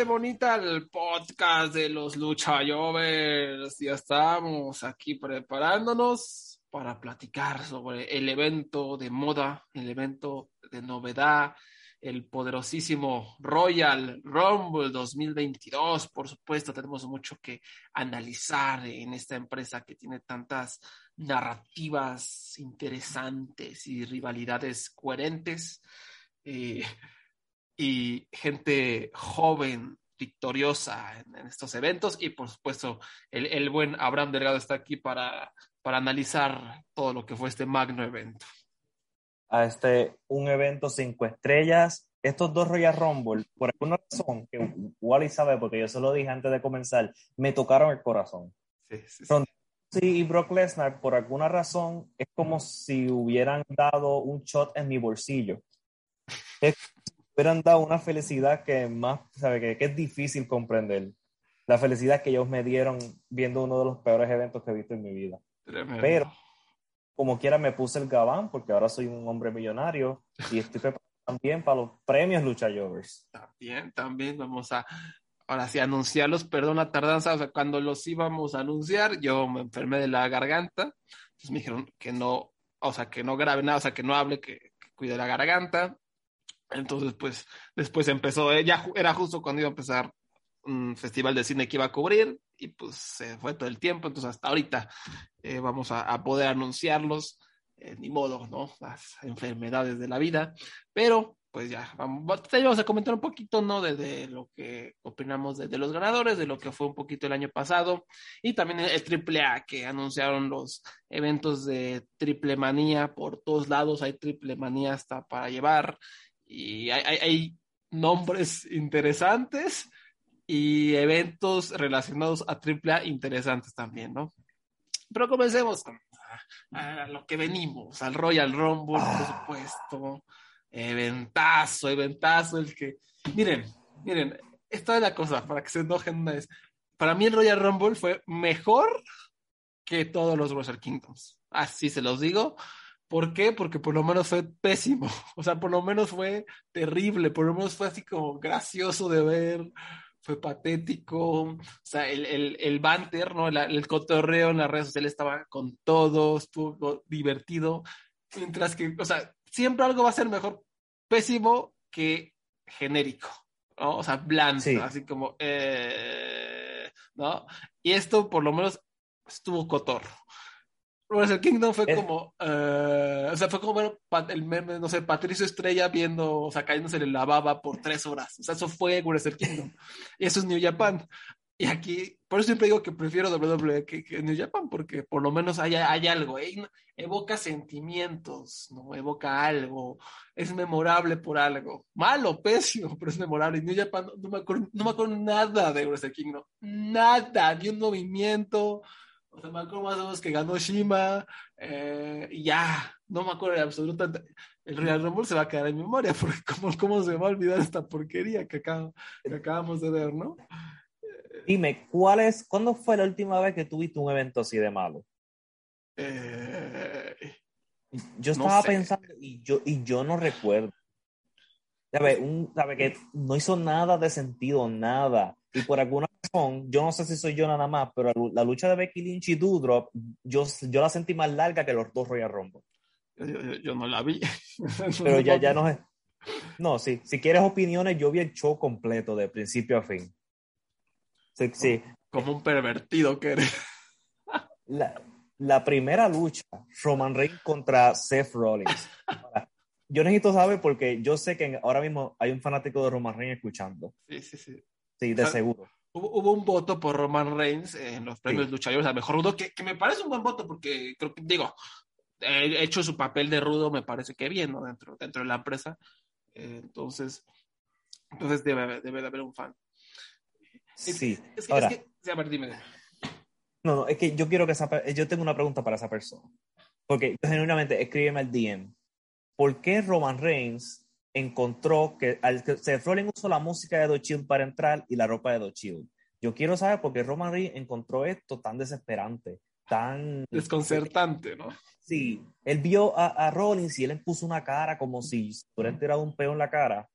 gente bonita al podcast de los Luchayovers. Ya estamos aquí preparándonos para platicar sobre el evento de moda, el evento de novedad, el poderosísimo Royal Rumble 2022. Por supuesto, tenemos mucho que analizar en esta empresa que tiene tantas narrativas interesantes y rivalidades coherentes. Eh, y gente joven, victoriosa en, en, estos eventos. Y por supuesto, el, el, buen Abraham Delgado está aquí para, para analizar todo lo que fue este magno evento. A este, un evento cinco estrellas. Estos dos Royal Rumble, por alguna razón, que Wally sabe, porque yo se lo dije antes de comenzar, me tocaron el corazón. Sí, sí, sí. Sí, y Brock Lesnar, por alguna razón, es como si hubieran dado un shot en mi bolsillo. Es hubieran dado una felicidad que más, sabe que, que, es difícil comprender. La felicidad que ellos me dieron viendo uno de los peores eventos que he visto en mi vida. Tremendo. Pero, como quiera, me puse el gabán porque ahora soy un hombre millonario y estoy preparado también para los premios Lucha Jovers. También, también vamos a, ahora sí, anunciarlos, perdón la tardanza, o sea, cuando los íbamos a anunciar, yo me enfermé de la garganta, entonces me dijeron que no, o sea, que no grabe nada, o sea, que no hable, que, que cuide la garganta, entonces, pues, después empezó, eh, ya era justo cuando iba a empezar un festival de cine que iba a cubrir y pues se fue todo el tiempo, entonces hasta ahorita eh, vamos a, a, poder anunciarlos, eh, ni modo, ¿no? Las enfermedades de la vida, pero pues ya, vamos, vamos a comentar un poquito, ¿no? De, de lo que opinamos de, de, los ganadores, de lo que fue un poquito el año pasado. Y también el triple A que anunciaron los eventos de triple manía por todos lados, hay triple manía hasta para llevar y hay, nombres interesantes y eventos relacionados a AAA interesantes también, ¿no? Pero comencemos con a, a lo que venimos, al Royal Rumble, por supuesto. Eventazo, eventazo, el que. Miren, miren, esta es la cosa, para que se enojen una vez. Para mí el Royal Rumble fue mejor que todos los Wrestle Kingdoms. Así se los digo. ¿Por qué? Porque por lo menos fue pésimo. O sea, por lo menos fue terrible. Por lo menos fue así como gracioso de ver. Fue patético. O sea, el, el, el banter, ¿no? El, el, cotorreo en las redes sociales estaba con todos. Estuvo divertido. Mientras que, o sea, siempre algo va a ser mejor pésimo que genérico. ¿no? O sea, blando. Sí. Así como, eh, ¿no? Y esto por lo menos estuvo cotorro. Wrestle Kingdom fue es... como, uh, o sea, fue como el meme, no sé, Patricio Estrella viendo, o sea, cayéndose la baba por tres horas. O sea, eso fue Wrestle Kingdom. y eso es New Japan. Y aquí, por eso siempre digo que prefiero WWE que, que New Japan, porque por lo menos hay, hay algo, ¿eh? evoca sentimientos, ¿no? Evoca algo, es memorable por algo. Malo, pésimo, pero es memorable. Y New Japan, no, no, me, acuerdo, no me acuerdo nada de Wrestle Kingdom. Nada, ni un movimiento o sea, me acuerdo más o menos que ganó Shima, eh, ya, no me acuerdo de absolutamente. El Real Rumble se va a quedar en memoria, porque cómo, cómo se va a olvidar esta porquería que, acá, que acabamos de ver, ¿no? Dime, ¿cuál es, ¿cuándo fue la última vez que tuviste un evento así de malo? Eh, yo estaba no pensando y yo, y yo no recuerdo. ¿Sabe? Un, ¿Sabe? Que no hizo nada de sentido, nada. Y por alguna razón, yo no sé si soy yo nada más, pero la lucha de Becky Lynch y Doudrop, yo, yo la sentí más larga que los dos Royal Rumble. Yo, yo, yo no la vi. pero ya, ya no es. No, sí. Si quieres opiniones, yo vi el show completo, de principio a fin. Sí, sí. Como un pervertido que eres. La, la primera lucha, Roman Reigns contra Seth Rollins. yo necesito saber porque yo sé que ahora mismo hay un fanático de Roman Reigns escuchando. Sí, sí, sí. Sí, de o sea, seguro. Hubo, hubo, un voto por Roman Reigns en los premios sí. luchadores al mejor rudo, que, que, me parece un buen voto porque creo que, digo, he hecho su papel de rudo, me parece que bien, ¿no? Dentro, dentro de la empresa. Eh, entonces, Entonces debe, debe de haber un fan. Sí. Es que, Ahora, es que, a ver, dime. no, no, es que yo quiero que esa, pe- yo tengo una pregunta para esa persona. Porque genuinamente, escríbeme al DM. ¿Por qué Roman Reigns encontró que al que Seth Rollins usó la música de Shield para entrar y la ropa de Shield? Yo quiero saber por qué Roman Reigns encontró esto tan desesperante, tan... Desconcertante, ¿no? Sí, él vio a, a Rollins y él le puso una cara como si se hubiera tirado un peo en la cara.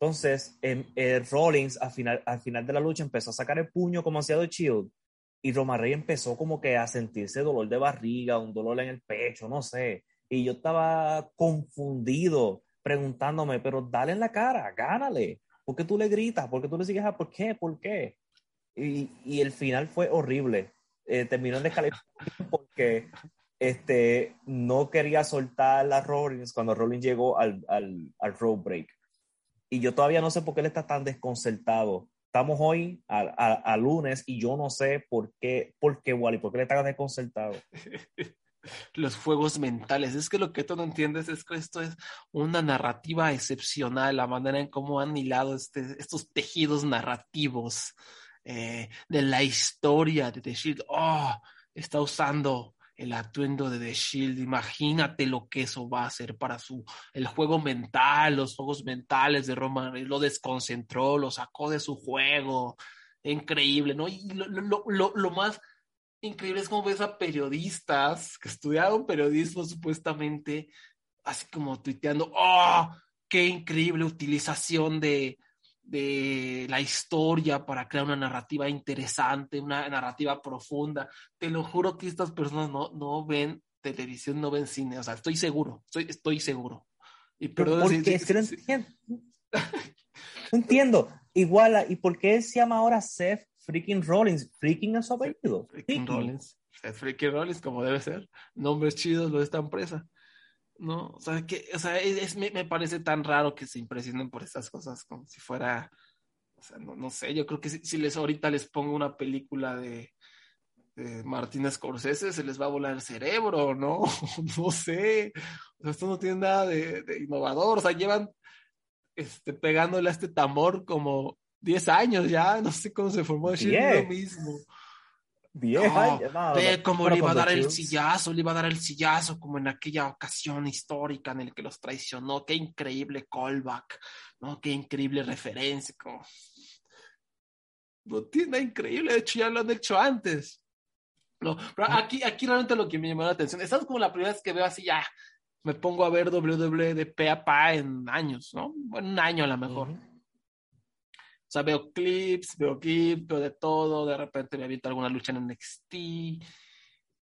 Entonces, em, eh, Rollins al final, al final de la lucha empezó a sacar el puño como hacía Shield y Roman Reigns empezó como que a sentirse dolor de barriga, un dolor en el pecho, no sé. Y yo estaba confundido preguntándome, pero dale en la cara, gánale. ¿Por qué tú le gritas? ¿Por qué tú le sigues a por qué? ¿Por qué? Y, y el final fue horrible. Eh, terminó en descalificación porque este, no quería soltar a Rollins cuando Rollins llegó al, al, al road break. Y yo todavía no sé por qué él está tan desconcertado. Estamos hoy a, a, a lunes y yo no sé por qué, por qué, Wally, por qué él está desconcertado. Los fuegos mentales. Es que lo que tú no entiendes es que esto es una narrativa excepcional, la manera en cómo han hilado este, estos tejidos narrativos eh, de la historia de The Shield. Oh, está usando el atuendo de The Shield. Imagínate lo que eso va a hacer para su el juego mental, los juegos mentales de Roman. Lo desconcentró, lo sacó de su juego. Increíble, ¿no? Y lo, lo, lo, lo más increíble es como ves a periodistas que estudiaron periodismo supuestamente, así como tuiteando, ¡oh! ¡Qué increíble utilización de, de la historia para crear una narrativa interesante, una narrativa profunda. Te lo juro que estas personas no, no ven televisión, no ven cine, o sea, estoy seguro, estoy, estoy seguro. Y perdón, ¿Por qué? sí, que no sí, sí. entiendo. No entiendo. Igual, ¿y por qué se llama ahora Seth freaking Rollins? Freaking es su apellido. Freaking Rollins. Seth Freaking Rollins, como debe ser. Nombres chidos lo de esta empresa. No, o sea, que, o sea, es, es- me, me parece tan raro que se impresionen por estas cosas como si fuera, o sea, no, no sé, yo creo que si, si les ahorita les pongo una película de, de Martín Scorsese, se les va a volar el cerebro, ¿no? No sé. O sea, esto no tiene nada de, de innovador, o sea, llevan este, pegándole a este tambor como 10 años ya, no sé cómo se formó, es lo mismo. Diez No, años, no, Ve cómo le iba a dar el sillazo, le iba a dar el sillazo como en aquella ocasión histórica en el que los traicionó. Qué increíble callback, ¿no? Qué increíble referencia. Como... No tiene increíble, de hecho ya lo han hecho antes. No, pero aquí, aquí realmente lo que me llamó la atención, esta es como la primera vez que veo así ya, me pongo a ver WWE de pe a pa en años, ¿no? Bueno, un año a lo mejor. Ujú. O sea, veo clips, veo clips, veo de todo, de repente me aviento alguna lucha en NXT,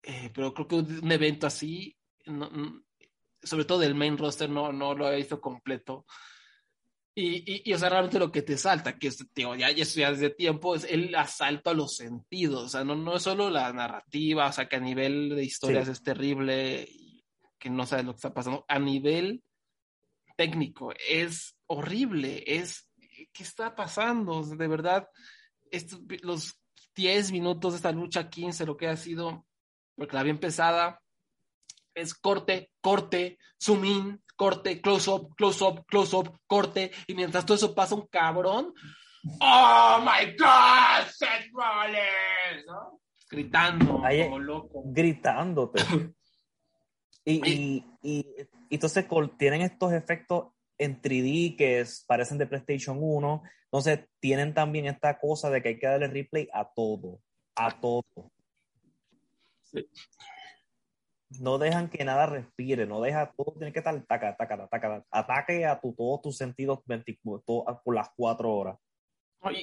eh, pero creo que un evento así, no- sobre todo del main roster, no, no lo he visto completo. Y, y, y, o sea, realmente lo que te salta, que es, tío, ya, ya, ya desde tiempo, es el asalto a los sentidos. O sea, no, no es solo la narrativa, o sea, que a nivel de historias Sí. es terrible, y que no sabes lo que está pasando. A nivel técnico, es horrible, es, ¿qué está pasando? De verdad, estos, los 10 minutos de esta lucha, 15, lo que ha sido, porque la bien pesada, es corte, corte, zoom in, corte, close up, close up, close up, corte, y mientras todo eso pasa un cabrón, ¡Oh my God! ¡Seth Rollins! ¿no? Gritando Ahí- como loco. gritándote. Y, y, y, y entonces tienen estos efectos en 3D que es- parecen de PlayStation 1. Entonces tienen también esta cosa de que hay que darle replay a todo. A todo. Sí. No dejan que nada respire, no deja, todo tiene que estar taca, taca, taca, ataque a tu, todos tus sentidos 24, to- por las cuatro horas.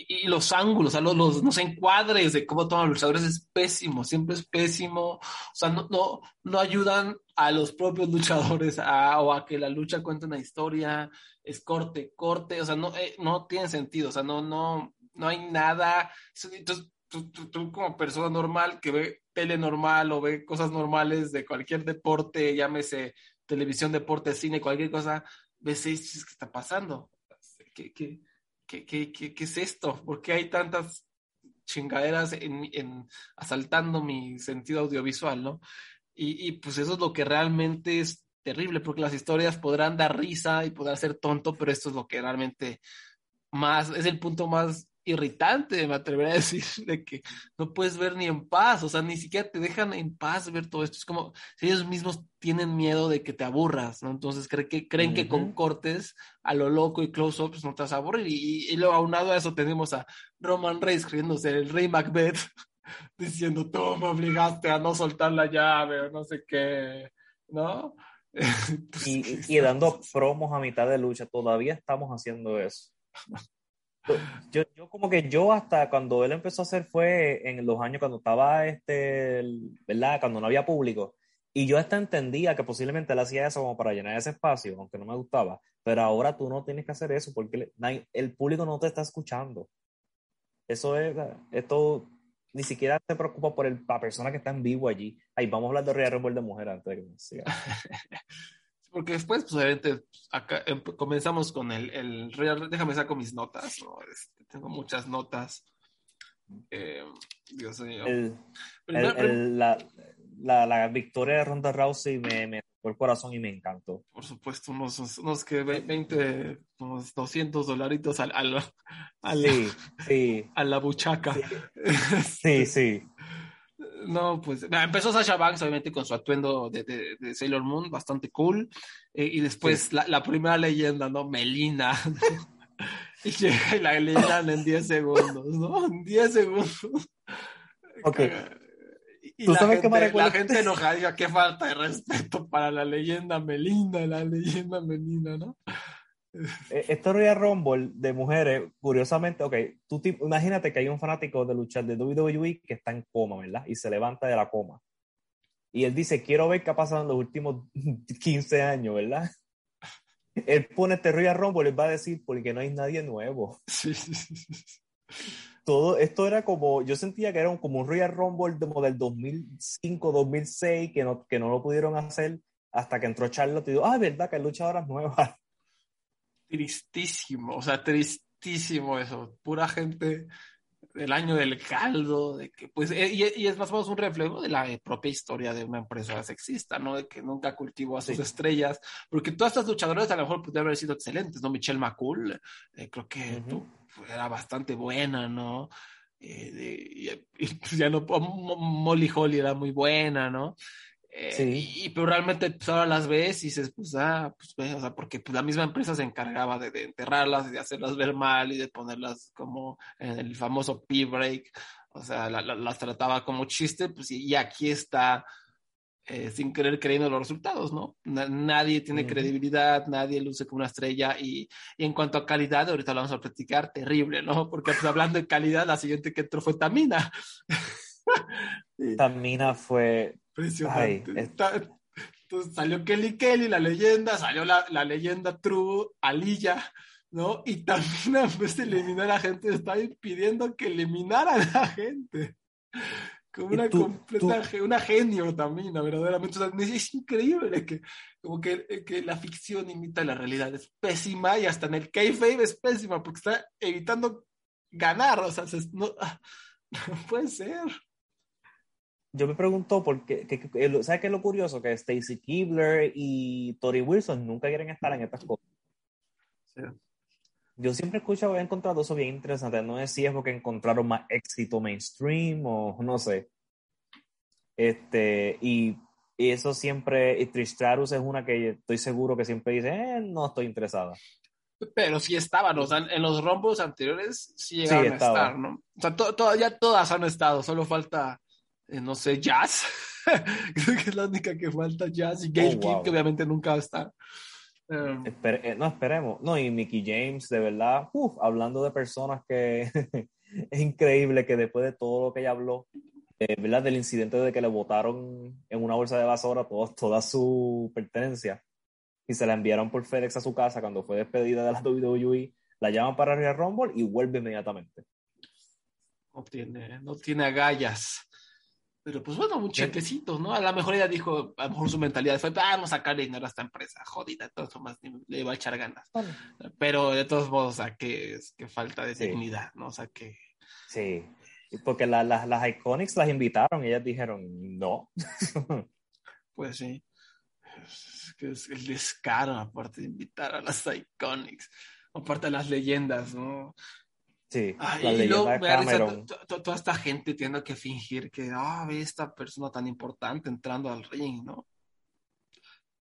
Y, los ángulos, o sea, los, los, los encuadres de cómo toman los luchadores es pésimo, siempre es pésimo. O sea, no, no, no ayudan a los propios luchadores a, o a que la lucha cuente una historia, es corte, corte, o sea, no, eh, no tiene sentido, o sea, no, no, no hay nada. Entonces, tú, tú, tú como persona normal que ve tele normal o ve cosas normales de cualquier deporte, llámese televisión, deporte, cine, cualquier cosa, ves ¿qué está pasando? ¿Qué, qué, ¿Qué, qué, qué, qué es esto? ¿Por qué hay tantas chingaderas en, en, asaltando mi sentido audiovisual, ¿no? Y, y, pues eso es lo que realmente es terrible, porque las historias podrán dar risa y podrán ser tonto, pero esto es lo que realmente más, es el punto más irritante, me atrevería a decir, de que no puedes ver ni en paz, o sea, ni siquiera te dejan en paz ver todo esto. Es como si ellos mismos tienen miedo de que te aburras, ¿no? Entonces creen que, creen que con cortes a lo loco y close-ups no te vas a aburrir. Y, y, luego aunado a eso tenemos a Roman Reigns escribiéndose el Rey Macbeth, diciendo, tú me obligaste a no soltar la llave o no sé qué, ¿no? y, y dando promos a mitad de lucha, todavía estamos haciendo eso. Yo, yo, como que yo hasta cuando él empezó a hacer fue en los años cuando estaba, este, ¿verdad? Cuando no había público. Y yo hasta entendía que posiblemente él hacía eso como para llenar ese espacio, aunque no me gustaba. Pero ahora tú no tienes que hacer eso porque el público no te está escuchando. Eso es, esto ni siquiera te preocupa por el, la persona que está en vivo allí. Ahí vamos a hablar de Royal Rumble de mujer antes de que me siga. porque después, pues obviamente, acá em, comenzamos con el, el Real, déjame saco mis notas, ¿no? este, tengo muchas notas. Eh, Dios mío. El, Primero, el, la, la, la, victoria de Ronda Rousey me, me tocó el corazón y me encantó. Por supuesto, unos, unos que 20, unos 200 dolaritos al, al, al sí, sí. a la buchaca. Sí, sí. No, pues empezó Sasha Banks, obviamente, con su atuendo de, de, de Sailor Moon, bastante cool. Eh, y después sí. la, la, primera leyenda, ¿no? Melina. y llega y la leyendan en 10 segundos, ¿no? En 10 segundos. Ok. Y ¿Tú la, sabes gente, recuerda? la gente enojada, qué falta de respeto para la leyenda Melina, la leyenda Melina, ¿no? Eh, Esto Royal Rumble de mujeres, curiosamente, ok, tú te, imagínate que hay un fanático de luchar de WWE que está en coma, ¿verdad? Y se levanta de la coma. Y él dice, quiero ver qué ha pasado en los últimos 15 años, ¿verdad? Él pone este Royal Rumble y va a decir, porque no hay nadie nuevo. Sí, sí, sí. Todo esto era como, yo sentía que era un, como un Royal Rumble como del 2005, 2006, que no, que no lo pudieron hacer hasta que entró Charlotte y dijo, ah, verdad que hay luchadoras nuevas tristísimo, o sea, tristísimo eso, pura gente del año del caldo, de que pues, y, y, es más o menos un reflejo de la propia historia de una empresa sexista, ¿no? De que nunca cultivó a sus sí. estrellas, porque todas estas luchadoras a lo mejor pudieron haber sido excelentes, ¿no? Michelle McCool, eh, creo que uh -huh. era bastante buena, ¿no? Eh, de, y, y, pues ya no, Molly Holly era muy buena, ¿no? Eh, sí. y, pero realmente pues, ahora las ves y dices, pues, ah, pues, ve, o sea, porque pues, la misma empresa se encargaba de, de, enterrarlas, de hacerlas ver mal y de ponerlas como en el famoso P-break, o sea, la, la, las trataba como chiste, pues, y, y aquí está, eh, sin querer creyendo los resultados, ¿no? Na, nadie tiene uh -huh. credibilidad, nadie luce como una estrella, y, y, en cuanto a calidad, ahorita lo vamos a platicar, terrible, ¿no? Porque pues, hablando de calidad, la siguiente que entró fue Tamina. Tamina fue Impresionante. Entonces salió Kelly Kelly, la leyenda, salió la, la leyenda True, Alilla, ¿no? Y también en vez de eliminar a la gente, estaba pidiendo que eliminaran a la gente. Como una tú, completa, tú... una genio también, verdaderamente. O sea, es increíble que, como que, que, la ficción imita la realidad. Es pésima y hasta en el kayfabe es pésima porque está evitando ganar. O sea, no, no puede ser yo me pregunto por qué, que, que, ¿sabes qué es lo curioso? Que Stacy Kibler y Tori Wilson nunca quieren estar en estas cosas. Sí. Yo siempre escucho, he encontrado eso bien interesante. No sé si es porque encontraron más éxito mainstream o no sé. Este, y, y eso siempre, y Tristratus es una que estoy seguro que siempre dice, eh, no estoy interesada. Pero sí estaban, o sea, en los rombos anteriores sí llegaron sí, a estar, ¿no? O sea, to, to, ya todas han estado, solo falta eh, no sé, Jazz. Creo que es la única que falta, Jazz y Gail oh, wow. King, que obviamente nunca va a estar. Um, Esper eh, no, esperemos. No, y Mickey James, de verdad, uf, hablando de personas que es increíble que después de todo lo que ella habló, eh, ¿verdad? Del incidente de que le botaron en una bolsa de basura todo, toda su pertenencia y se la enviaron por FedEx a su casa cuando fue despedida de la WWE, la llaman para Real Rumble y vuelve inmediatamente. No tiene, no tiene agallas. Pero pues bueno, un chequecito, ¿no? A lo mejor ella dijo, a lo mejor su mentalidad fue, ah, vamos a sacar dinero a esta empresa, jodida, todo eso más le iba a echar ganas. Pero de todos modos, o sea, que, que falta de sí. dignidad, ¿no? O sea, que... Sí, porque la, la, las Iconics las invitaron y ellas dijeron, no. pues sí, es que es el descaro, aparte de invitar a las Iconics. aparte de las leyendas, ¿no? Sí, Ay, la y luego de risa Cameron. to- toda esta gente tiene que fingir que, ah, ve esta persona tan importante entrando al ring, ¿no?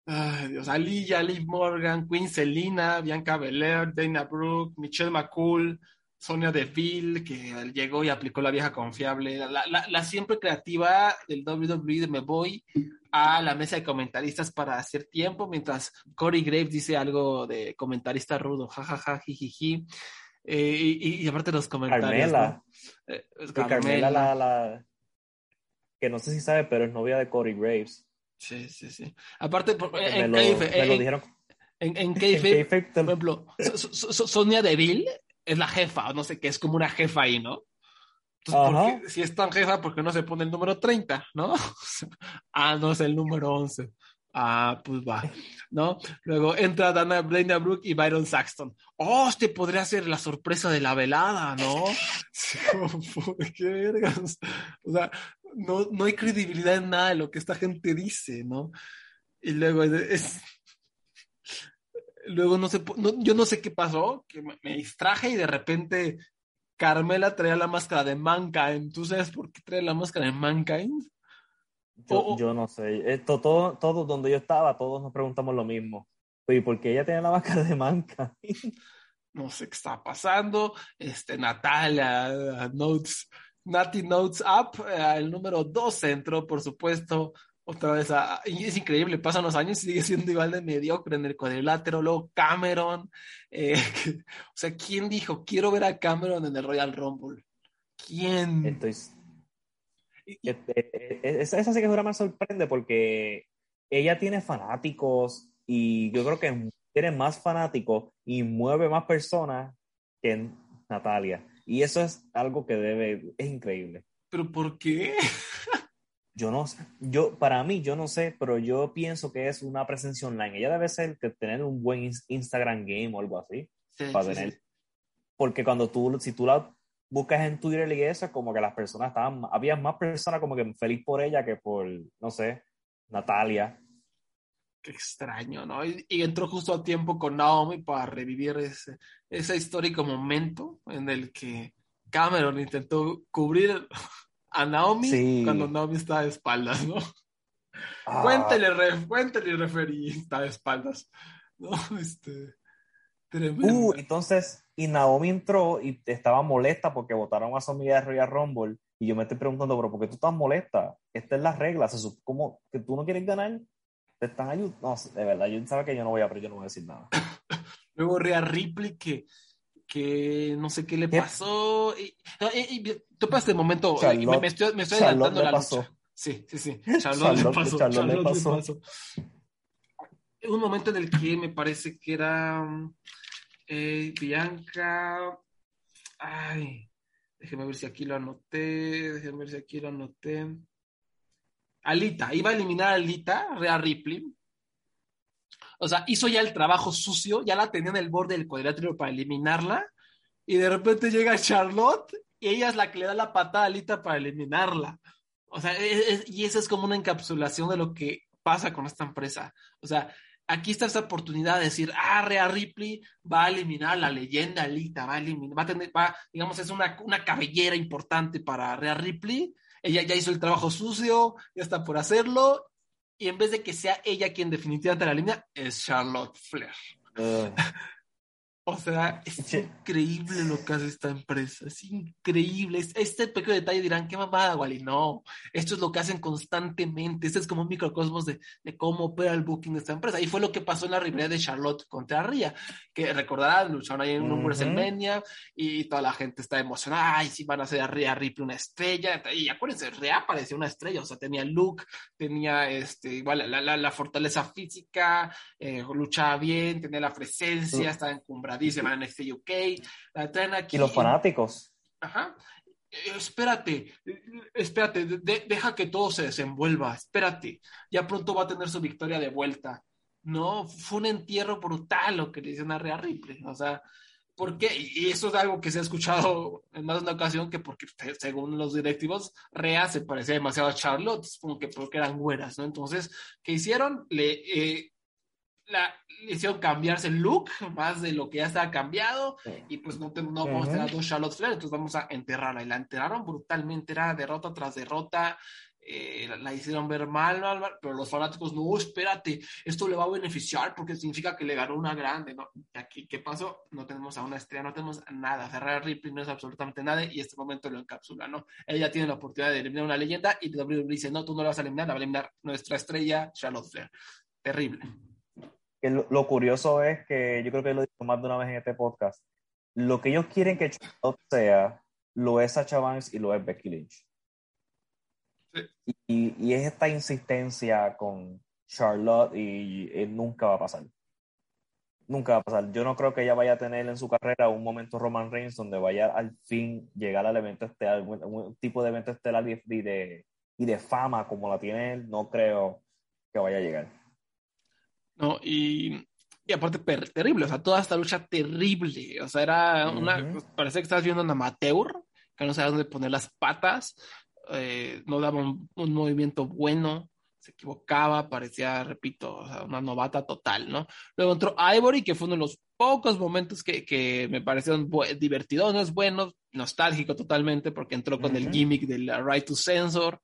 Ay, Dios, Aliyah, Liv Morgan, Queen Selina, Bianca Belair, Dana Brooke, Michelle McCool, Sonia Deville, que llegó y aplicó la vieja confiable, la, la- la siempre creativa del WWE me voy a la mesa de comentaristas para hacer tiempo, mientras Corey Graves dice algo de comentarista rudo, jajaja, jijiji. Eh, y, aparte los comentarios. Carmela. ¿no? Eh, Y Carmela, la, la- que no sé si sabe, pero es novia de Cody Graves. Sí, sí, sí. Aparte, me en, lo, me lo en- dijeron. en- en En kayfabe, kayfabe te- por ejemplo, So- So- So- Sonia Deville es la jefa, o no sé qué, es como una jefa ahí, ¿no? Entonces, ¿por Ajá. qué- si es tan jefa, ¿por qué no se pone el número 30, no? ah, no, es el número 11. Ah, pues va, ¿no? Luego entra Dana, Dana Brooke y Byron Saxton. ¡Oh, este podría ser la sorpresa de la velada, ¿no? ¿Qué vergas? O sea, no, no hay credibilidad en nada de lo que esta gente dice, ¿no? Y luego es, luego no sé, yo no sé qué pasó, que me, me distraje y de repente Carmela traía la máscara de Mankind. ¿Tú sabes por qué trae la máscara de Mankind? Yo, Oh, oh. yo no sé. Esto, todo, todo donde yo estaba, todos nos preguntamos lo mismo. Oye, ¿por qué ella tiene la máscara de manca? No sé qué está pasando. Este, Natalia, Notes, Nati Notes Up, eh, el número 12 entró, por supuesto. Otra vez, a- y es increíble, pasan los años y sigue siendo igual de mediocre en el cuadrilátero. Luego Cameron, eh, que- o sea, ¿quién dijo quiero ver a Cameron en el Royal Rumble? ¿Quién? Estoy, Y- y- esa, esa sí que es una me sorprende porque ella tiene fanáticos y yo creo que tiene más fanáticos y mueve más personas que Natalia. Y eso es algo que debe, es increíble. ¿Pero por qué? Yo no sé, yo, para mí, yo no sé, pero yo pienso que es una presencia online. Ella debe ser que tener un buen ins- Instagram game o algo así, Sí, para sí, tener. sí. Porque cuando tú, si tú la buscas en Twitter y eso, como que las personas estaban, había más personas como que feliz por ella que por, no sé, Natalia. Qué extraño, ¿no? Y, y entró justo a tiempo con Naomi para revivir ese, ese histórico momento en el que Cameron intentó cubrir a Naomi Sí. cuando Naomi estaba de espaldas, ¿no? Ah, Cuéntele, ref, cuéntele, referí, está de espaldas, ¿no? Este, tremendo. Uh, entonces, y Naomi entró y estaba molesta porque votaron a su amiga de Royal Rumble. Y yo me estoy preguntando, pero ¿por qué tú estás molesta? Esta es la regla. Se ¿Cómo que tú no quieres ganar? Te están ayudando. No, de verdad, yo sabía que yo no voy a, pero yo no voy a decir nada. Luego Rhea Ripley que, que no sé qué le ¿Qué? pasó. Y, no, y- y topa este momento, Charlotte- me, me estoy, me estoy adelantando le la pasó. lucha. Sí, sí, sí. Charlotte, le Charlotte- pasó. Charlotte le Charlotte le pasó. pasó. Un momento en el que me parece que era Bianca. Ay, déjeme ver si aquí lo anoté. Déjeme ver si aquí lo anoté. Alita, iba a eliminar a Alita, Rhea Ripley. O sea, hizo ya el trabajo sucio, ya la tenía en el borde del cuadrilátero para eliminarla. Y de repente llega Charlotte y ella es la que le da la patada a Alita para eliminarla. O sea, es- es- y esa es como una encapsulación de lo que pasa con esta empresa. O sea, aquí está esta oportunidad de decir, ah, Rhea Ripley va a eliminar a la leyenda Alita, va a eliminar, va a tener, va, digamos, es una, una cabellera importante para Rhea Ripley. Ella ya hizo el trabajo sucio, ya está por hacerlo. Y en vez de que sea ella quien definitivamente la elimina, es Charlotte Flair. Ugh. O sea, es Sí. increíble lo que hace esta empresa, es increíble. Es- Este pequeño detalle dirán, qué mamada, Wally. No, esto es lo que hacen constantemente. Este es como un microcosmos de, de cómo opera el booking de esta empresa. Y fue lo que pasó en la rivalidad de Charlotte contra Rhea, que recordarán, lucharon ahí en un Ujú. WrestleMania y toda la gente está emocionada. Ay, sí, van a hacer a Rhea Ripley una estrella. Y acuérdense, Rhea parecía una estrella, o sea, tenía look, tenía este, igual la, la, la fortaleza física, eh, luchaba bien, tenía la presencia, estaba encumbradísima en NXT UK. La traen aquí. Y los fanáticos. Ajá. Eh, espérate, eh, espérate, de- de- deja que todo se desenvuelva, espérate, ya pronto va a tener su victoria de vuelta. No, fue un entierro brutal lo que le dicen a Rhea Ripley, o sea, ¿por qué? Y eso es algo que se ha escuchado en más de una ocasión, que porque se- según los directivos, Rhea se parecía demasiado a Charlotte, como que porque eran güeras, ¿no? Entonces, ¿qué hicieron? Le, eh, la, hicieron cambiarse el look más de lo que ya estaba cambiado Sí. y pues no, te- no vamos a tener a dos Charlotte Flair, entonces vamos a enterrarla y la enterraron brutalmente, era derrota tras derrota, eh, la, la hicieron ver mal, mal, mal, pero los fanáticos, no, espérate, esto le va a beneficiar porque significa que le ganó una grande, aquí, ¿qué pasó? No tenemos a una estrella, no tenemos nada, Ferrari Ripley no es absolutamente nada y este momento lo encapsula, ¿no? Ella tiene la oportunidad de eliminar una leyenda y WWE dice, no, tú no la vas a eliminar, la va a eliminar nuestra estrella, Charlotte Flair. Terrible. Que lo, lo curioso es que yo creo que lo he dicho más de una vez en este podcast. Lo que ellos quieren que Charlotte sea, lo es Sacha Banks y lo es Becky Lynch. Sí. Y, y es esta insistencia con Charlotte y, nunca va a pasar. Nunca va a pasar. Yo no creo que ella vaya a tener en su carrera un momento Roman Reigns donde vaya al fin llegar al evento estelar, un, un tipo de evento estelar y de, y de fama como la tiene él. No creo que vaya a llegar. ¿No? Y, y aparte, per- terrible, o sea, toda esta lucha terrible, o sea, era una, Ujú. parecía que estabas viendo un amateur, que no sabía dónde poner las patas, eh, no daba un, un movimiento bueno, se equivocaba, parecía, repito, o sea, una novata total, ¿no? Luego entró Ivory, que fue uno de los pocos momentos que, que me parecieron bu- divertidones, buenos, nostálgico totalmente, porque entró con el gimmick del Right to Censor,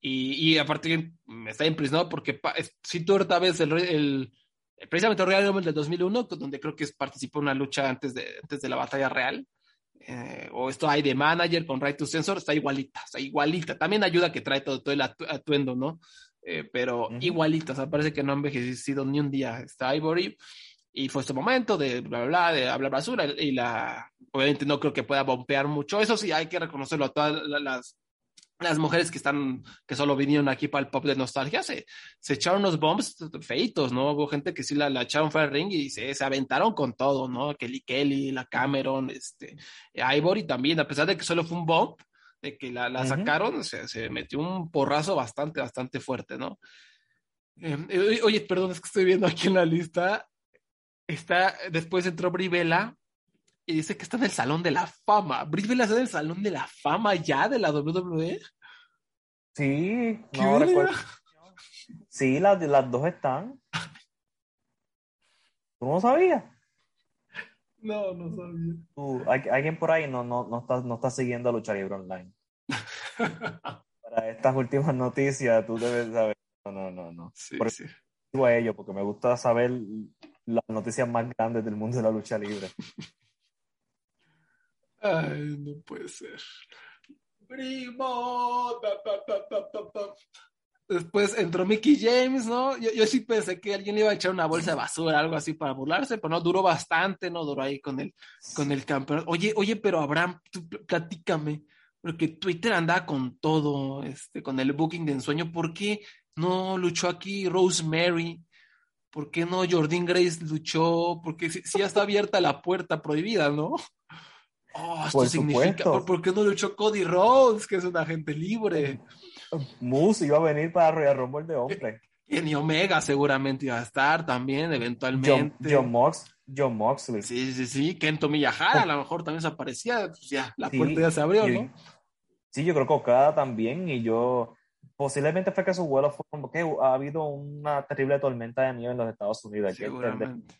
y, y aparte me está impresionado porque si tú ahorita ves el, el- precisamente el Royal Rumble del 2001, donde creo que participó en una lucha antes de, antes de la batalla real, eh, o esto hay de manager con Right to Censor, está igualita, está igualita. También ayuda que trae todo, todo el atu- atuendo, ¿no? Eh, pero Ujú. igualita, o sea, parece que no ha envejecido ni un día está Ivory. Y fue este momento de bla, bla, bla, de hablar basura. Y la, obviamente no creo que pueda bompear mucho. Eso sí, hay que reconocerlo a todas la- las, las mujeres que están, que solo vinieron aquí para el pop de nostalgia, se, se echaron unos bombs feitos, ¿no? Hubo gente que sí la, la echaron fuera del ring y se, se aventaron con todo, ¿no? Kelly Kelly, la Cameron, este, Ivory también, a pesar de que solo fue un bomb, de que la, la Ujú. sacaron, se, se metió un porrazo bastante, bastante fuerte, ¿no? Eh, eh, oye, perdón, es que estoy viendo aquí en la lista, está, después entró Brivela y dice que está en el Salón de la Fama. Brivela está en el Salón de la Fama ya de la WWE. Sí, ¿Qué no recuerdo. Sí, las, las dos están. ¿Tú no sabías? No, no sabía. Tú, hay- alguien por ahí no, no, no, está, no está siguiendo a Lucha Libre Online. Para estas últimas noticias, tú debes saber. No, no, no, no. Sí, Por- sí. Digo a ello, porque me gusta saber las noticias más grandes del mundo de la lucha libre. Ay, no puede ser. Primo. Después entró Mickey James, ¿no? Yo, sí pensé que alguien le iba a echar una bolsa de basura, algo así para burlarse, pero no, duró bastante, ¿no? Duró ahí con el, con el campeonato. Oye, oye, pero Abraham, tú pl- platícame, porque Twitter andaba con todo, este, con el booking de ensueño. ¿Por qué no luchó aquí Rosemary? ¿Por qué no Jordyn Grace luchó? Porque si, si ya está abierta la puerta prohibida, ¿no? Oh, esto Por significa. ¿por, por qué no luchó Cody Rhodes, que es un agente libre? Moose iba a venir para Royal Rumble de hombre. Kenny Omega seguramente iba a estar también, eventualmente. John, Mox, John Moxley. Sí, sí, sí. Kento Miyahara a lo mejor también se aparecía. Pues ya, la Sí, puerta ya se abrió, ¿no? Sí, yo creo que Okada también, y yo posiblemente fue que sus vuelos fueron porque ha habido una terrible tormenta de nieve en los Estados Unidos. hay que entender, Seguramente,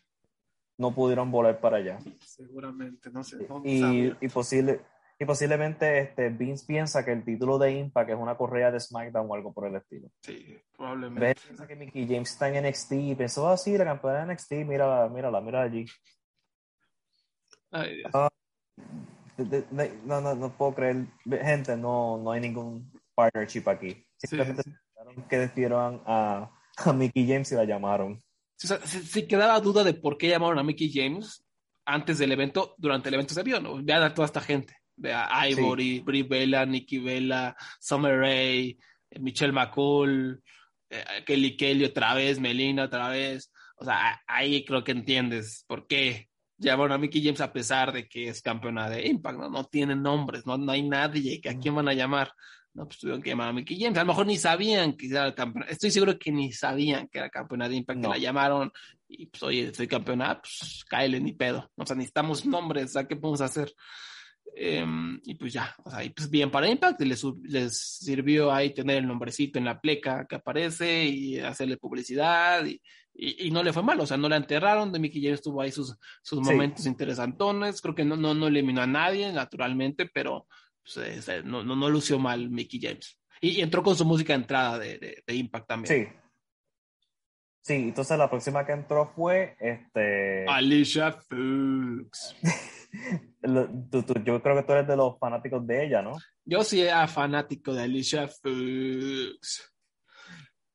no pudieron volar para allá. seguramente, no sé. no Y, y, posible, y posiblemente este, Vince piensa que el título de Impact es una correa de SmackDown o algo por el estilo. Sí, probablemente. ¿Ves? Piensa que Mickey James está en NXT y pensó, ah, sí, la campeona de NXT, mírala, mírala, mírala allí. Ay, Dios. De- de- de- no, no, no puedo creer. Gente, no, no hay ningún partnership aquí. Sí, Simplemente sí. pensaron que despidieron a, a Mickey James y la llamaron. Sí, o sea, quedaba duda de por qué llamaron a Mickey James antes del evento, durante el evento se vio, ¿no? Vean a toda esta gente. A Ivory, Brie Bella, Nikki Bella, Summer Rae, eh, Michelle McCool, eh, Kelly Kelly otra vez, Melina otra vez. O sea, ahí creo que entiendes por qué llamaron a Mickey James a pesar de que es campeona de Impact, ¿no? No tienen nombres, no, no hay nadie a quién van a llamar. No, pues tuvieron que llamar a Mickey James. A lo mejor ni sabían que era campeona. Estoy seguro que ni sabían que era campeona de Impact, No. que la llamaron y pues, oye, soy campeona, pues cáele ni pedo. O sea, necesitamos nombres, ¿a qué podemos hacer? Em, y pues ya, o sea, y pues bien para Impact, les, les sirvió ahí tener el nombrecito en la pleca que aparece y hacerle publicidad y, y, no le fue mal, o sea, no le enterraron, de Mickey James tuvo ahí sus, sus momentos interesantones, creo que no, no, no eliminó a nadie, naturalmente, pero pues, no, no, no, lució mal Mickey James. Y, entró con su música de entrada de, de, Impact también. Sí. Sí, entonces la próxima que entró fue este... Alicia Fuchs. yo creo que tú eres de los fanáticos de ella, ¿no? Yo sí era fanático de Alicia Fuchs.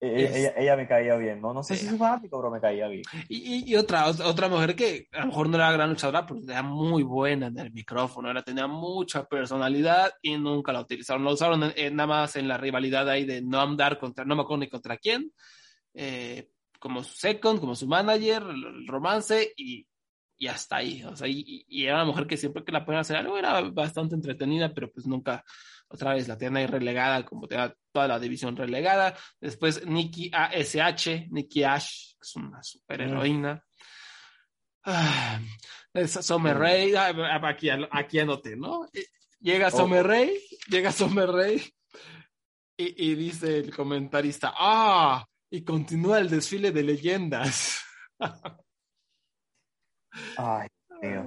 Ella, ella, me caía bien, ¿no? No sé si es fanático, pero me caía bien. Y, y, otra, otra mujer que a lo mejor no era gran luchadora, pero era muy buena en el micrófono, era, tenía mucha personalidad y nunca la utilizaron. La usaron nada más en la rivalidad ahí de no andar contra, no me acuerdo ni contra quién, eh, como su second, como su manager, el romance y, y hasta ahí. O sea, y, y, era una mujer que siempre que la podían hacer algo era bastante entretenida, pero pues nunca otra vez la tienen ahí relegada, como tenía toda la división relegada. Después Nikki ASH, Nikki Ash, que es una superheroína. Ah, Summer Rey, ah, aquí, aquí anoté, ¿no? Llega oh. Summer Rey, llega Summer Rey y, y dice el comentarista, ah, y continúa el desfile de leyendas. Ay, Dios.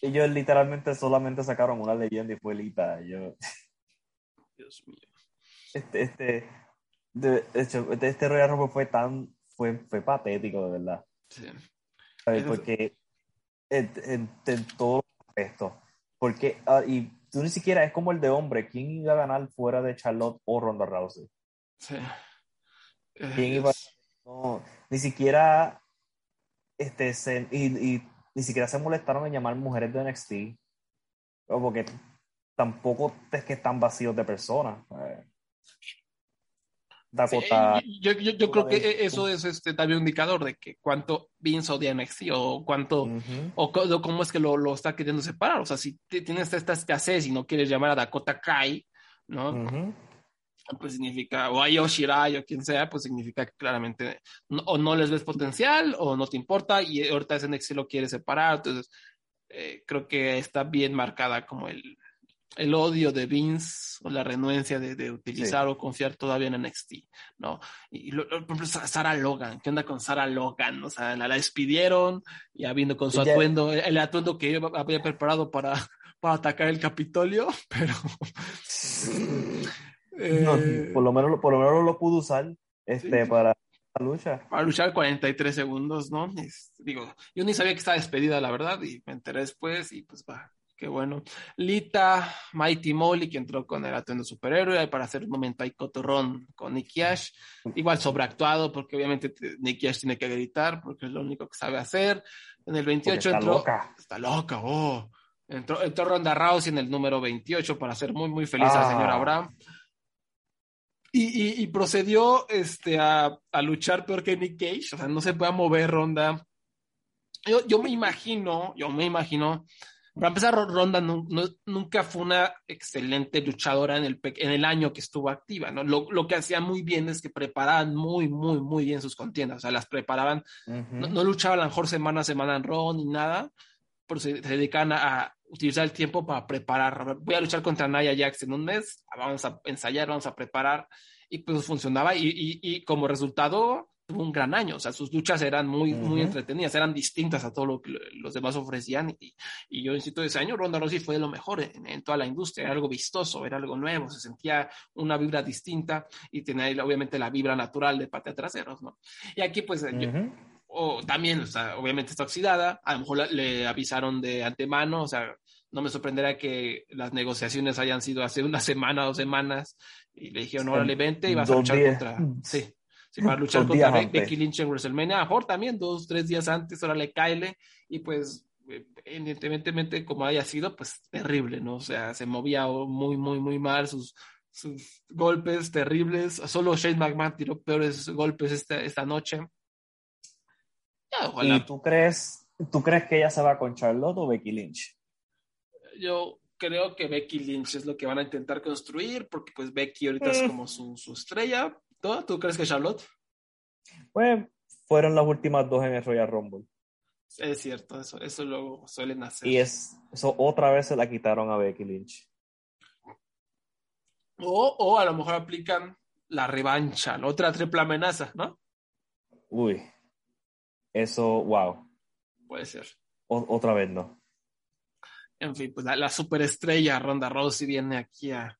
Ellos literalmente solamente sacaron una leyenda y fue Lita. Yo... Dios mío. Este, este, de hecho, este Royal Rumble fue tan, fue, fue patético, de verdad. Sí. Porque en, en, todo esto, porque, ah, y tú ni siquiera es como el de hombre, ¿quién iba a ganar fuera de Charlotte o Ronda Rousey? Sí. ¿Quién iba no, ni siquiera este se, y, y, ni siquiera se molestaron en llamar mujeres de NXT porque tampoco es que están vacíos de personas eh. Dakota, yo, yo, yo creo que eso es este, también un indicador de que cuánto Vince odia NXT o cuánto, o, cómo es que lo, lo, está queriendo separar. O sea, si tienes esta escasez y no quieres llamar a Dakota Kai, ¿no? Pues significa, o a Yoshirai o quien sea, pues significa que claramente o no les ves potencial o no te importa y ahorita ese NXT lo quiere separar. Entonces, eh, creo que está bien marcada como el, el odio de Vince o la renuencia de, utilizar o confiar todavía en NXT, ¿no? Y, por ejemplo, Sarah Logan, ¿qué onda con Sarah Logan? O sea, la, despidieron, ya viendo con su atuendo, el, atuendo que había preparado para, para atacar el Capitolio, pero... Eh, por, lo menos, por lo menos lo pudo usar este, para la lucha. Para luchar 43 segundos, ¿no? digo, yo ni sabía que estaba despedida, la verdad, y me enteré después y pues va, Qué bueno. Lita, Mighty Molly, que entró con el atuendo superhéroe para hacer un momento ahí cotorrón con Nicky Ash. Igual sobreactuado, porque obviamente Nicky Ash tiene que gritar, porque es lo único que sabe hacer. En el 28 está entró. Loca. Está loca, oh. Entró, entró Ronda Rousey en el número 28 para hacer muy, muy feliz al señor ah. Abraham. Y, y, procedió este, a, a, luchar peor que Nick Cage. O sea, no se puede mover Ronda. Yo, yo me imagino, yo me imagino para empezar, Ronda nunca fue una excelente luchadora en el, en el año que estuvo activa, ¿no? Lo, lo, que hacía muy bien es que preparaban muy, muy, muy bien sus contiendas, o sea, las preparaban, no, luchaban a lo mejor semana a semana en Raw ni nada, pero se, dedicaban a, utilizar el tiempo para preparar. Voy a luchar contra Naya Jax en un mes, vamos a ensayar, vamos a preparar, y pues funcionaba, y, y, y como resultado tuvo un gran año, o sea, sus luchas eran muy, muy entretenidas, eran distintas a todo lo que los demás ofrecían y, y yo insisto, ese año Ronda Rousey fue lo mejor en, toda la industria, era algo vistoso, era algo nuevo, se sentía una vibra distinta y tenía obviamente la vibra natural de patea traseros, ¿no? Y aquí pues o, también, o sea, obviamente está oxidada, a lo mejor le avisaron de antemano, o sea, no me sorprenderá que las negociaciones hayan sido hace una semana dos semanas y le dijeron, órale, vente y vas a luchar contra... Sí, para luchar contra Becky Lynch en WrestleMania. mejor también dos, tres días antes, ahora le cae y pues evidentemente como haya sido, pues terrible, ¿no? O sea, se movía muy, muy, muy mal, sus, sus golpes terribles. Solo Shane McMahon tiró peores golpes esta, esta noche. ¿Y tú crees, tú crees que ella se va con Charlotte o Becky Lynch? Yo creo que Becky Lynch es lo que van a intentar construir, porque pues Becky ahorita es mm. como su, su estrella, ¿Tú, crees que Charlotte? Pues fueron las últimas dos en el Royal Rumble. Es cierto, eso, eso luego suelen hacer. Y es, eso otra vez se la quitaron a Becky Lynch. O, o a lo mejor aplican la revancha, la otra triple amenaza, ¿no? Uy, eso, wow. Puede ser. O- otra vez no. En fin, pues la, la superestrella Ronda Rousey viene aquí a,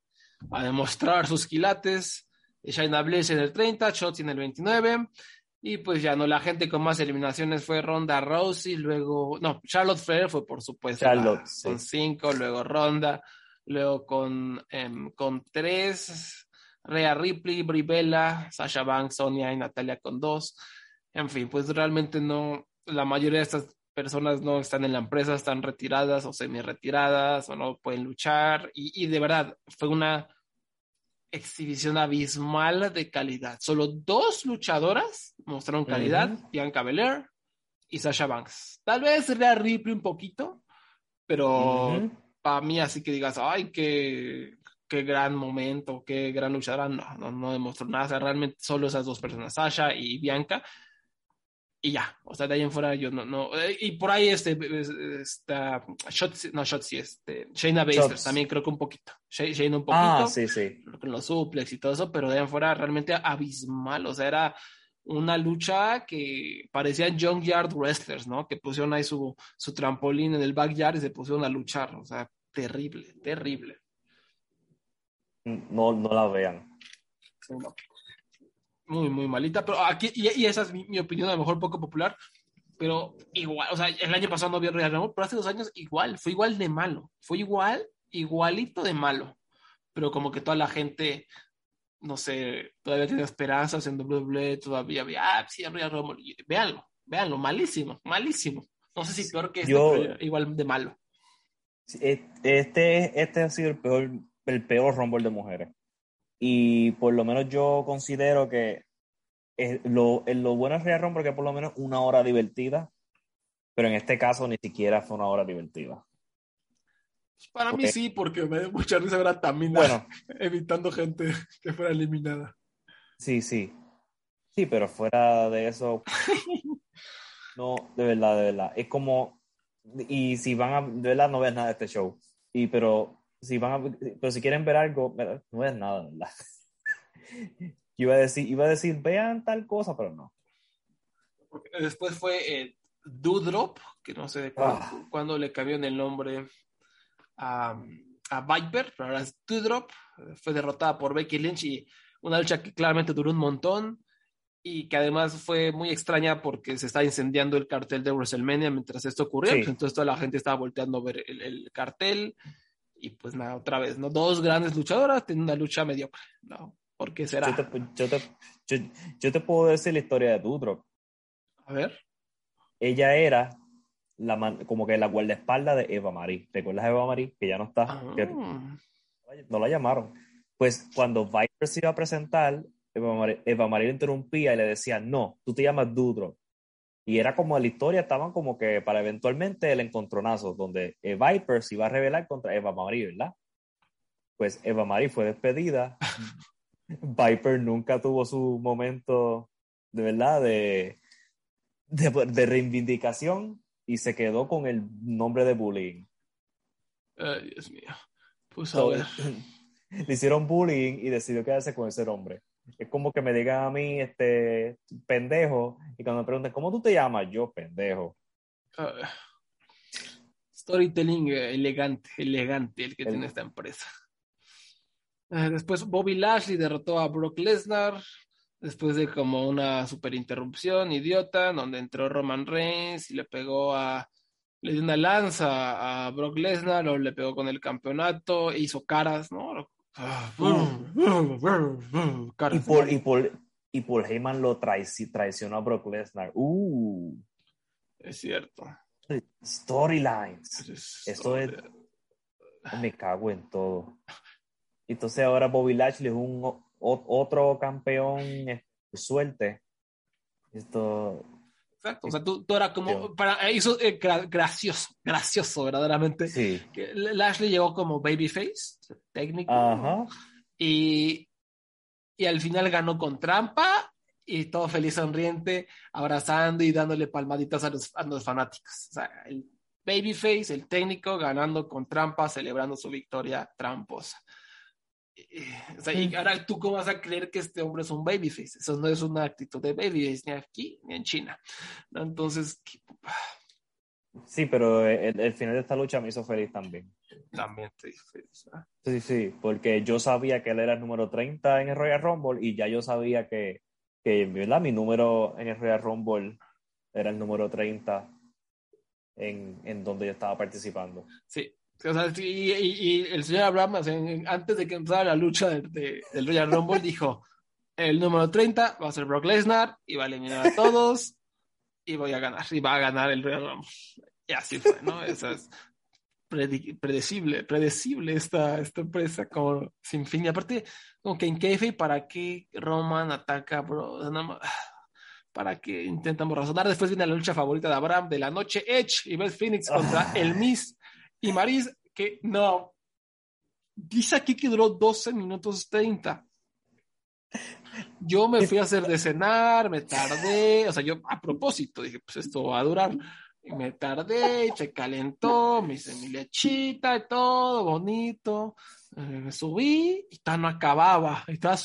a demostrar sus quilates. Shayna Bliss en el 30, Shotzi en el 29. Y pues ya no, la gente con más eliminaciones fue Ronda Rousey, luego, no, Charlotte Flair fue por supuesto Charlotte, la- sí. con 5, luego Ronda, luego con, em, con 3, Rhea Ripley, Brie Bella, Sasha Banks, Sonia y Natalia con 2. En fin, pues realmente no, la mayoría de estas personas no están en la empresa, están retiradas o semi-retiradas o no pueden luchar. Y, y de verdad, fue una exhibición abismal de calidad. Solo dos luchadoras mostraron calidad. Bianca Belair y Sasha Banks. Tal vez Rhea Ripley un poquito, pero para mí así que digas, ay, qué, qué gran momento, qué gran luchadora, no, no, no demostró nada, o sea, realmente solo esas dos personas, Sasha y Bianca, y ya, o sea, de ahí en fuera yo no, no, eh, y por ahí este, es- está, Shotzi, no, Shotzi, este, Shayna Baszler también creo que un poquito, Shay- Shayna un poquito, Ah, sí, sí. con los suplex y todo eso, pero de ahí en fuera realmente abismal, o sea, era una lucha que parecían Junkyard Wrestlers, ¿no? Que pusieron ahí su, su trampolín en el backyard y se pusieron a luchar, o sea, terrible, terrible. No, no la vean. Muy, muy malita, pero aquí, y, y esa es mi, mi opinión, a lo mejor poco popular, pero igual, o sea, el año pasado no había Royal Rumble, pero hace dos años igual, fue igual de malo, fue igual, igualito de malo, pero como que toda la gente, no sé, todavía tiene esperanzas en WWE, todavía había, ah, sí, Rumble, y véanlo, véanlo, malísimo, malísimo, no sé si peor que este, Yo- pero igual de malo. E- Este, este ha sido el peor, el peor Rumble de mujeres. Y por lo menos yo considero que eh, lo, eh, lo bueno es Real Rumble que por lo menos una hora divertida, pero en este caso ni siquiera fue una hora divertida. Para mí Ok. sí, porque me dio mucha risa ver a Tamina Bueno, evitando gente que fuera eliminada. sí, sí. Sí, pero fuera de eso, no, de verdad, de verdad. Es como, y si van a, de verdad no ves nada de este show. Y pero si van a, pero si quieren ver algo, no ves nada, verdad. Yo iba a decir, iba a decir, vean tal cosa, pero no. Después fue eh, Doudrop, que no sé cuándo, Ah. cuándo le cambiaron el nombre a, a Viper, pero ahora es Doudrop. Fue derrotada por Becky Lynch y una lucha que claramente duró un montón y que además fue muy extraña porque se está incendiando el cartel de WrestleMania mientras esto ocurrió. Sí. entonces toda la gente estaba volteando a ver el, el cartel y pues nada, otra vez, ¿no? Dos grandes luchadoras tienen una lucha mediocre, ¿no? ¿Por qué será? Yo te, yo, te, yo, yo te puedo decir la historia de Dudrop. A ver. Ella era la man- como que la guardaespaldas de Eva Marie. ¿Recuerdas a Eva Marie? Que ya no está. Ah. que no la llamaron. Pues cuando Viper se iba a presentar, Eva Marie, Eva Marie le interrumpía y le decía, no, tú te llamas Dudrop. Y era como la historia, estaban como que para eventualmente el encontronazo, donde eh, Viper se iba a rebelar contra Eva Marie, ¿verdad? Pues Eva Marie fue despedida. Viper nunca tuvo su momento de verdad de, de, de reivindicación y se quedó con el nombre de bullying. Ay, Dios mío. Pues a So, ver. le hicieron bullying y decidió quedarse con ese nombre. Es como que me digan a mí, este, pendejo, y cuando me preguntan, ¿cómo tú te llamas? Yo, pendejo. A ver. Storytelling eh, elegante, elegante el que El- tiene esta empresa. Eh, después Bobby Lashley derrotó a Brock Lesnar después de como una super interrupción idiota donde entró Roman Reigns y le pegó a le dio una lanza a Brock Lesnar o le pegó con el campeonato e hizo caras, ¿no? Y por, y por, y Paul Heyman lo traici- traicionó a Brock Lesnar. Uh, Es cierto. storylines. Es- Eso es- Me cago en todo. Entonces ahora Bobby Lashley es un o- otro campeón eh, suerte. Esto, Exacto, o sea, tú, tú era como, Yo. para, hizo eh, gra- gracioso, gracioso, verdaderamente. sí. Lashley llegó como babyface, técnico, Ajá. y, y al final ganó con trampa y todo feliz, sonriente, abrazando y dándole palmaditas a los, a los fanáticos. O sea, el babyface, el técnico, ganando con trampa, celebrando su victoria tramposa. O sea, y ahora tú cómo vas a creer que este hombre es un babyface. Eso no es una actitud de babyface ni aquí ni en China. ¿no? Entonces, Sí, pero el, el, final de esta lucha me hizo feliz también. También te hizo feliz. ¿eh? Sí, sí, porque yo sabía que él era el número 30 en el Royal Rumble y ya yo sabía que, que ¿verdad? mi número en el Royal Rumble era el número 30 en, en donde yo estaba participando. Sí, o sea, y, y, y, el señor Abraham, antes de que empezara la lucha de, de, del Royal Rumble, dijo, el número 30 va a ser Brock Lesnar y va a eliminar a todos y voy a ganar, y va a ganar el Royal Rumble. Y así fue, ¿no? Eso es predecible, predecible esta, esta empresa como sin fin. Y aparte, como que en Keife, ¿para qué Roman ataca, bro? Para que intentamos razonar. Después viene la lucha favorita de Abraham de la noche, Edge y Beth Phoenix contra el Miz y Maris, que no. Dice aquí que duró 12 minutos 30. Yo me fui a hacer de cenar, me tardé, o sea, yo a propósito dije, pues esto va a durar. Y me tardé, se calentó, me hice mi lechita y todo, bonito. Eh, me subí y ya no acababa. Estaba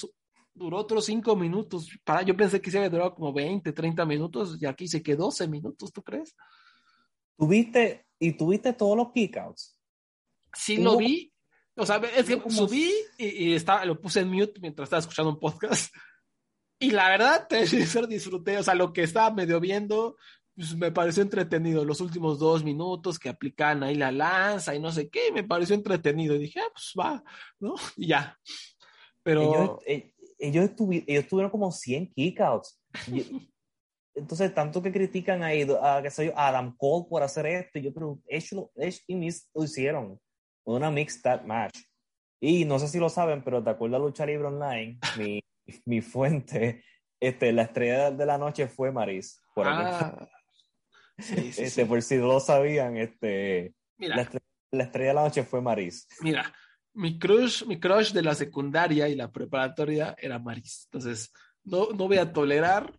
duró otros cinco minutos. Para, yo pensé que se había durado como 20, 30 minutos y aquí se quedó 12 minutos, ¿tú crees? ¿Tuviste, y tuviste todos los kickouts? Sí, lo vi. O sea, es que subí y, y estaba, lo puse en mute mientras estaba escuchando un podcast. Y la verdad, te disfruté. O sea, lo que estaba medio viendo, pues me pareció entretenido. Los últimos dos minutos que aplican ahí la lanza y no sé qué, me pareció entretenido. Y dije, ah, pues va, ¿no? Y ya. Pero. Ellos, ellos, estuvi, ellos tuvieron como 100 kickouts. Entonces, tanto que critican a, a, que soy Adam Cole por hacer esto, yo creo ellos, ellos y Miz lo hicieron. Una mixed tag match. Y no sé si lo saben, pero de acuerdo a Lucha Libre Online, mi, mi fuente, este, la estrella de la noche fue Maris. Por, ah, sí, sí, este, sí. por si no lo sabían, este, Mira, la, estrella, la, estrella, de la noche fue Maris. Mira, mi crush, mi crush de la secundaria y la preparatoria era Maris. Entonces, no, no voy a tolerar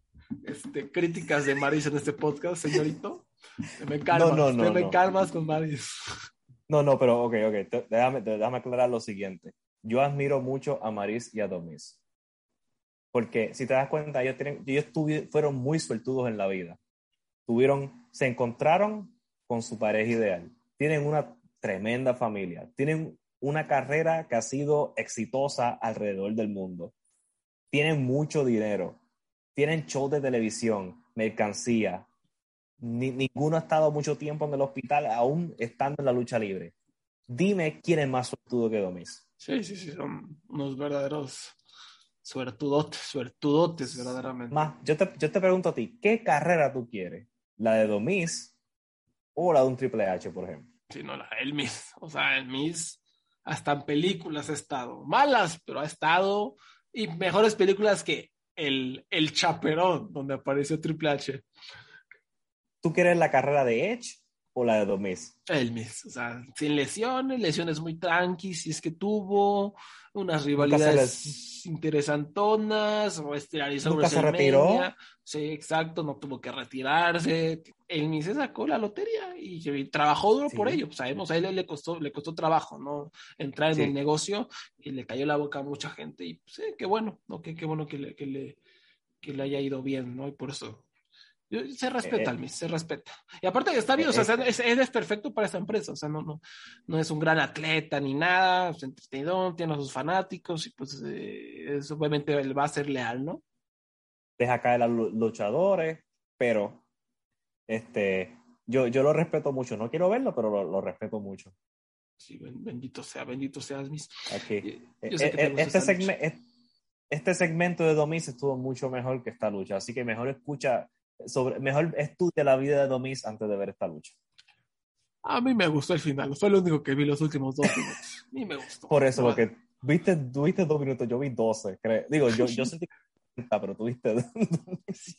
este, críticas de Maris en este podcast, señorito. Te me calmas, no, no, no, te me no. calmas con Maris. No, no, pero ok, ok, déjame, déjame aclarar lo siguiente. Yo admiro mucho a Maris y a Domis. Porque si te das cuenta, ellos, tienen, ellos tuvi, fueron muy suertudos en la vida. Tuvieron, se encontraron con su pareja ideal. Tienen una tremenda familia. Tienen una carrera que ha sido exitosa alrededor del mundo. Tienen mucho dinero. Tienen shows de televisión, mercancía. Ni, ninguno ha estado mucho tiempo en el hospital, aún estando en la lucha libre. Dime quién es más suertudo que Domis. Sí, sí, sí, son unos verdaderos suertudotes, suertudotes, verdaderamente. Más, yo te, yo te pregunto a ti, ¿qué carrera tú quieres? ¿La de Domis o la de un Triple H, por ejemplo? Sí, no, la, el Miz. O sea, el Miz hasta en películas ha estado. Malas, pero ha estado. Y mejores películas que el, el Chaperón, donde apareció Triple H. ¿Tú quieres la carrera de Edge o la de Domis? El Miz, o sea, sin lesiones, lesiones muy tranqui, si es que tuvo unas rivalidades les... interesantonas, o estelarizó ¿Nunca se retiró? Sí, exacto, no tuvo que retirarse. El Miz se sacó la lotería y, y trabajó duro sí. por ello. Sabemos, a él le costó, le costó trabajo, ¿no? Entrar en sí. el negocio y le cayó la boca a mucha gente. Y sí, qué bueno, ¿no? Qué, qué bueno que le, que, le, que le haya ido bien, ¿no? Y por eso se respeta Eh, al Miss, se respeta. Y aparte está bien, o sea, eh, es, es, perfecto para esta empresa, o sea, no, no, no es un gran atleta ni nada, es entretenido, tiene a sus fanáticos y pues eh, obviamente él va a ser leal, ¿no? Deja caer a los luchadores, pero este, yo, yo lo respeto mucho, no quiero verlo, pero lo, lo respeto mucho. Sí, bendito sea, bendito seas, Miss. Aquí. Este, segme este segmento de Domis estuvo mucho mejor que esta lucha, así que mejor escucha sobre, mejor estudia la vida de Domis antes de ver esta lucha. A mí me gustó el final, fue lo único que vi los últimos dos minutos. A mí me gustó. Por eso, bueno. porque viste, tuviste dos minutos, yo vi doce. Creo. Digo, yo, yo sentí pero tuviste.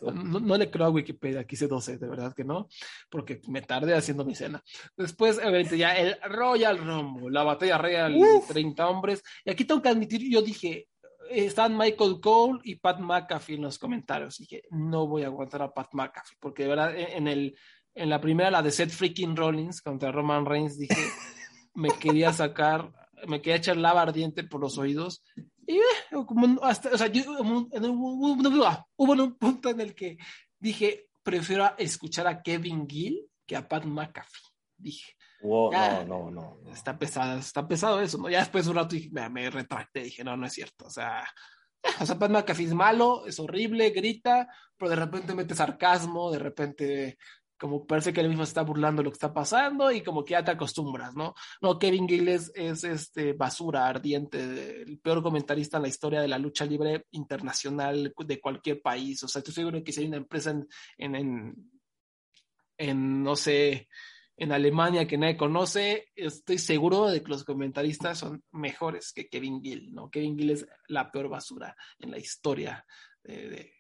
no, no, le creo a Wikipedia, quise 12, de verdad que no, porque me tardé haciendo mi cena. Después, obviamente, ya el Royal Rumble, la batalla real, Uf. 30 hombres. Y aquí tengo que admitir, yo dije, están Michael Cole y Pat McAfee en los comentarios. Y dije, no voy a aguantar a Pat McAfee, porque de verdad en, el, en la primera, la de Seth Freaking Rollins contra Roman Reigns, dije, me quería sacar, me quería echar lava ardiente por los oídos. Y eh, como hasta, o sea, yo, hubo un punto en el que dije, prefiero escuchar a Kevin Gill que a Pat McAfee. Dije, no, no, no, Está pesado, está pesado eso, ¿no? Ya después de un rato me, me retracté, dije, no, no es cierto. O sea, o sea, Pat McAfee es malo, es horrible, grita, pero de repente mete sarcasmo, de repente como parece que él mismo está burlando lo que está pasando y como que ya te acostumbras, ¿no? No, Kevin Gill es, este basura ardiente, el peor comentarista en la historia de la lucha libre internacional de cualquier país. O sea, estoy seguro que si hay una empresa en, en, en, en no sé, en Alemania que nadie conoce, estoy seguro de que los comentaristas son mejores que Kevin Gill, ¿no? Kevin Gill es la peor basura en la historia de,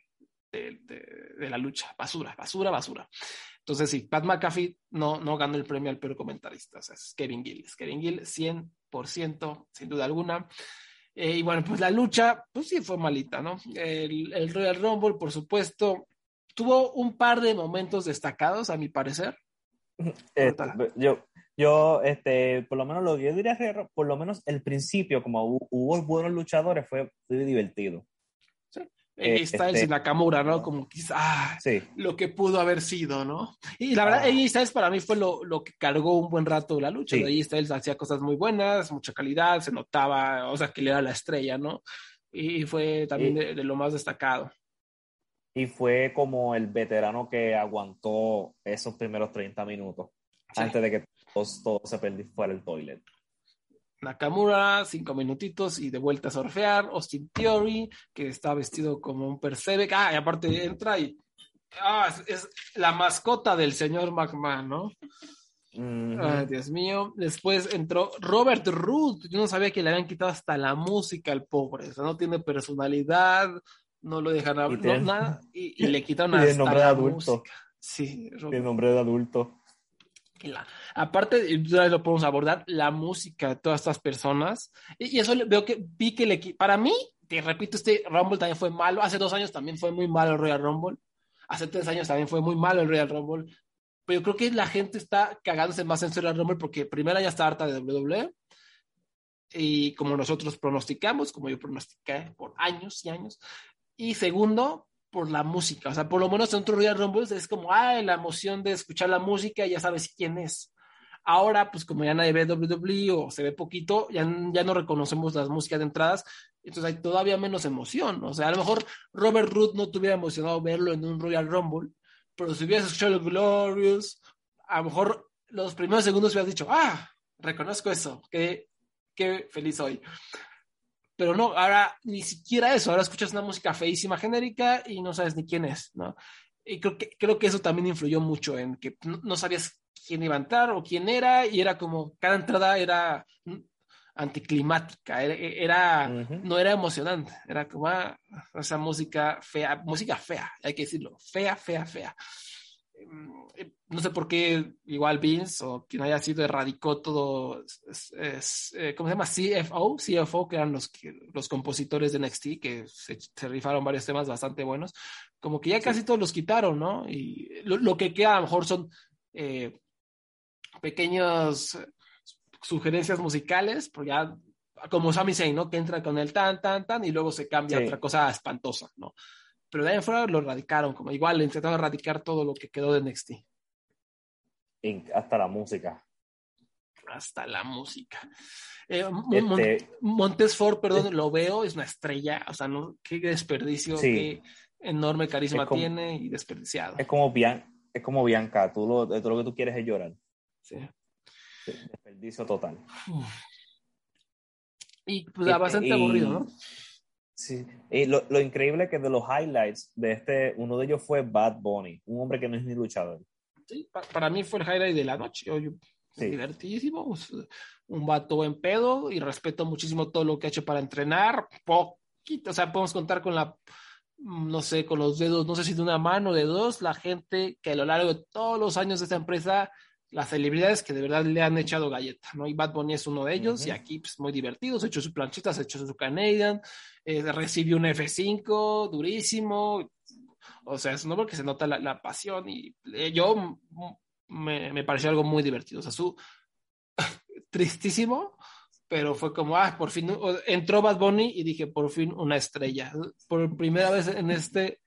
la lucha. Basura, basura, basura. Entonces, sí, Pat McAfee no, no ganó el premio al peor comentarista, o sea, es Kevin Gill. Es Kevin Gill 100%, sin duda alguna. Eh, y bueno, pues la lucha, pues sí fue malita, ¿no? El, el Royal Rumble, por supuesto, tuvo un par de momentos destacados, a mi parecer este, yo, yo, este, por lo menos lo que yo diría, por lo menos el principio, como hubo, buenos luchadores, fue, muy divertido. Sí. Eh, Styles este, y Nakamura, ¿no? Como quizás ah, lo que pudo haber sido, ¿no? Y la verdad, ah. Styles para mí fue lo, lo, que cargó un buen rato la lucha. Sí. Styles hacía cosas muy buenas, mucha calidad, se notaba, o sea, que le era la estrella, ¿no? Y fue también de, lo más destacado y fue como el veterano que aguantó esos primeros 30 minutos antes de que todo, se perdiera fuera el toilet. Nakamura, cinco minutitos y de vuelta a surfear. Austin Theory, que está vestido como un percebe. Ah, y aparte entra y. Ah, es, la mascota del señor McMahon, ¿no? Ay, Dios mío. Después entró Robert Root. Yo no sabía que le habían quitado hasta la música al pobre. O sea, no tiene personalidad, no lo dejan hablar, nada, y, le quitan hasta el nombre de adulto. Música. Sí, el nombre de adulto. La, aparte, lo podemos abordar, la música de todas estas personas, y, eso veo que vi que le para mí, te repito, este Rumble también fue malo, hace dos años también fue muy malo el Royal Rumble, hace tres años también fue muy malo el Royal Rumble, pero yo creo que la gente está cagándose más en el Royal Rumble porque primero ya está harta de WWE, y como nosotros pronosticamos, como yo pronostiqué por años y años, y segundo, por la música. O sea, por lo menos en otro Royal Rumble es como, ah, la emoción de escuchar la música, ya sabes quién es. Ahora, pues como ya nadie ve WWE o se ve poquito, ya, ya no reconocemos las músicas de entradas, entonces hay todavía menos emoción. O sea, a lo mejor Robert Root no te hubiera emocionado verlo en un Royal Rumble, pero si hubieras escuchado los Glorious, a lo mejor los primeros segundos hubieras dicho, ah, reconozco eso, qué, qué feliz soy. Pero no, ahora ni siquiera eso, ahora escuchas una música feísima genérica y no sabes ni quién es, ¿no? Y creo que, creo que eso también influyó mucho en que no, sabías quién iba a entrar o quién era y era como, cada entrada era anticlimática, era, no era emocionante, era como ah, esa música fea, música fea, hay que decirlo, fea, fea, fea. Eh, no sé por qué igual Vince o quien haya sido erradicó todo, es, eh, ¿cómo se llama? CFO, CFO, que eran los, los compositores de NXT, que se, rifaron varios temas bastante buenos, como que ya casi todos los quitaron, ¿no? Y lo, que queda a lo mejor son eh, pequeñas sugerencias musicales, pues ya como Sami Zayn, ¿no? Que entra con el tan, tan, tan y luego se cambia a otra cosa espantosa, ¿no? Pero de ahí afuera lo radicaron, como igual intentaron erradicar todo lo que quedó de NXT. Hasta la música. Hasta la música. Eh, este, Montes Ford, perdón, lo veo, es una estrella, o sea, ¿no? qué desperdicio, qué enorme carisma tiene y desperdiciado. Es como, es como Bianca, tú lo, todo lo que tú quieres es llorar. Sí. Desperdicio total. Y pues este, bastante aburrido, ¿no? Sí, y lo, lo, increíble que de los highlights de este, uno de ellos fue Bad Bunny, un hombre que no es ni luchador. Sí, para mí fue el highlight de la noche. Divertidísimo, pues, un vato en pedo y respeto muchísimo todo lo que ha hecho para entrenar. Poquito, o sea, podemos contar con la, no sé, con los dedos, no sé si de una mano o de dos, la gente que a lo largo de todos los años de esta empresa las celebridades que de verdad le han echado galleta, ¿no? Y Bad Bunny es uno de ellos, Ujú. y aquí, pues, muy divertido, se echó su planchita, se echó su Canadian, eh, recibió un F5 durísimo, o sea, es no porque se nota la, la pasión, y eh, yo me, me pareció algo muy divertido, o sea, su tristísimo, pero fue como, ah, por fin entró Bad Bunny y dije, por fin una estrella. Por primera vez en este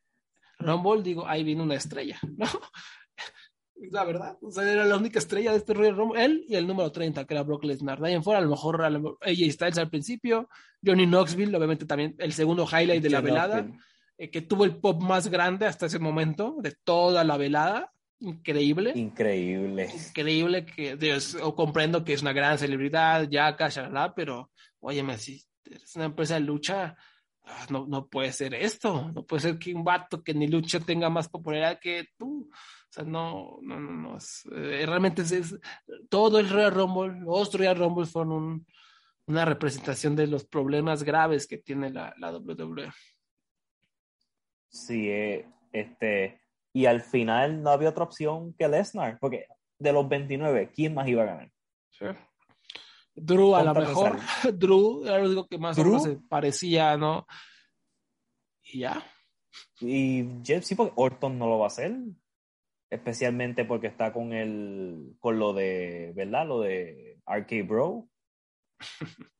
Rumble, digo, ahí vino una estrella, ¿no? La verdad, o sea, era la única estrella de este Royal Rumble, él y el número 30, que era Brock Lesnar. De ahí en fuera, a lo mejor AJ Styles al principio, Johnny Knoxville, obviamente también el segundo highlight de la John velada, eh, que tuvo el pop más grande hasta ese momento de toda la velada. Increíble Increíble. increíble que Dios, o comprendo que es una gran celebridad, ya, shalala, pero óyeme, si eres una empresa de lucha, ah, no, no puede ser esto, no puede ser que un vato que ni lucha tenga más popularidad que tú. O sea, no, no, no, no. es- eh, realmente es, es- todo el Royal Rumble, los Royal Rumble fueron un- una representación de los problemas graves que tiene la, la WWE. Sí, eh, este, y al final no había otra opción que Lesnar, porque de los 29, ¿quién más iba a ganar? Sí. Drew, a lo mejor, Drew, era lo único que más se parecía, ¿no? Y ya. Y Jeff sí, porque Orton no lo va a hacer, especialmente porque está con el, con lo de, ¿verdad? Lo de RK Bro.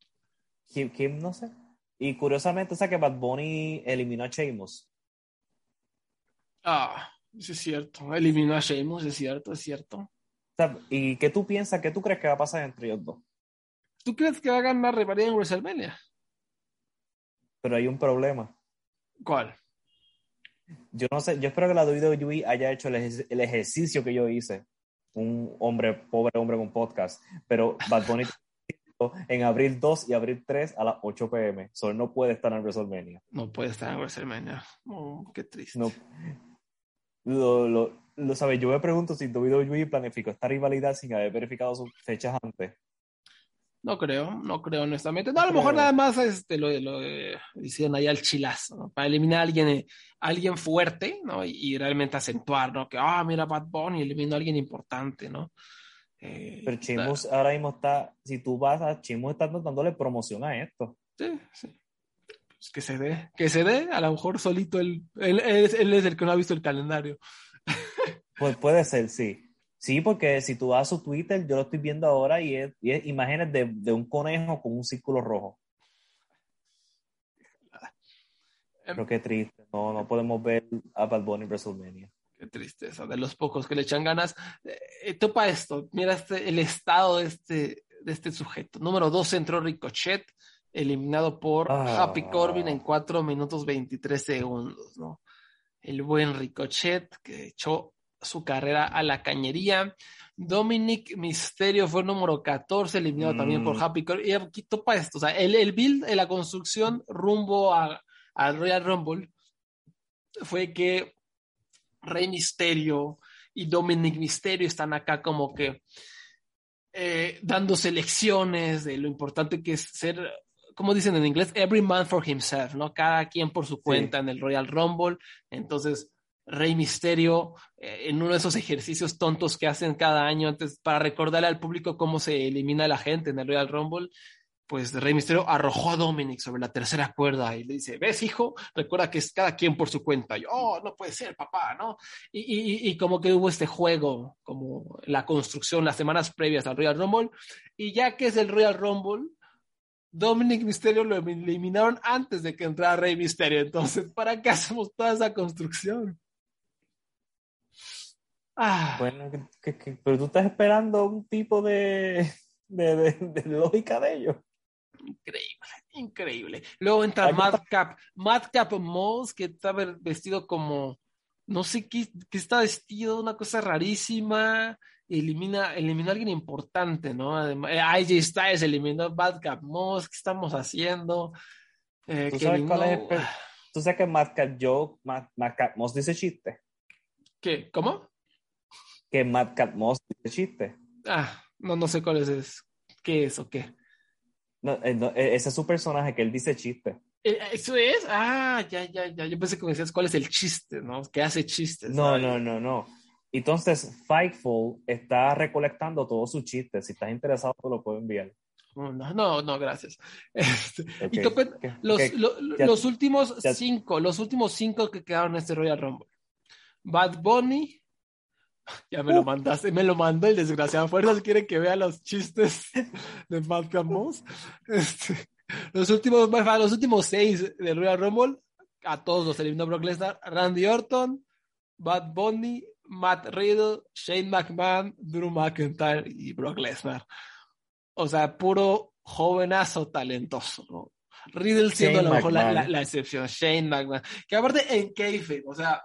¿Quién, quién? no sé. Y curiosamente, o sea que Bad Bunny eliminó a Sheamus. Ah, eso es cierto. Eliminó a Sheamus, es cierto, es cierto. O sea, ¿Y qué tú piensas, qué tú crees que va a pasar entre ellos dos? ¿Tú crees que va a ganar rivalidad en WrestleMania? Pero hay un problema. ¿Cuál? Yo no sé, yo espero que la WWE haya hecho el, ejer- el ejercicio que yo hice. Un hombre, pobre hombre con podcast. Pero Bad Bunny en abril 2 y abril 3 a las 8 pm. Solo no puede estar en WrestleMania. No puede estar en WrestleMania. Oh, qué triste. No. Lo, lo, lo sabes, yo me pregunto si WWE planificó esta rivalidad sin haber verificado sus fechas antes. No creo, no creo honestamente. No, a lo creo. mejor nada más este, lo, lo eh, hicieron ahí al chilazo, ¿no? Para eliminar a alguien, eh, a alguien fuerte, ¿no? Y, y realmente acentuar, ¿no? Que, ah, mira, Bad Bunny eliminó a alguien importante, ¿no? Eh, Pero Chimus ahora mismo está, si tú vas a Chimus, está dándole promoción a esto. Sí, sí. Pues que se dé, que se dé, a lo mejor solito él, él, él es, él es el que no ha visto el calendario. Pues puede ser, sí. Sí, porque si tú vas a su Twitter, yo lo estoy viendo ahora y es, y es imágenes de, de un conejo con un círculo rojo. Pero qué triste, no, no podemos ver a Bad Bunny en WrestleMania. Qué tristeza, de los pocos que le echan ganas. Eh, topa esto, mira este, el estado de este, de este sujeto. Número 2 entró Ricochet, eliminado por Ah. Happy Corbin en 4 minutos 23 segundos, ¿no? El buen Ricochet que echó su carrera a la cañería. Dominic Misterio fue el número 14, eliminado Mm. también por Happy Corbin. Y aquí topa esto, o sea, el, el build, la construcción rumbo a, al Royal Rumble fue que Rey Misterio y Dominic Misterio están acá como que eh, dándose lecciones de lo importante que es ser, como dicen en inglés, every man for himself, ¿no? Cada quien por su cuenta en el Royal Rumble. Entonces, Rey Misterio, eh, en uno de esos ejercicios tontos que hacen cada año antes para recordarle al público cómo se elimina a la gente en el Royal Rumble, pues Rey Misterio arrojó a Dominic sobre la tercera cuerda y le dice, ¿ves, hijo? Recuerda que es cada quien por su cuenta. Y, oh, no puede ser, papá, ¿no? Y como que hubo este juego, como la construcción las semanas previas al Royal Rumble, y ya que es el Royal Rumble, Dominic Misterio lo eliminaron antes de que entrara Rey Misterio. Entonces, ¿para qué hacemos toda esa construcción? Ah, Bueno, que- pero tú estás esperando un tipo de, de, de- de lógica de ellos. increíble, increíble. Luego entra Madcap, Madcap Moss, que está vestido como, no sé qué, qué está vestido, una cosa rarísima. Elimina, eliminó a alguien importante, ¿no? Además, eh, AJ Styles eliminó a Madcap Moss, ¿qué estamos haciendo? Eh, ¿Tú sabes cuál es el Tú sabes que Madcap Joe, Mad, Madcap Moss dice chiste. ¿Qué? ¿Cómo? Que Madcap Moss dice chiste. Ah, no, no sé cuál es, es. ¿Qué es o qué? No, eh, no, eh, ese es su personaje, que él dice chiste. Eh, ¿Eso es? Ah, ya, ya, ya. Yo pensé que me decías cuál es el chiste, ¿no? Que hace chistes. No, Ay, no, no, no. Entonces, Fightful está recolectando todos sus chistes. Si estás interesado, te lo puedo enviar. No, no, no, gracias. Este, y Ok. tope- ¿Qué? los, Ok. lo- los últimos cinco, los últimos cinco que quedaron en este Royal Rumble. Bad Bunny, ya me lo mandaste, me lo mandó el desgraciado. Fuerzas quiere que vea los chistes de Malcolm Moss. Este, los últimos, los últimos seis del Royal Rumble, a todos los eliminó Brock Lesnar, Randy Orton, Bad Bunny, Matt Riddle, Shane McMahon, Drew McIntyre y Brock Lesnar. O sea, puro jovenazo talentoso, ¿no? Riddle siendo a lo mejor la- la excepción, Shane McMahon. Que aparte en kayfabe, o sea,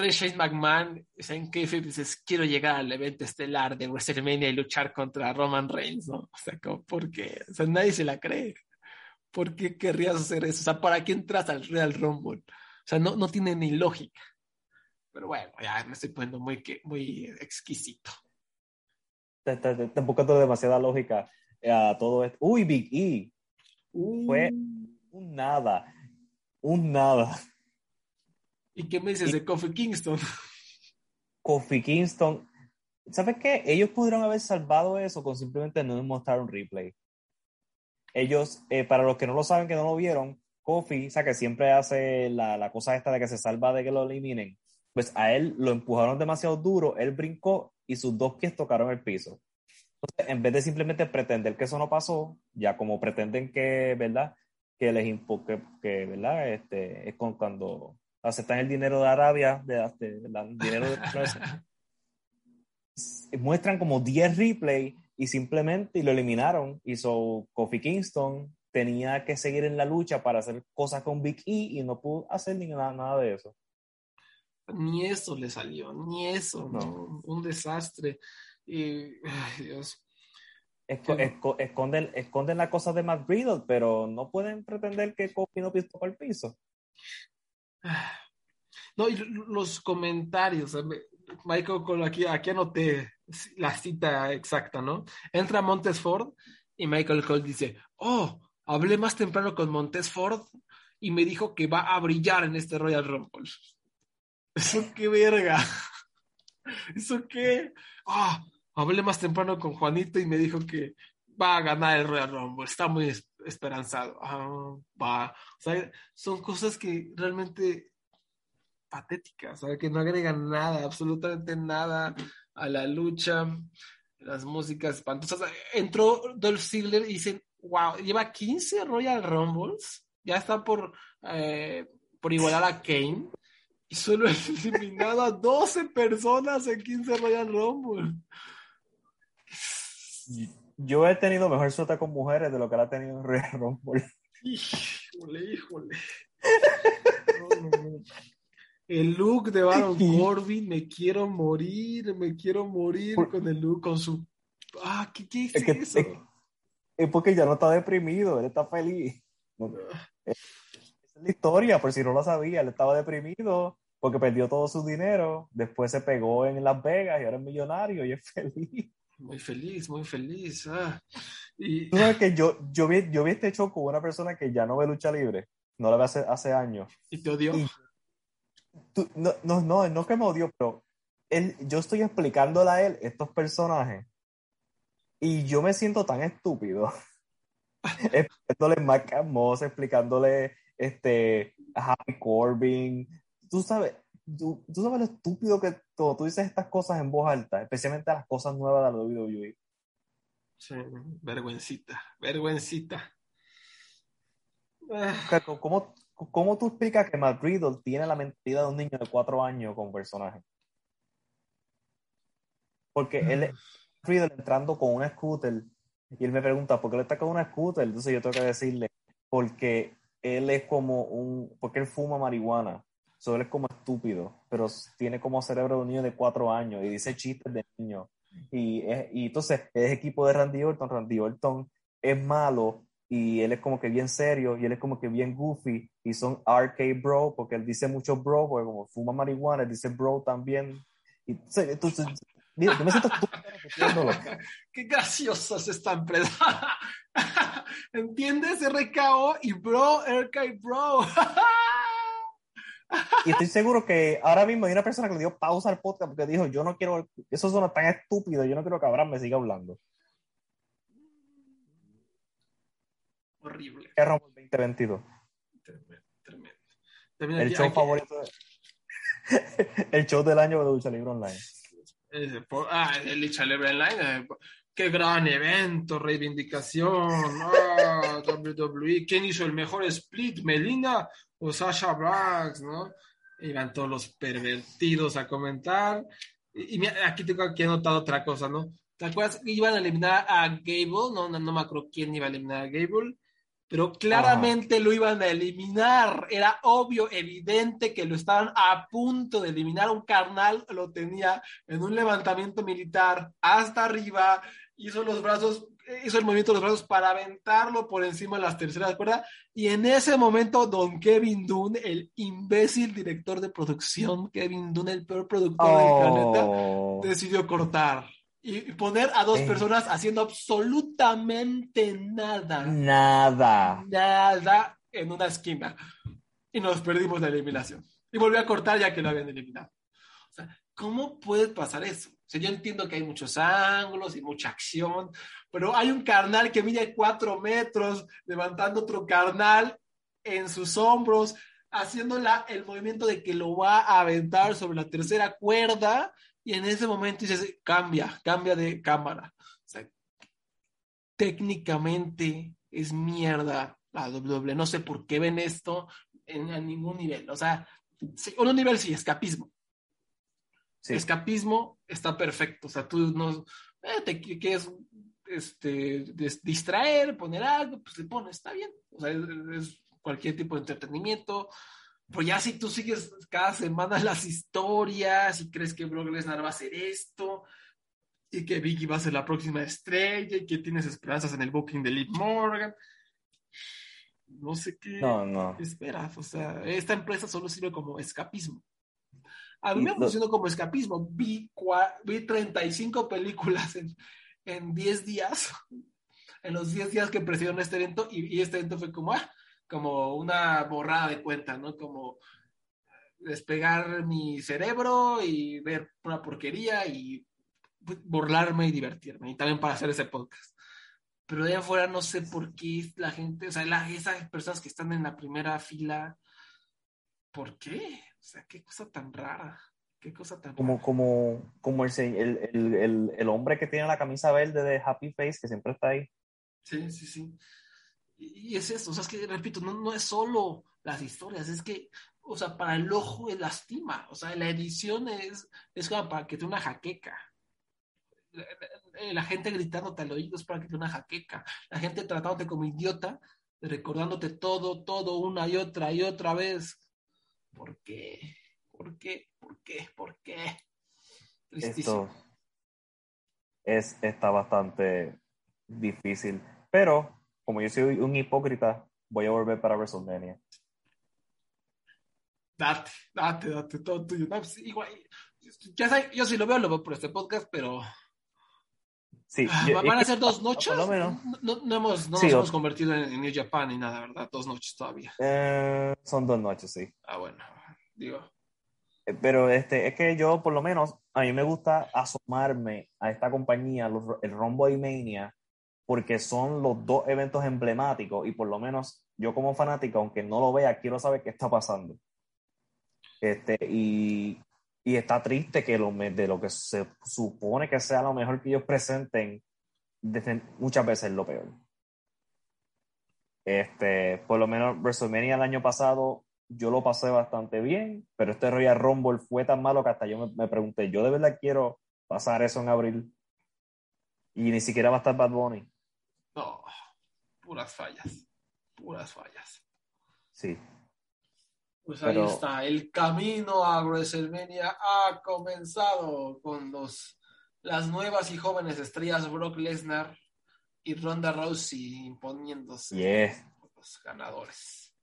eres Shane McMahon, en kayfabe dices, quiero llegar al evento estelar de WrestleMania y luchar contra Roman Reigns, ¿no? O sea, como, ¿por qué? O sea, nadie se la cree. ¿Por qué querrías hacer eso? O sea, ¿para qué entras al Real Rumble? O sea, no, no tiene ni lógica. Pero bueno, ya me estoy poniendo muy, muy exquisito. Te- te- te- Tampoco tengo demasiada lógica a todo esto. Uy, Big E. Fue- Un nada. Un nada. ¿Y qué me dices de Kofi Kingston? Kofi Kingston. ¿Sabes qué? Ellos pudieron haber salvado eso con simplemente no mostrar un replay. Ellos, eh, para los que no lo saben, que no lo vieron, Kofi, o sea, que siempre hace la, la cosa esta de que se salva de que lo eliminen, pues a él lo empujaron demasiado duro, él brincó y sus dos pies tocaron el piso. Entonces, en vez de simplemente pretender que eso no pasó, ya como pretenden que, ¿verdad? Que les que, que, ¿verdad? Este, es con, cuando aceptan el dinero de Arabia, de, de- la- el dinero de muestran como 10 replay y simplemente lo eliminaron. Y so Kofi Kingston tenía que seguir en la lucha para hacer cosas con Big E y no pudo hacer ni nada, nada de eso. Ni eso le salió, ni eso, ¿no? No. Un desastre. Y, ay, Dios. Esco- esco- esconden, esconden las cosas de Matt Riddle, pero no pueden pretender que Kofi no pisó el piso. No, y los comentarios. Michael, con aquí, aquí anoté la cita exacta, ¿no? Entra Montes Ford y Michael Cole dice, oh, hablé más temprano con Montes Ford y me dijo que va a brillar en este Royal Rumble. ¿Eso qué verga? ¿Eso qué? Ah, hablé más temprano con Juanito y me dijo que va a ganar el Royal Rumble. Está muy esperanzado. Ah, va. Son cosas que realmente patéticas, o que no agregan nada, absolutamente nada a la lucha, las músicas espantosas. Entró Dolph Ziggler y dicen, wow, lleva 15 Royal Rumbles, ya está por, eh, por igualar a Kane, y solo ha eliminado a 12 personas en 15 Royal Rumble. Yo he tenido mejor suerte con mujeres de lo que la ha tenido en Royal Rumble. Híjole, híjole. No, no, no. El look de Baron Corbin, me quiero morir, me quiero morir Por- con el look, con su... Ah, ¿qué, qué es, Es que- eso? es- Es porque ya no está deprimido, él está feliz. No- Esa es la historia, por si no lo sabía, él estaba deprimido porque perdió todo su dinero, después se pegó en Las Vegas y ahora es millonario y es feliz. Muy feliz, muy feliz. ah. Y Tú sabes que yo, yo, vi, yo vi este show con una persona que ya no ve lucha libre, no la ve hace, hace años. y te odió. Y- Tú- no, no, no, no que me odió, pero él, yo estoy explicándole a él estos personajes y yo me siento tan estúpido explicándole Mark Moss, explicándole este, a Happy Corbin. Tú sabes, tú, tú sabes lo estúpido que todo, tú dices estas cosas en voz alta, especialmente las cosas nuevas de la WWE. Sí, vergüencita, vergüencita. Ah, ¿Cómo, cómo tú explicas que Matt Riddle tiene la mentalidad de un niño de cuatro años con personaje? Porque él, Riddle entrando con una scooter y él me pregunta, ¿por qué él está con una scooter? Entonces yo tengo que decirle, porque él es como un, porque él fuma marihuana, so él es como estúpido, pero tiene como cerebro de un niño de cuatro años y dice chistes de niño. Y, es- y entonces es equipo de Randy Orton, Randy Orton es malo y él es como que bien serio y él es como que bien goofy y son RK bro porque él dice mucho bro porque como fuma marihuana él dice bro también y entonces, mira, yo me siento qué graciosa es esta empresa. ¿Entiendes? RKO y bro, RK bro. Y estoy seguro que ahora mismo hay una persona que le dio pausa al podcast porque dijo, yo no quiero, eso suena tan estúpido, yo no quiero que Abraham me siga hablando. Horrible. ¿Qué rompo el 2022? Tremendo. tremendo. También El aquí- show aquí- favorito. de- el show del año de Lucha Libre Online. eh, ah, el Lucha Libre Online. Qué gran evento, reivindicación. Ah, WWE. ¿Quién hizo el mejor split? ¿Melina o Sasha Banks? ¿no? Iban todos los pervertidos a comentar. Y, aquí tengo aquí anotado otra cosa, ¿no? ¿Te acuerdas? Iban a eliminar a Gable, no, no, no me acuerdo quién iba a eliminar a Gable, pero claramente lo iban a eliminar. Era obvio, evidente que lo estaban a punto de eliminar. Un carnal lo tenía en un levantamiento militar hasta arriba, hizo los brazos, hizo el movimiento de los brazos para aventarlo por encima de las terceras cuerdas. Y en ese momento, don Kevin Dunn, el imbécil director de producción, Kevin Dunn, el peor productor del planeta, Oh, decidió cortar y poner a dos Eh. personas haciendo absolutamente nada, nada. nada en una esquina. Y nos perdimos la eliminación. Y volvió a cortar ya que lo habían eliminado. O sea, ¿cómo puede pasar eso? Sea, yo entiendo que hay muchos ángulos y mucha acción, pero hay un carnal que mide cuatro metros levantando otro carnal en sus hombros, haciendo la- el movimiento de que lo va a aventar sobre la tercera cuerda, y en ese momento dices, cambia, cambia de cámara. O sea, técnicamente es mierda la WWE. No sé por qué ven esto en, ningún nivel. O sea, sí, un nivel sí, escapismo. Sí. Escapismo está perfecto. O sea, tú no eh, te qui- quieres este, des- distraer, poner algo, pues le pones, está bien. O sea, es, es cualquier tipo de entretenimiento. Pero ya si tú sigues cada semana las historias y crees que Brock Lesnar va a hacer esto y que Vicky va a ser la próxima estrella y que tienes esperanzas en el booking de Liv Morgan. No sé qué No, no. esperas. O sea, esta empresa solo sirve como escapismo. A mí me lo- funcionó como escapismo. Vi, cua- vi 35 películas en, en 10 días, en los 10 días que precedieron este evento, y, y este evento fue como, ah, como una borrada de cuenta, ¿no? Como despegar mi cerebro y ver una porquería y burlarme y divertirme, y también para hacer ese podcast. Pero de afuera no sé por qué la gente, o sea, la- esas personas que están en la primera fila, ¿por qué? O sea, qué cosa tan rara, qué cosa tan Como, rara. como, como el, el, el, el, hombre que tiene la camisa verde de Happy Face, que siempre está ahí. Sí, sí, sí. Y, y es eso, o sea, es que, repito, no, no es solo las historias, es que, o sea, para el ojo es lastima, o sea, la edición es, es como para que te una jaqueca. La, la- la gente gritándote al oído es para que te una jaqueca. La gente tratándote como idiota, recordándote todo, todo, una y otra y otra vez. ¿Por qué? ¿Por qué? ¿Por qué? ¿Por qué? Tristísimo. Esto es, está bastante difícil. Pero, como yo soy un hipócrita, voy a volver para WrestleMania. Date, date, date, todo tuyo. No, pues, igual, ya sabes, yo sí lo veo, lo veo por este podcast, pero Sí, ah, yo- van a ser dos noches. por lo menos. No, no- hemos, no Sí, nos o- hemos convertido en, en New Japan ni nada, ¿verdad? Dos noches todavía. eh, son dos noches, sí. Ah, bueno, digo. Eh, Pero este, es que yo, por lo menos, a mí me gusta asomarme a esta compañía, los, el Rumble y Mania, porque son los dos eventos emblemáticos y por lo menos yo como fanático, aunque no lo vea, quiero saber qué está pasando. Este, y, y está triste que lo, de lo que se supone que sea lo mejor que ellos presenten, desde muchas veces lo peor. Este, por lo menos WrestleMania el año pasado yo lo pasé bastante bien, pero este Royal Rumble fue tan malo que hasta yo me, me pregunté, ¿yo de verdad quiero pasar eso en abril? Y ni siquiera va a estar Bad Bunny. No, puras fallas, puras fallas. Sí. Pues ahí Pero- está, el camino a WrestleMania ha comenzado con los, las nuevas y jóvenes estrellas Brock Lesnar y Ronda Rousey imponiéndose Yes. los ganadores.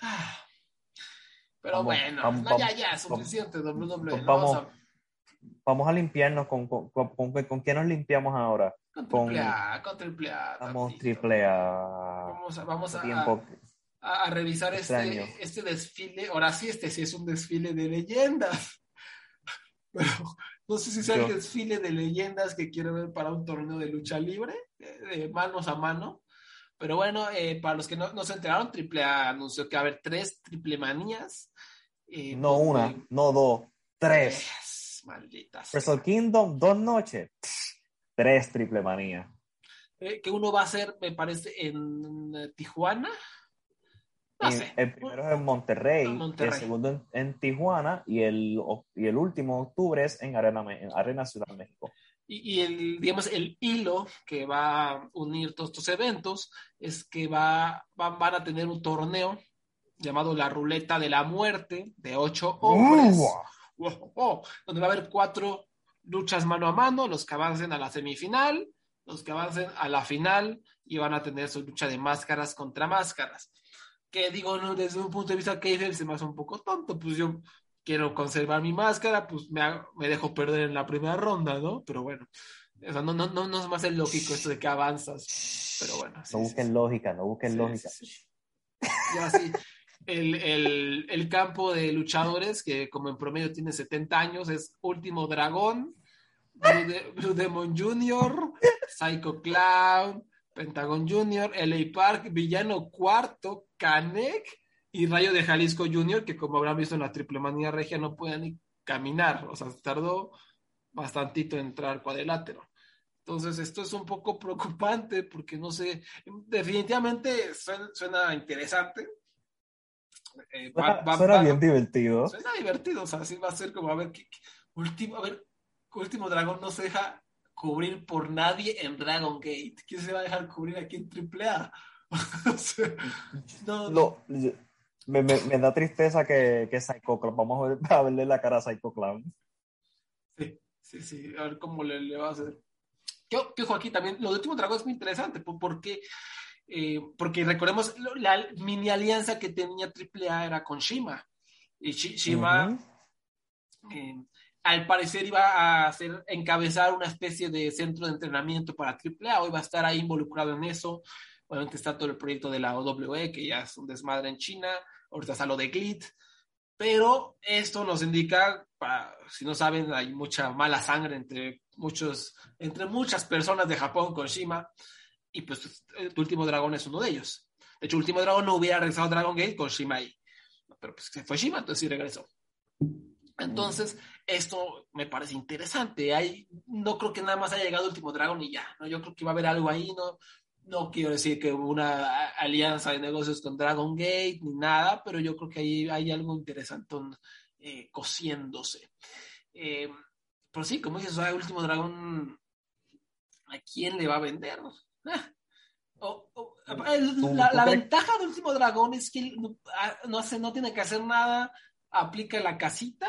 Ah. Pero Vamos, bueno, vamos, no, ya, ya, suficiente, WWE. vamos, no vamos a- Vamos a limpiarnos con, con, con, con- con qué nos limpiamos ahora. con triple A, con triple A. Vamos triple A. Vamos a, vamos a, tiempo. a a, a revisar Extraño. este, este desfile. Ahora sí, este sí es un desfile de leyendas. Pero no sé si sea el Yo- desfile de leyendas que quiero ver para un torneo de lucha libre, eh, de manos a mano. Pero bueno, eh, para los que no, no se enteraron, AAA anunció que va a haber tres triple manías. eh, No una, no dos, tres. Tres, malditas. Wrestle Kingdom, dos noches. Tres triple manía. Eh, que uno va a ser, me parece, en eh, Tijuana. No sé. El primero es en Monterrey, el segundo en, en Tijuana y el, y el último octubre es en Arena, en Arena Ciudad de México. Y, y el, digamos, el hilo que va a unir todos estos eventos es que va, va- van a tener un torneo llamado la Ruleta de la Muerte de ocho hombres, Wow, wow, donde va a haber cuatro luchas mano a mano, los que avancen a la semifinal, los que avancen a la final y van a tener su lucha de máscaras contra máscaras. Que digo, no, desde un punto de vista que se me hace un poco tonto, pues yo quiero conservar mi máscara, pues me, hago- me dejo perder en la primera ronda, ¿no? Pero bueno, o sea, no, no, no, no es más el lógico esto de que avanzas, pero bueno. sí, No busquen sí. lógica, no busquen Sí, lógica. Ya sí, el, el, el campo de luchadores, que como en promedio tiene 70 años, es Último Dragón, Blue, De- Blue Demon Jr., Psycho Clown, Pentagon Jr., LA Park, Villano Cuarto, Canek y Rayo de Jalisco Jr., que como habrán visto en la Triple Manía Regia no pueden ni caminar, o sea, tardó bastantito en entrar cuadrilátero. Entonces, esto es un poco preocupante porque no sé, definitivamente suena, suena interesante. Eh, va- Suena, va- suena va- bien divertido. Suena divertido, o sea, sí va a ser como a ver, qué, qué- último, a ver, último dragón no se deja cubrir por nadie en Dragon Gate. ¿Quién se va a dejar cubrir aquí en AAA? No, Lo- me, me- me da tristeza que, que Psycho Clown, vamos a, ver, a verle la cara a Psycho Clown. Sí, sí, sí, a ver cómo le, le va a hacer. Que ojo, aquí también, lo de último dragón es muy interesante, por- porque, eh, porque recordemos, la mini alianza que tenía AAA era con Shima. Y Shi- Shima, eh, al parecer, iba a hacer, encabezar una especie de centro de entrenamiento para AAA, o iba a estar ahí involucrado en eso. Obviamente está todo el proyecto de la OWE, que ya es un desmadre en China. Ahorita está lo de GLIT. Pero esto nos indica, si no saben, hay mucha mala sangre entre muchos, entre muchas personas de Japón con Shima. Y pues el último dragón es uno de ellos. De hecho, último dragón no hubiera regresado a Dragon Gate con Shima ahí. Pero pues se fue Shima, entonces sí regresó. Entonces, esto me parece interesante. Hay, no creo que nada más haya llegado último dragón y ya. ¿no? Yo creo que va a haber algo ahí. No, no quiero decir que hubo una alianza de negocios con Dragon Gate ni nada, pero yo creo que ahí hay algo interesante eh, cosiéndose. Eh, pero sí, como dices, ah, último dragón, ¿a quién le va a vender? Ah, o- o- el- ¿Tú- la la ventaja de último dragón es que ah, no hace, no tiene que hacer nada, aplica la casita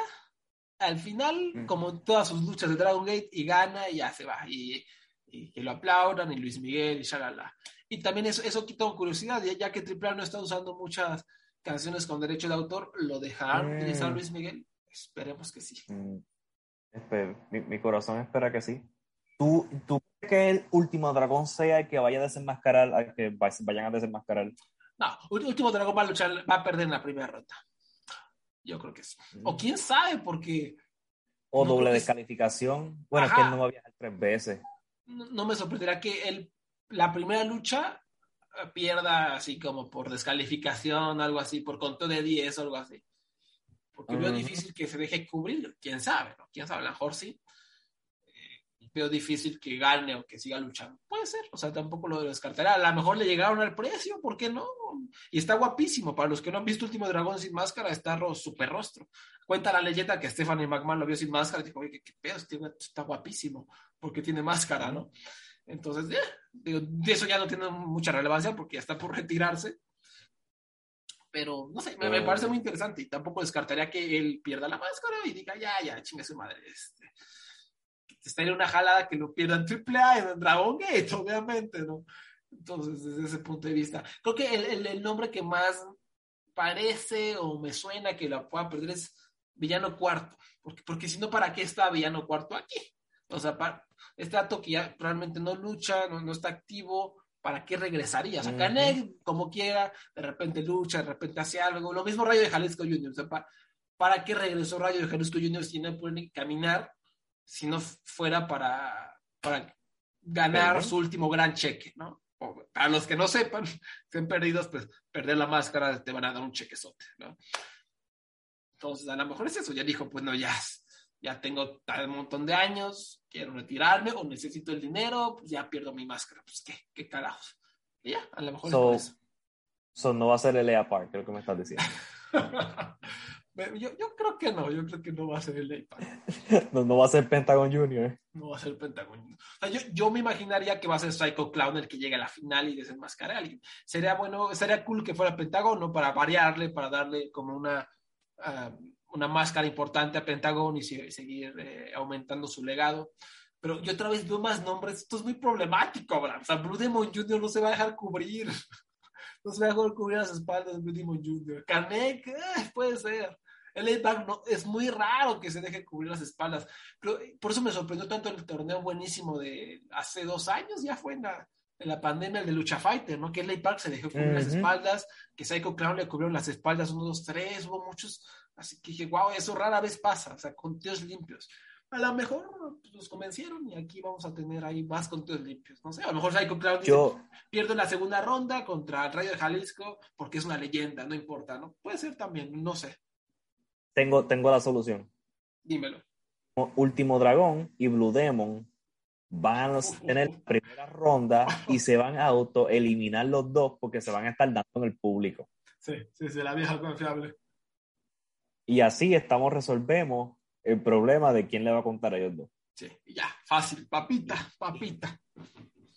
al final, Mm. como en todas sus luchas de Dragon Gate, y gana y ya se va. Y, y que lo aplaudan, y Luis Miguel, y shalala. Y también eso, eso quita curiosidad, ya, ya que Triple A no está usando muchas canciones con derecho de autor, ¿lo dejarán Mm. utilizar Luis Miguel? Esperemos que sí. Mm, mi, mi corazón espera que sí. ¿Tú, ¿Tú crees que el último dragón sea el que vaya a desenmascarar, al que va- vayan a desenmascarar? No, Último Dragón va a luchar, va a perder en la primera ronda. Yo creo que sí. O quién sabe, porque O No, doble es- descalificación. Bueno, es que él no va a viajar tres veces. no, no me sorprenderá que él, la primera lucha eh, pierda así como por descalificación, algo así, por conteo de 10 o algo así. Porque veo Ujú. difícil que se deje cubrir, quién sabe, ¿no? Quién sabe, a lo mejor sí. Eh, Veo difícil que gane o que siga luchando. Puede ser, o sea, tampoco lo descartará. A lo mejor le llegaron al precio, ¿por qué no? Y está guapísimo. Para los que no han visto Último Dragón sin máscara, está ro super rostro. Cuenta la leyenda que Stephanie McMahon lo vio sin máscara y dijo, oye, ¿qué, qué pedo? Este está guapísimo porque tiene máscara, ¿no? Entonces, eh, digo, de eso ya no tiene mucha relevancia porque ya está por retirarse. Pero, no sé, me, me parece muy interesante y tampoco descartaría que él pierda la máscara y diga, ya, ya, chinga su madre. Este, estaría una jalada que lo pierdan triple A en Dragon Gate, obviamente, ¿no? Entonces, desde ese punto de vista, creo que el, el, el nombre que más parece o me suena que la pueda perder es Villano Cuarto, porque, porque si no, ¿para qué está Villano Cuarto aquí? O sea, para, este dato que ya realmente no lucha, no, no está activo, ¿para qué regresaría? O sea. Canek, como quiera, de repente lucha, de repente hace algo. Lo mismo Rayo de Jalisco Junior. O sea, pa- ¿para qué regresó Rayo de Jalisco Junior si no pueden caminar, si no fuera para, para ganar Perder. su último gran cheque, ¿no? O, para los que no sepan, estén perdidos, pues perder la máscara te van a dar un chequezote, ¿no? Entonces, a lo mejor es eso. Ya dijo, pues no, ya, ya tengo tal montón de años, quiero retirarme o necesito el dinero, pues ya pierdo mi máscara. Pues qué, qué carajos. Y ya, a lo mejor So- es So, no va a ser el Park, creo que me estás diciendo. yo, yo creo que no, yo creo que no va a ser el iPad. No, no va a ser Pentagon Junior. No va a ser Pentagon. O sea, yo, yo me imaginaría que va a ser Psycho Clown el que llegue a la final y desenmascare a alguien. Sería bueno, sería cool que fuera Pentagon, ¿no? Para variarle, para darle como una, ah, una máscara importante a Pentagon y se- seguir eh, aumentando su legado. Pero yo otra vez veo más nombres. Esto es muy problemático, Abraham. O sea, Blue Demon Jr. no se va a dejar cubrir. No se va a dejar cubrir las espaldas de Blue Demon Jr. Kanek, eh, puede ser. El A-Back no, es muy raro que se deje cubrir las espaldas. Por eso me sorprendió tanto el torneo buenísimo de hace dos años, ya fue en la, en la pandemia, el de Lucha Fighter, ¿no? Que LA Park se dejó cubrir las espaldas, que Psycho Clown le cubrieron las espaldas, uno, dos, tres, hubo muchos. Así que dije, wow, eso rara vez pasa, o sea, conteos limpios. A lo mejor pues, los convencieron y aquí vamos a tener ahí más conteos limpios. No sé, a lo mejor Psycho Clown dice, Yo, pierdo la segunda ronda contra el Rayo de Jalisco porque es una leyenda, no importa, ¿no? Puede ser también, no sé, tengo, tengo la solución. dímelo. Último Dragón y Blue Demon van a tener la primera ronda y se van a auto eliminar los dos porque se van a estar dando en el público. Sí, sí, sí, la vieja confiable. Y así estamos, resolvemos el problema de quién le va a contar a ellos dos. Sí, ya, fácil, papita, papita.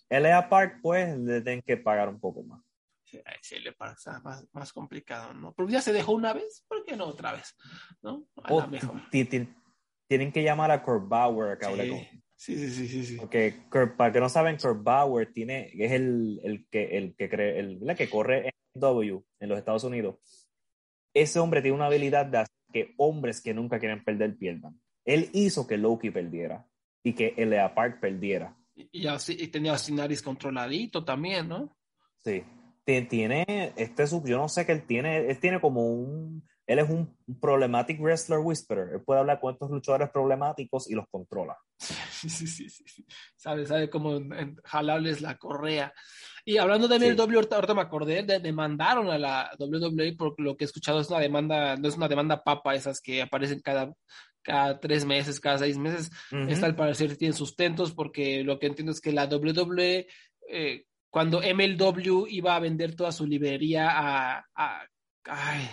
LA Park, pues, le tienen que pagar un poco más. Sí, ahí sí le pasa más, más complicado, ¿no? Pero ya se dejó una vez, ¿por qué no otra vez? ¿No? A O la mejor. ti- ti- tienen que llamar a Kurt Bauer a que hable con Sí, sí, sí, sí, sí. Porque Kurt- para que no saben, Kurt Bauer tiene, es el, el que el que cree, el, ¿verdad? que corre en W en los Estados Unidos. Ese hombre tiene una habilidad de hacer que hombres que nunca quieren perder pierdan. Él hizo que Loki perdiera y que Elea Park perdiera. Y, y así, y tenía a Sinaris controladito también, ¿no? Sí. Ti- Tiene, este sub, yo no sé que él tiene, él tiene como un, él es un problematic wrestler whisperer. Él puede hablar con estos luchadores problemáticos y los controla. Sí, sí, sí, sí. Sabe, sabe cómo jalarles la correa. Y hablando de Sí. MLW, ahorita, me acordé, de, demandaron a la WWE por lo que he escuchado, es una demanda, no es una demanda papa, esas que aparecen cada, cada tres meses, cada seis meses. Ujú. Esta al parecer tiene sustentos porque lo que entiendo es que la WWE, eh, cuando MLW iba a vender toda su librería a... a ay,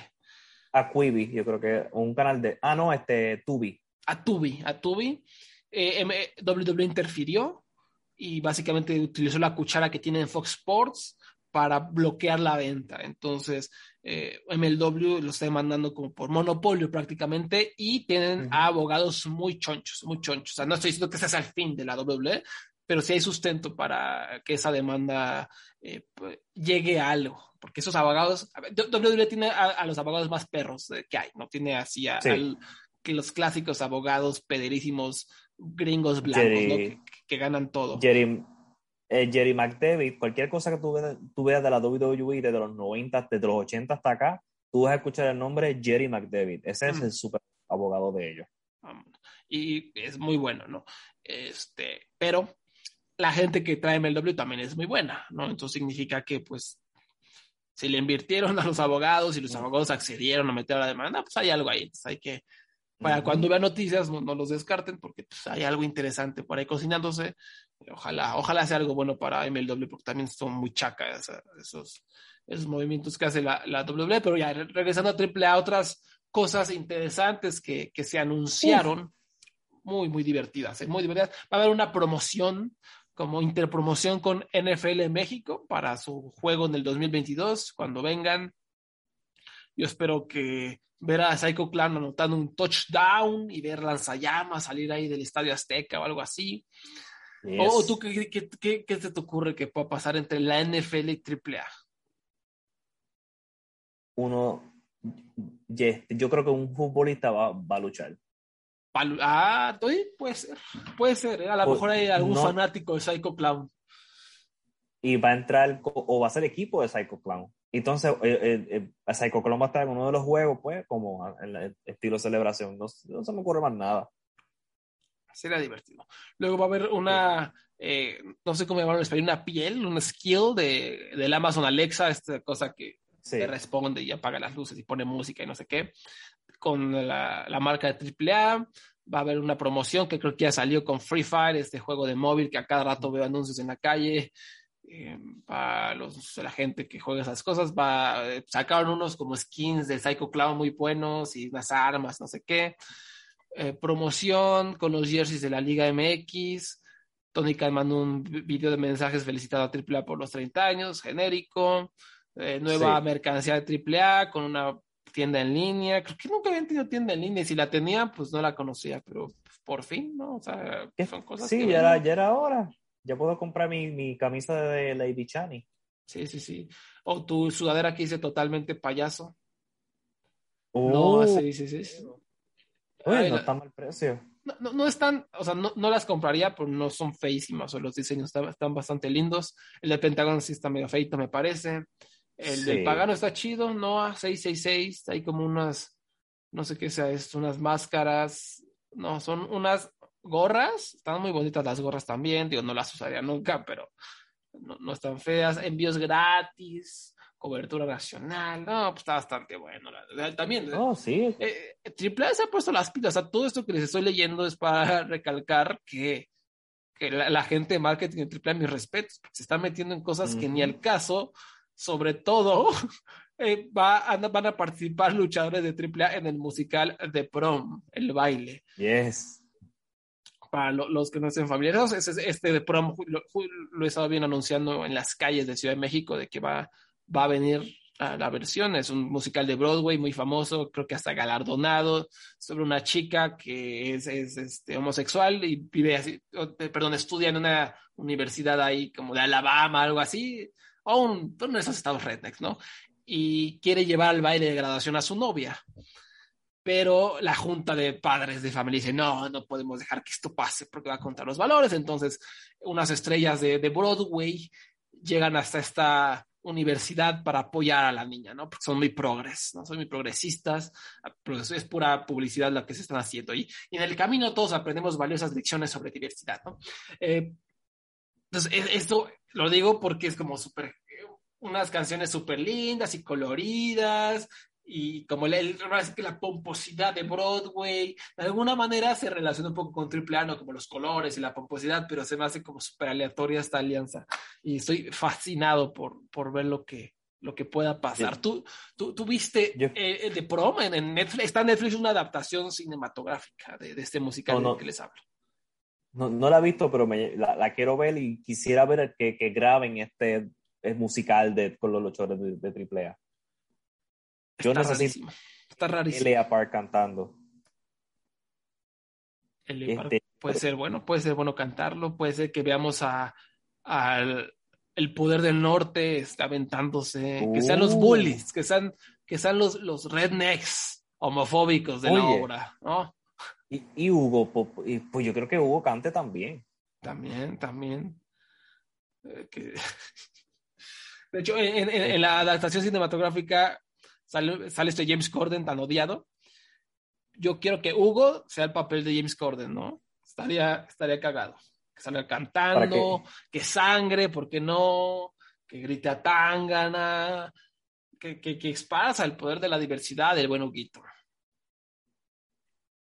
A Quibi, yo creo que un canal de, ah, no, este, Tubi. a Tubi, a Tubi, eh, M- WWE interfirió y básicamente utilizó la cuchara que tiene en Fox Sports para bloquear la venta. Entonces, eh, MLW lo está demandando como por monopolio prácticamente y tienen Ujú. a abogados muy chonchos, muy chonchos. O sea, no estoy diciendo que ese sea el fin de la WWE, pero sí hay sustento para que esa demanda eh, pues, llegue a algo. Porque esos abogados, WWE tiene a, a los abogados más perros eh, que hay, ¿no? Tiene así a, Sí. al- que los clásicos abogados pederísimos gringos blancos, Jerry- ¿no? Que, que ganan todo. Jerry, eh, Jerry McDavid, cualquier cosa que tú, veas- tú veas de la WWE desde los 90, desde los 80 hasta acá, tú vas a escuchar el nombre Jerry McDavid. Ese es Mm. el super abogado de ellos. Um, y es muy bueno, ¿no? Este, pero la gente que trae MLW también es muy buena, ¿no? Entonces significa que, pues, si le invirtieron a los abogados y los abogados accedieron a meter a la demanda, pues hay algo ahí. Entonces hay que, para cuando vean noticias, no, no los descarten, porque pues, hay algo interesante por ahí cocinándose. Ojalá, ojalá sea algo bueno para MLW, porque también son muy chacas esos, esos movimientos que hace la, la W. Pero ya re- regresando a AAA, otras cosas interesantes que, que se anunciaron, muy, muy divertidas, ¿eh? muy divertidas. Va a haber una promoción como interpromoción con NFL México para su juego en el 2022, cuando vengan. Yo espero que ver a Psycho Clown anotando un touchdown y ver lanzallamas salir ahí del Estadio Azteca o algo así. Yes. O, o tú, ¿qué, qué, qué, qué se te ocurre que pueda pasar entre la NFL y AAA? Uno, yes, yo creo que un futbolista va, va a luchar. Ah, puede ser, puede ser. A lo Pues, mejor hay algún no. fanático de Psycho Clown. y va a entrar o va a ser equipo de Psycho Clown. Entonces, eh, eh, eh, Psycho Clown va a estar en uno de los juegos, pues, como en el estilo celebración. No, no se me ocurre más nada. Sería divertido. Luego va a haber una, eh, no sé cómo llamarlo en español, una piel, un skill de, del Amazon Alexa, esta cosa que Sí. te responde y apaga las luces y pone música y no sé qué, con la, la marca de AAA. Va a haber una promoción que creo que ya salió con Free Fire, este juego de móvil que a cada rato veo anuncios en la calle. Eh, para los, la gente que juega esas cosas, va, eh, sacaron unos como skins de Psycho Clown muy buenos y unas armas, no sé qué. Eh, promoción con los jerseys de la Liga MX. Tony Khan mandó un vi- video de mensajes felicitando a AAA por los 30 años, genérico. Eh, nueva Sí. mercancía de AAA con una tienda en línea. Creo que nunca habían tenido tienda en línea y si la tenía, pues no la conocía, pero por fin, ¿no? O sea, son cosas Sí, que ya era, ya era hora. Ya puedo comprar mi, mi camisa de Lady Chani. Sí, sí, sí. O tu sudadera que dice totalmente payaso. Oh, No, sí, sí, sí. uy, Ay, no la- está mal precio. No, no, no están, o sea, no, no las compraría, pero no son feísimas, o los diseños están, están bastante lindos. El de Pentagon sí está medio feito, me parece. El del Sí. Pagano está chido, Noah 666, hay como unas, no sé qué sea esto, unas máscaras, no, son unas gorras, están muy bonitas las gorras también, digo, no las usaría nunca, pero no, no están feas, envíos gratis, cobertura nacional, no, pues está bastante bueno. también, Oh, sí. eh, Triple A se ha puesto las pilas. O sea, todo esto que les estoy leyendo es para recalcar que, que la, la gente de marketing de Triple A, mis respetos, se está metiendo en cosas que ni al caso, sobre todo, eh, va, van a participar luchadores de Triple A en el musical de prom, el baile. Yes. Para lo- los que no estén familiarizados, ese- este de prom lo, lo he estado bien anunciando en las calles de Ciudad de México de que va, va a venir a la versión. Es un musical de Broadway muy famoso, creo que hasta galardonado, sobre una chica que es, es, este, homosexual y vive así, eh, perdón, estudia en una universidad ahí como de Alabama, algo así, o un, uno de esos estados rednecks, ¿no? Y quiere llevar al baile de graduación a su novia pero la junta de padres de familia dice, no, no podemos dejar que esto pase porque va contra los valores. Entonces, unas estrellas de, de Broadway llegan hasta esta universidad para apoyar a la niña, ¿no? Porque son muy progres, ¿no? Son muy progresistas, pero es pura publicidad lo que se están haciendo. Y, y en el camino todos aprendemos valiosas lecciones sobre diversidad, ¿no? Eh, entonces, es- esto lo digo porque es como súper, unas canciones súper lindas y coloridas, y como la pomposidad de Broadway, de alguna manera se relaciona un poco con Triple A, ¿no? como los colores y la pomposidad, pero se me hace como súper aleatoria esta alianza. Y estoy fascinado por, por ver lo que, lo que pueda pasar. Sí. ¿Tú, tú, tú viste Yo- eh, de prom en, Netflix? Está en Netflix una adaptación cinematográfica de, de este musical No, que les hablo. No, no la he visto, pero me- la, la quiero ver y quisiera ver que, que graben este eh, musical de, con los luchadores de, de AAA. Yo Está necesito rarísimo. Está rarísimo. Elia Park cantando. Leopard Este, puede ser bueno, puede ser bueno cantarlo, puede ser que veamos a, al el poder del norte está aventándose, que sean los Uh. bullies, que sean, que sean los, los rednecks homofóbicos de la obra, ¿no? Y, y Hugo, y, pues yo creo que Hugo cante también. También, también. Eh, que- De hecho, en, en- en la adaptación cinematográfica sale, sale este James Corden tan odiado. Yo quiero que Hugo sea el papel de James Corden, ¿no? Estaría, estaría cagado. Que salga cantando, que sangre, ¿por qué no? Que grite a Tangana, que, que, que esparza el poder de la diversidad del buen Huguito.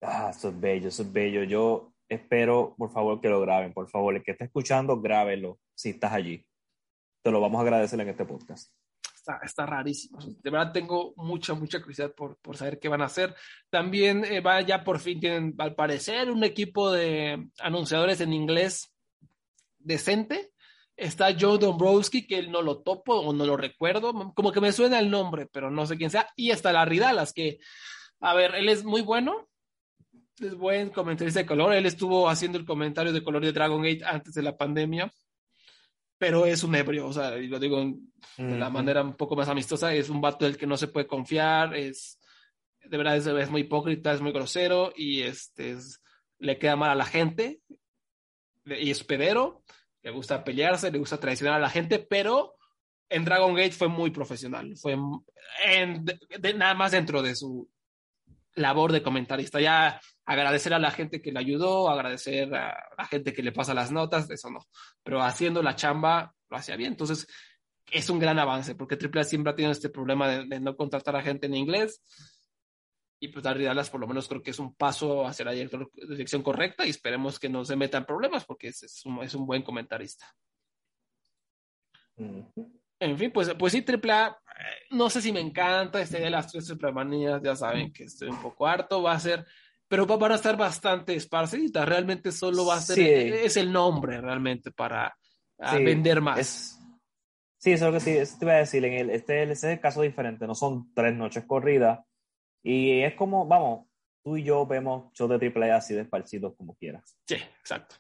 Ah, eso es bello, eso es bello. Yo espero, por favor, que lo graben. Por favor, el que esté escuchando, grábelo si estás allí. Te lo vamos a agradecer en este podcast. está, rarísimo. De verdad tengo mucha, mucha curiosidad por, por saber qué van a hacer. También eh, va, ya por fin tienen, al parecer, un equipo de anunciadores en inglés decente. Está Joe Dombrowski, que él no lo topo o no lo recuerdo, como que me suena el nombre, pero no sé quién sea. Y está Larry Dallas, que, a ver, él es muy bueno, es buen comentarista de color. Él estuvo haciendo el comentario de color de Dragon Gate antes de la pandemia, pero es un ebrio, o sea, y lo digo de la manera un poco más amistosa, es un vato del que no se puede confiar, es de verdad es, es muy hipócrita, es muy grosero y este es- le queda mal a la gente y es pedero. le gusta pelearse, le gusta traicionar a la gente, pero en Dragon Gate fue muy profesional, fue en, de, nada más dentro de su labor de comentarista. Ya agradecer a la gente que le ayudó, agradecer a la gente que le pasa las notas, eso no, pero haciendo la chamba lo hacía bien. Entonces, es un gran avance, porque AAA siempre ha tenido este problema de, de no contratar a gente en inglés. Y pues Darry Dallas por lo menos creo que es un paso hacia la dirección correcta y esperemos que no se metan problemas porque es, es, un, es un, buen comentarista. Mm -hmm. En fin, pues, pues sí, AAA, no sé si me encanta este de las tres manías, ya saben que estoy un poco harto, va a ser, pero van a estar bastante esparcidas, realmente solo va a ser, sí. es el nombre realmente para sí, vender más. Es, sí, eso es lo que eso te iba a decir, en el, este, este es el caso diferente, no son tres noches corridas, y es como, vamos, tú y yo vemos shows de AAA así de esparcidos como quieras. Sí, exacto.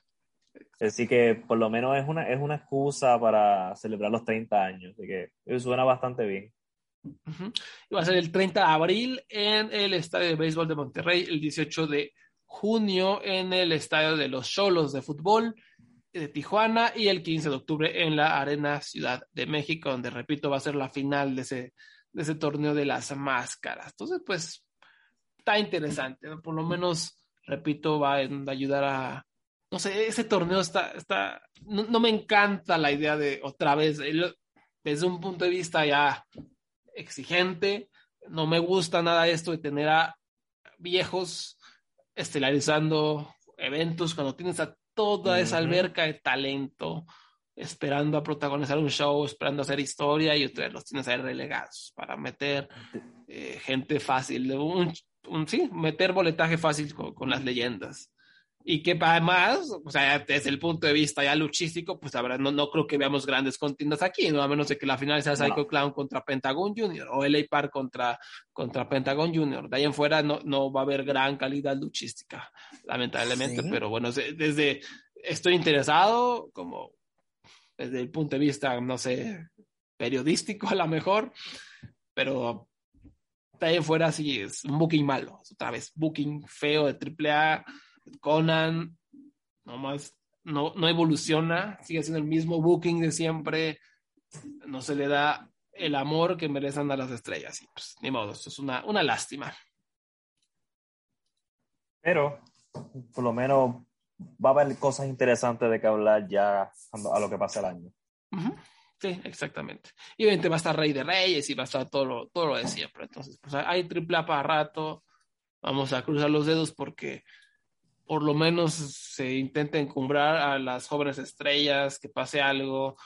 Así que por lo menos es una, es una excusa para celebrar los 30 años. Así que suena bastante bien. Uh -huh. Y va a ser el 30 de abril en el Estadio de Béisbol de Monterrey, el 18 de junio en el Estadio de los Cholos de Fútbol de Tijuana y el 15 de octubre en la Arena Ciudad de México, donde, repito, va a ser la final de ese, de ese torneo de las máscaras. Entonces, pues, está interesante. ¿no? Por lo menos, repito, va a ayudar a no sé, ese torneo está, está no, no, me encanta la idea de otra vez, desde un punto de vista ya exigente, no me gusta nada esto de tener a viejos estelarizando eventos cuando tienes a toda esa alberca de talento esperando a protagonizar un show, esperando a hacer historia y ustedes los tienes ahí relegados para meter eh, gente fácil, un, un, sí, meter boletaje fácil con, con las leyendas y que además, o sea, desde el punto de vista ya luchístico, pues la verdad no, no creo que veamos grandes contiendas aquí, ¿no? A menos de que la final sea Psycho no. Clown contra Pentagon Junior o LA Park contra, contra Pentagon Junior. De ahí en fuera no, no va a haber gran calidad luchística, lamentablemente, ¿Sí? pero bueno, desde estoy interesado, como desde el punto de vista, no sé, periodístico a lo mejor, pero de ahí en fuera sí es un booking malo, otra vez, booking feo de AAA Conan nomás no, no evoluciona, sigue siendo el mismo booking de siempre, no se le da el amor que merecen a las estrellas. Y pues, ni modo, esto es una, una lástima. Pero, por lo menos, va a haber cosas interesantes de que hablar ya a lo que pasa el año. Uh -huh. Sí, exactamente. Y obviamente va a estar Rey de Reyes y va a estar todo lo, todo lo de siempre. Entonces, pues hay triple A para rato. Vamos a cruzar los dedos porque por lo menos se intenta encumbrar a las jóvenes estrellas, que pase algo,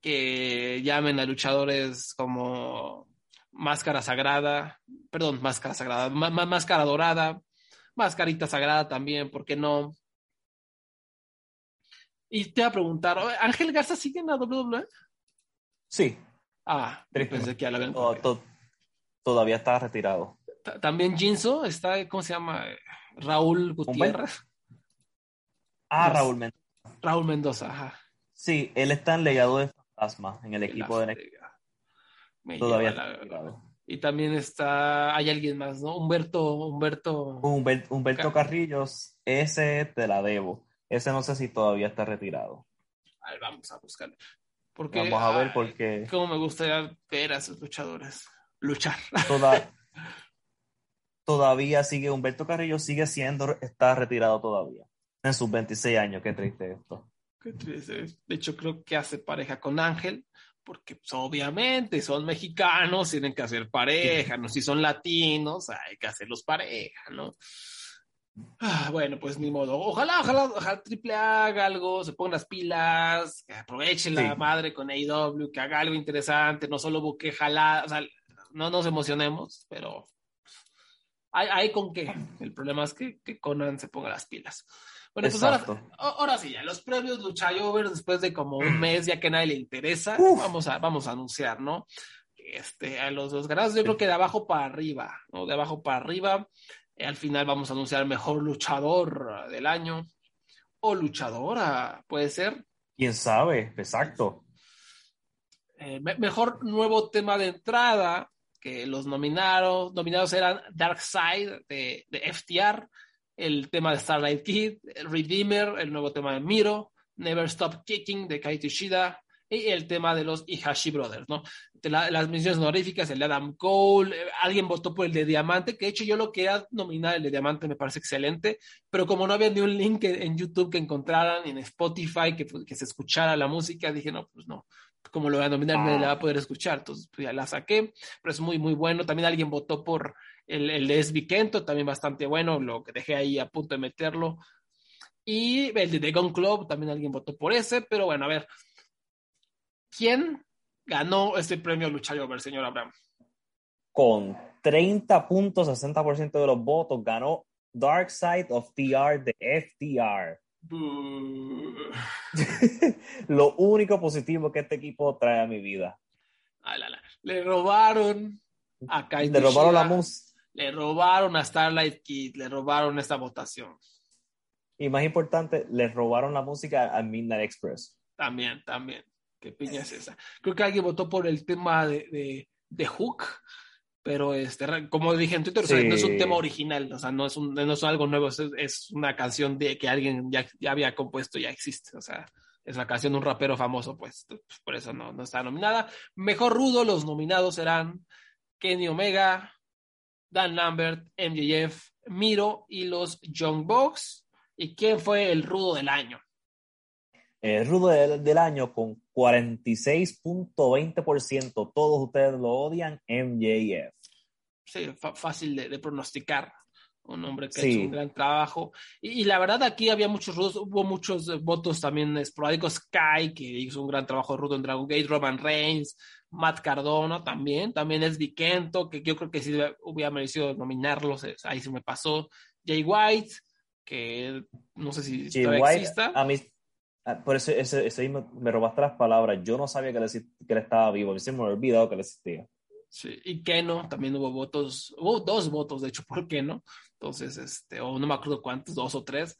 que llamen a luchadores como Máscara Sagrada, perdón, Máscara Sagrada, Máscara Dorada, Mascarita Sagrada también, ¿por qué no? Y te voy a preguntar, ¿Ángel Garza sigue en la WWE? Sí. Ah, pensé que ya la habían oh, to Todavía está retirado. También Jinso está, ¿cómo se llama? Raúl Gutiérrez. Ah, Raúl Mendoza. Raúl Mendoza, ajá. Sí, él está en legado de fantasma en el equipo de Me Todavía la... Y también está, hay alguien más, ¿no? Humberto, Humberto. Humberto, Humberto Car... Carrillos, ese te la debo. Ese no sé si todavía está retirado. A ver, vamos a buscarle. Porque, vamos a ver porque. Cómo me gustaría ver a esos luchadores luchar. Toda, todavía sigue, Humberto Carrillo sigue siendo, está retirado todavía. En sus 26 años, qué triste esto. Qué triste. De hecho, creo que hace pareja con Ángel, porque pues, obviamente son mexicanos, tienen que hacer pareja, ¿no? Si son latinos, hay que hacerlos pareja, ¿no? Ah, bueno, pues ni modo. Ojalá, ojalá, ojalá Triple haga algo, se pongan las pilas, que aprovechen sí. la madre con AEW, que haga algo interesante, no solo buque jalada, o sea, no nos emocionemos, pero hay, hay con qué. El problema es que, que Conan se ponga las pilas. Bueno, pues ahora, ahora, sí, ya los premios Luchayovers, después de como un mes, ya que a nadie le interesa, vamos a, vamos a anunciar, ¿no? Este, a los, los ganados, yo creo que de abajo para arriba, ¿no? De abajo para arriba. Eh, al final vamos a anunciar mejor luchador del año. O luchadora, puede ser. Quién sabe, exacto. Eh, me mejor nuevo tema de entrada, que los nominados, nominados eran Dark Side de, de FTR, el tema de Starlight Kid, Redeemer, el nuevo tema de Miro, Never Stop Kicking de Kaito Ishida y el tema de los Ihashi Brothers, ¿no? De la- las menciones honoríficas, el de Adam Cole, eh, alguien votó por el de Diamante, que de hecho yo lo quería nominar, el de Diamante me parece excelente, pero como no había ni un link en YouTube que encontraran, en Spotify, que, que se escuchara la música, dije, no, pues no, como lo voy a nominar, me la va a poder escuchar, entonces pues ya la saqué, pero es muy, muy bueno. También alguien votó por el, el de Esby Kento, también bastante bueno, lo que dejé ahí a punto de meterlo. Y el de The Gun Club, también alguien votó por ese, pero bueno, a ver, ¿quién ganó este premio Lucha Over, señor Abraham? Con 30.60% de los votos ganó Dark Side of TR de FTR. Lo único positivo que este equipo trae a mi vida. Ah, la, la. Le robaron a Kaito Le robaron la música. Le robaron a Starlight Kid, le robaron esta votación. Y más importante, le robaron la música a Midnight Express. También, también. ¿Qué piña es esa? Creo que alguien votó por el tema de, de, de Hook, pero este, como dije en Twitter, o sea, Sí. no es un tema original, o sea, no es, un, no es algo nuevo, es, es una canción de que alguien ya, ya había compuesto, ya existe, o sea, es la canción de un rapero famoso, pues, pues, por eso no, no está nominada. Mejor rudo, los nominados serán Kenny Omega, Dan Lambert, MJF, Miro y los Young Bucks. ¿Y quién fue el rudo del año? El rudo del, del año con 46.20%. Todos ustedes lo odian, MJF. sí, fácil de, de pronosticar. Un hombre que ha Sí. hecho un gran trabajo. Y, y la verdad, aquí había muchos rudos, hubo muchos eh, votos también esporádicos. Kai, que hizo un gran trabajo rudo en Dragon Gate, Roman Reigns, Matt Cardona también, también es Vikento, que yo creo que sí hubiera merecido nominarlos, eh, ahí se me pasó. Jay White, que no sé si Jay todavía White, exista. a mí, por eso, ese, ese me, me robaste las palabras. Yo no sabía que él, que él estaba vivo. A mí se me había olvidado que él existía. Sí, y Keno, también hubo votos, hubo dos votos, de hecho, por Keno. Entonces, este, o no me acuerdo cuántos, dos o tres,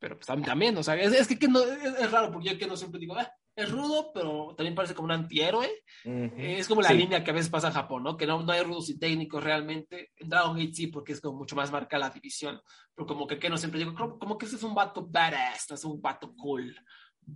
pero pues tam- también, o sea, es, es que Keno es, es raro, porque yo Keno siempre digo, "Ah, es rudo, pero también parece como un antihéroe. Ujú. Es como la Sí. línea que a veces pasa en Japón, ¿no? Que no, no hay rudos y técnicos realmente. En Dragon Gate sí, porque es como mucho más marca la división. Pero como que Keno siempre digo, como, como que ese es un vato badass, es un vato cool.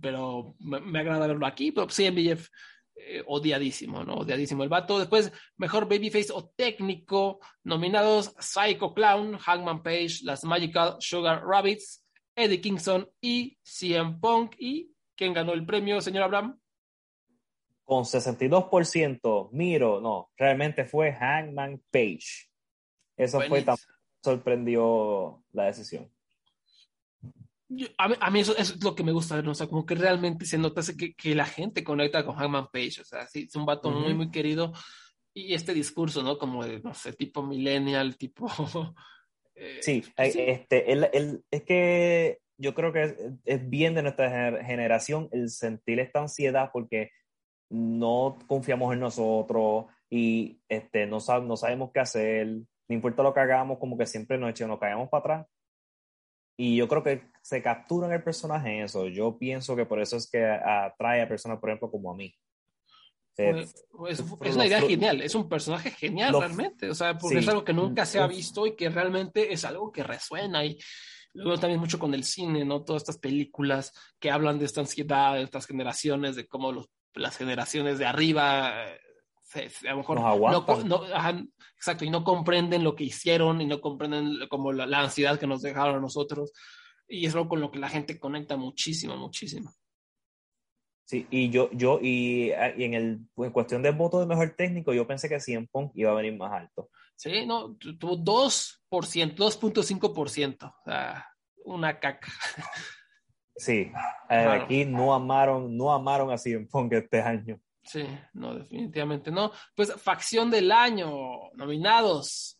Pero me, me agrada verlo aquí, pero sí, MBF eh, odiadísimo, ¿no? Odiadísimo el vato. Después, mejor babyface o técnico, nominados Psycho Clown, Hangman Page, las Magical Sugar Rabbits, Eddie Kingston y CM Punk. ¿Y quién ganó el premio, señor Abraham? Con 62%, miro, no, realmente fue Hangman Page. Eso fue tan sorprendió la decisión. Yo- a, mí, a mí eso, eso es lo que me gusta ver, ¿no? o sea, como que realmente se nota que, que la gente conecta con Hangman Page, o sea, sí, es un vato muy, Ujú. muy querido. Y este discurso, ¿no? Como de, no sé, tipo millennial, tipo... eh, Sí, pues eh, Este, él- él- es que yo creo que es, es bien de nuestra gener- generación el sentir esta ansiedad porque no confiamos en nosotros y este, no, sab- no sabemos qué hacer, no importa lo que hagamos, como que siempre nos, eche- nos caemos para atrás. Y yo creo que se captura en el personaje eso. Yo pienso que por eso es que atrae a personas, por ejemplo, como a mí. Eh, Fue- es, fue- es una idea genial, es un personaje genial los- realmente, o sea, porque sí. es algo que nunca se ha visto y que realmente es algo que resuena y luego también mucho con el cine, ¿no? Todas estas películas que hablan de esta ansiedad, de estas generaciones, de cómo los- las generaciones de arriba eh, se- se- a lo mejor no, no- ajá, exacto, y no comprenden lo que hicieron y no comprenden como la, la ansiedad que nos dejaron a nosotros y es algo con lo que la gente conecta muchísimo, muchísimo. Sí, y yo, yo y, ah, y en el en cuestión del voto de mejor técnico, yo pensé que CM Punk iba a venir más alto. Sí, no, tu- tuvo 2%, 2.5%, o sea, una caca. Sí, eh, aquí no amaron, no amaron a Punk este año. Sí, no, definitivamente no. Pues facción del año, nominados,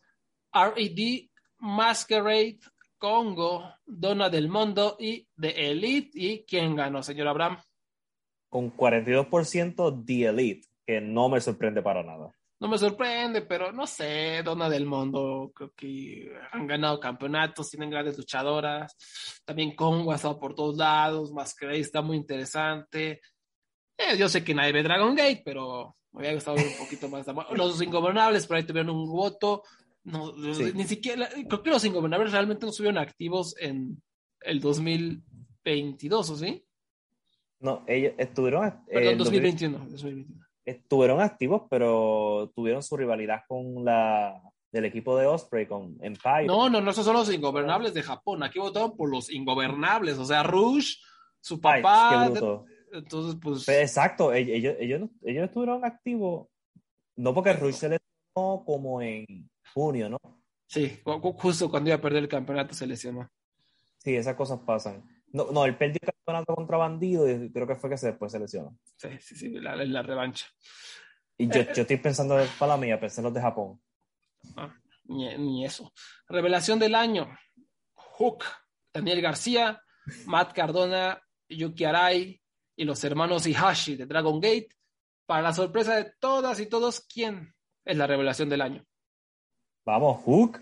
R.E.D., Masquerade, Congo, Dona del Mundo y The Elite. ¿Y quién ganó, señor Abraham? Con 42% The Elite, que no me sorprende para nada. No me sorprende, pero no sé, Dona del Mundo, creo que han ganado campeonatos, tienen grandes luchadoras. También Congo ha estado por todos lados, Masquerade está muy interesante. Eh, yo sé que nadie ve Dragon Gate, pero me hubiera gustado un poquito más. Los Ingobernables por ahí tuvieron un voto. No, Sí. Ni siquiera, creo que los Ingobernables realmente no estuvieron activos en el 2022, ¿o sí? No, ellos estuvieron. eh, Perdón, el 2021. 2021. Estuvieron activos, pero tuvieron su rivalidad con la del equipo de Osprey, con Empire. No, no, no, esos son los ingobernables de Japón. Aquí votaron por los ingobernables, o sea, Rush, su Ay, papá. qué bruto. Entonces, pues. Pero exacto, ellos, ellos, ellos, estuvieron activos, no porque Rush se lesionó como en junio, ¿no? Sí, ju- ju- justo cuando iba a perder el campeonato se lesionó. Sí, esas cosas pasan. No, no, él perdió contra Bandido y creo que fue que se después se lesionó. Sí, sí, sí, la, la revancha. Y yo, yo estoy pensando para la mía, pensé en los de Japón. Ah, ni, ni eso. Revelación del año. Hook, Daniel García, Matt Cardona, Yuki Arai y los hermanos Ihashi de Dragon Gate. Para la sorpresa de todas y todos, ¿quién es la revelación del año? Vamos, Hook.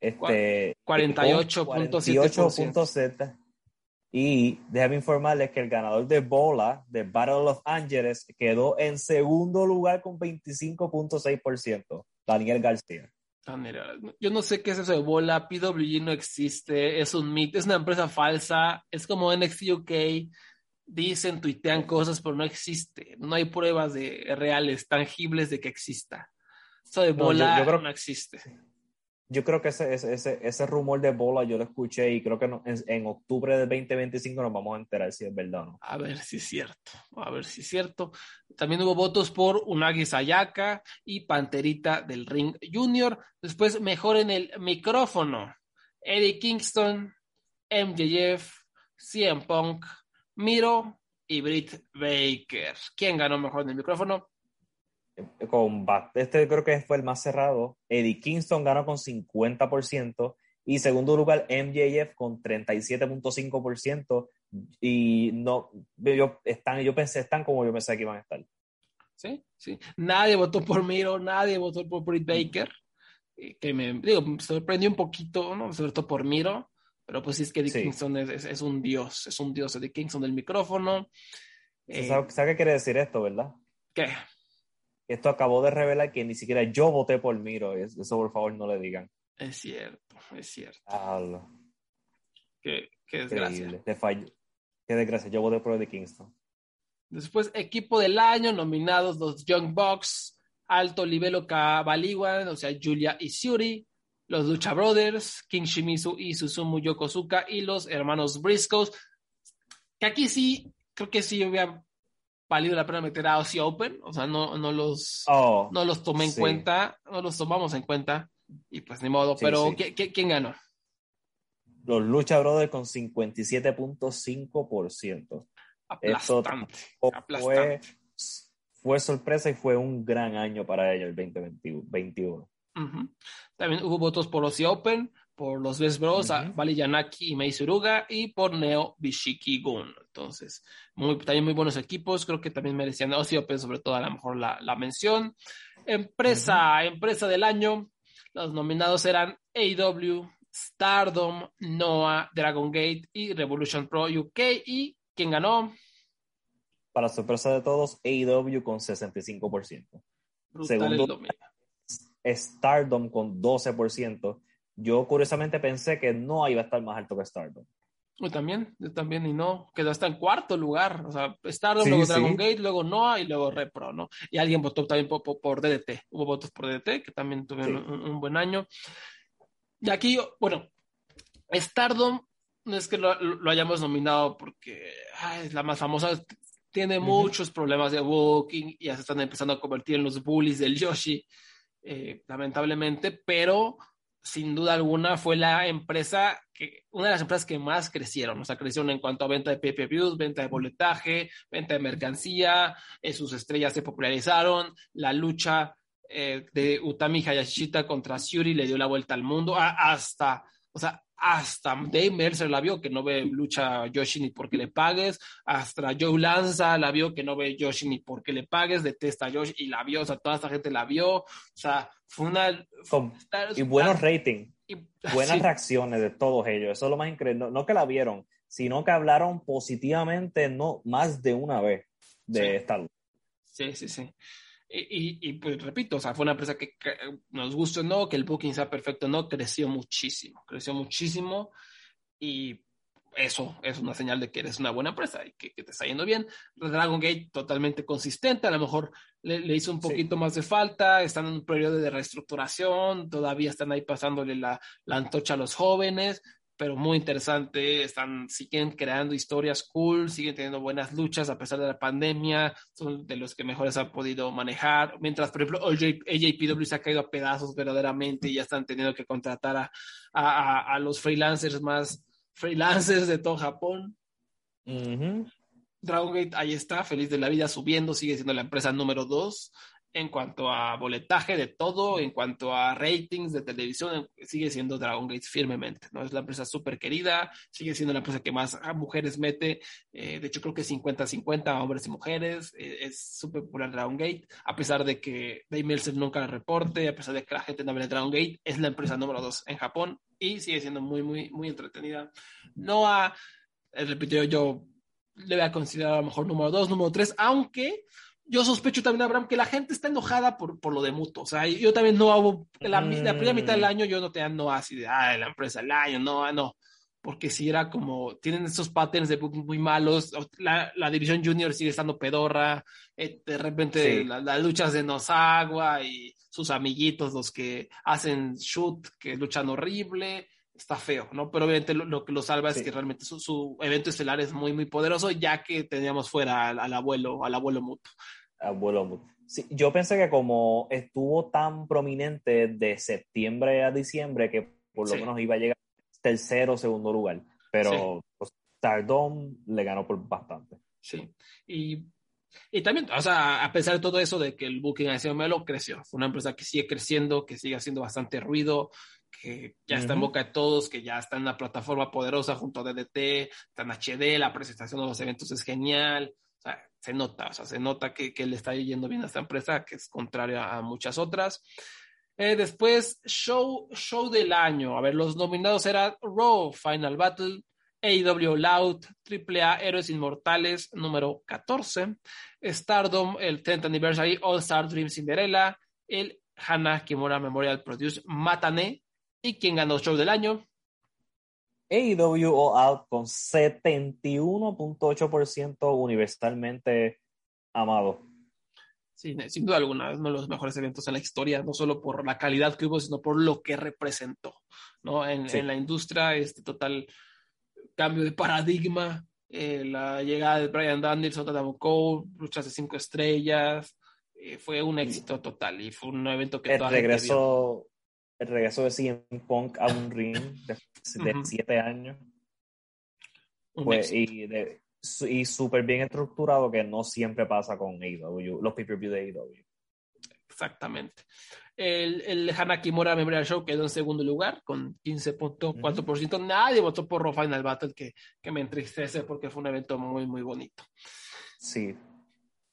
Este, 48.7%. 48.7. Y déjame informarles que el ganador de Bola, de Battle of Angeles, quedó en segundo lugar con 25.6%. Daniel García. Daniel, Yo no sé qué es eso de bola. PWG no existe. Es un mito. Es una empresa falsa. Es como NXT UK. Dicen, tuitean cosas, pero no existe. No hay pruebas de reales, tangibles de que exista. Eso de No, yo- bola yo creo- no existe. Yo creo que ese, ese, ese, rumor de Bola yo lo escuché y creo que en, octubre del 2025 nos vamos a enterar si es verdad o no. A ver si es cierto. A ver si es cierto. También hubo votos por Unagi Sayaka y Panterita del Ring Junior. Después, mejor en el micrófono. Eddie Kingston, MJF, CM Punk, Miro y Britt Baker. ¿Quién ganó mejor en el micrófono? Con, este creo que fue el más cerrado. Eddie Kingston ganó con 50% y segundo lugar MJF con 37.5% y no, yo, están, yo pensé, están como yo pensé que iban a estar. Sí, sí. Nadie votó por Miro, nadie votó por Britt Baker. eh, Que me, digo, me sorprendió un poquito, ¿no? Sobre todo por Miro. Pero pues sí es que Eddie Sí. Kingston es, es- es un dios, es un dios Eddie Kingston del micrófono. Eh, ¿Sabe, sabe qué quiere decir esto, verdad? ¿Qué? Esto acabó de revelar que ni siquiera yo voté por Miro. Es- Eso por favor no le digan. Es cierto, es cierto. Hablo. Qué, qué desgracia. Te fallo. Qué desgracia. Yo voté por Eddie Kingston. Después, equipo del año, nominados los Young Bucks, Alto Libelo Kabaliwan, o sea, Julia y Shuri, los Lucha Brothers, King Shimizu y Susumu Yokosuka, y los hermanos Briscoes. Que aquí sí, creo que sí hubiera valido la pena meter a Aussie Open, o sea, no, no los, Oh, no los tomé en sí. cuenta, no los tomamos en cuenta, y pues ni modo, Sí, pero sí. ¿qui- qui- ¿quién ganó? los Lucha Brothers con 57.5%. Esto Aplastante, Fue, aplastante. fue sorpresa y fue un gran año para ellos el 2021. Ujú. También hubo votos por Aussie Open, por los Best Bros, a Ujú. Bali Yanaki y Mei Suruga, y por Neo Bishiki Gun. Entonces, muy, también muy buenos equipos. Creo que también merecían Aussie Open, sobre todo a lo mejor la, la mención. Empresa, empresa del año. Los nominados eran AEW, Stardom, Noah, Dragon Gate y Revolution Pro UK. ¿Y quién ganó? Para sorpresa de todos, AEW con 65%. Brutal Segundo. el dominio. Stardom con 12%. Yo curiosamente pensé que no iba a estar más alto que Stardom. Yo también, yo también, y no, quedó hasta en cuarto lugar. O sea, Stardom, Sí, luego sí. Dragon Gate, luego Noah y luego Repro, ¿no? Y alguien votó también por, por- por DDT. Hubo votos por DDT, que también tuvieron Sí. un, un buen año. Y aquí, bueno, Stardom, no es que lo, lo hayamos nominado porque ay, es la más famosa, tiene Ujú. muchos problemas de booking y ya se están empezando a convertir en los bullies del Yoshi, eh, lamentablemente, pero sin duda alguna fue la empresa que, una de las empresas que más crecieron, o sea, crecieron en cuanto a venta de pay-per-views, venta de boletaje, venta de mercancía, eh, sus estrellas se popularizaron, la lucha eh, de Utami Hayashita contra Shuri le dio la vuelta al mundo, hasta, o sea, hasta Dave Mercer la vio que no ve lucha Yoshi ni porque le pagues, hasta Joe Lanza la vio que no ve Yoshi ni porque le pagues, detesta a Yoshi y la vio, o sea, toda esta gente la vio, o sea, una... Con- y buenos ratings, y- buenas sí. reacciones de todos ellos. Eso es lo más increíble. No, no que la vieron, sino que hablaron positivamente no más de una vez de Sí. esta. Sí, sí, sí. Y, y, y, pues repito, o sea, fue una empresa que, que nos gusta o no, que el booking sea perfecto no, creció muchísimo, creció muchísimo y eso es una señal de que eres una buena empresa y que, te está yendo bien. Dragon Gate totalmente consistente, a lo mejor le, hizo un poquito más de falta, están en un periodo de reestructuración, todavía están ahí pasándole la, la antocha a los jóvenes, pero muy interesante, están, siguen creando historias cool, siguen teniendo buenas luchas a pesar de la pandemia, son de los que mejores han podido manejar, mientras por ejemplo AJPW se ha caído a pedazos verdaderamente y ya están teniendo que contratar a, a, a los freelancers más freelancers de todo Japón. Dragon Gate ahí está, feliz de la vida, subiendo, sigue siendo la empresa número dos en cuanto a boletaje de todo, en cuanto a ratings de televisión, sigue siendo Dragon Gate firmemente, ¿no? Es la empresa súper querida, sigue siendo la empresa que más a mujeres mete, eh, de hecho creo que 50-50 hombres y mujeres, eh, es súper popular Dragon Gate, a pesar de que Dave Meltzer nunca reporte, a pesar de que la gente no ve Dragon Gate, es la empresa número dos en Japón y sigue siendo muy, muy, muy entretenida. No eh, repito yo, le voy a considerar a lo mejor número dos, número tres, aunque yo sospecho también, Abraham, que la gente está enojada por, por lo de Muto. O sea, yo también no hago, la, la primera mitad del mm. año yo no tenía no así de, ah, la empresa del año, no, no. Porque si era como, tienen esos patterns de muy malos, la, la división junior sigue estando pedorra, eh, de repente las luchas de Nosagua y sus amiguitos, los que hacen shoot, que luchan horrible, está feo, ¿no? Pero obviamente lo, que lo salva es que realmente su, su, evento estelar es muy, muy poderoso, ya que teníamos fuera al, al abuelo, al abuelo Muto abuelo. Sí, yo pensé que como estuvo tan prominente de septiembre a diciembre que por lo menos iba a llegar tercero o segundo lugar, pero pues, Stardom le ganó por bastante. Sí, y, y, también, o sea, a pesar de todo eso de que el booking ha sido Melo creció, fue una empresa que sigue creciendo, que sigue haciendo bastante ruido, que ya está en boca de todos, que ya está en una plataforma poderosa junto a DDT, está en HD, la presentación de los eventos es genial, o sea, se nota, o sea, se nota que, que le está yendo bien a esta empresa, que es contraria a muchas otras. Eh, después, show, show del año. A ver, los nominados eran Raw, Final Battle, AEW Loud, AAA Héroes Inmortales, número 14, Stardom, el 30 Anniversary, All Star Dream Cinderella, el Hana Kimura Memorial Produce Matane, y quien ganó show del año, AEW All Out con 71.8% universalmente amado. Sí, sin duda alguna, es uno de los mejores eventos en la historia, no solo por la calidad que hubo, sino por lo que representó, ¿no? En, en la industria, este total cambio de paradigma, eh, la llegada de Brian Danielson, Adam Cole, luchas de cinco estrellas, eh, fue un éxito total y fue un evento que... El regreso, el regreso de CM Punk a un ring de, siete años. Pues, y, y súper bien estructurado que no siempre pasa con AEW, los pay-per-view de AEW. Exactamente. El, el Hanakimura Memorial Show quedó en segundo lugar con 15.4%. Nadie votó por Raw Final Battle, que, que me entristece porque fue un evento muy, muy bonito. Sí,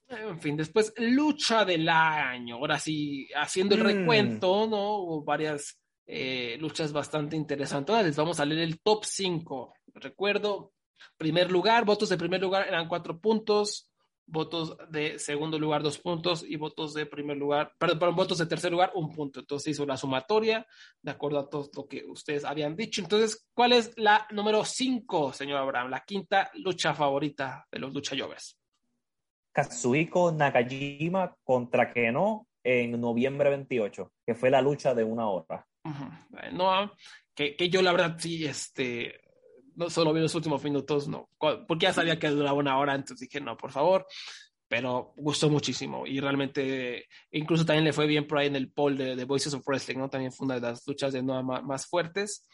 en fin, después, lucha del año. Ahora sí, haciendo el mm. recuento, ¿no? Hubo varias eh, luchas bastante interesantes. Ahora les vamos a leer el top 5. Recuerdo, primer lugar, votos de primer lugar eran cuatro puntos, votos de segundo lugar dos puntos y votos de primer lugar, perdón, votos de tercer lugar un punto. Entonces hizo la sumatoria de acuerdo a todo lo que ustedes habían dicho. Entonces, ¿cuál es la número 5, señor Abraham? La quinta lucha favorita de los lucha Kazuhiko Nakajima contra Keno en noviembre 28, que fue la lucha de una hora. No, que, que, yo la verdad sí, este, no solo vi los últimos minutos, no, porque ya sabía que duraba una hora, entonces dije, no, por favor, pero gustó muchísimo y realmente, incluso también le fue bien por ahí en el poll de, de Voices of Wrestling, ¿no? También fue una de las luchas de no más, más fuertes.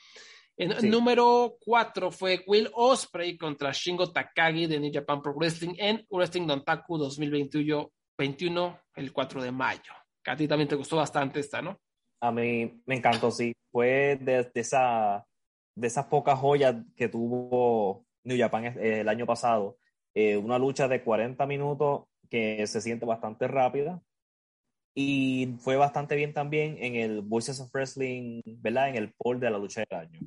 En número 4 fue Will Osprey contra Shingo Takagi de New Japan Pro Wrestling en Wrestling Dontaku 2021, 21, el 4 de mayo. Que a ti también te gustó bastante esta, ¿no? A mí me encantó, sí. Fue de, esa, de esas pocas joyas que tuvo New Japan eh, el año pasado. Eh, una lucha de 40 minutos que se siente bastante rápida. Y fue bastante bien también en el Voices of Wrestling, ¿verdad? En el poll de la lucha del año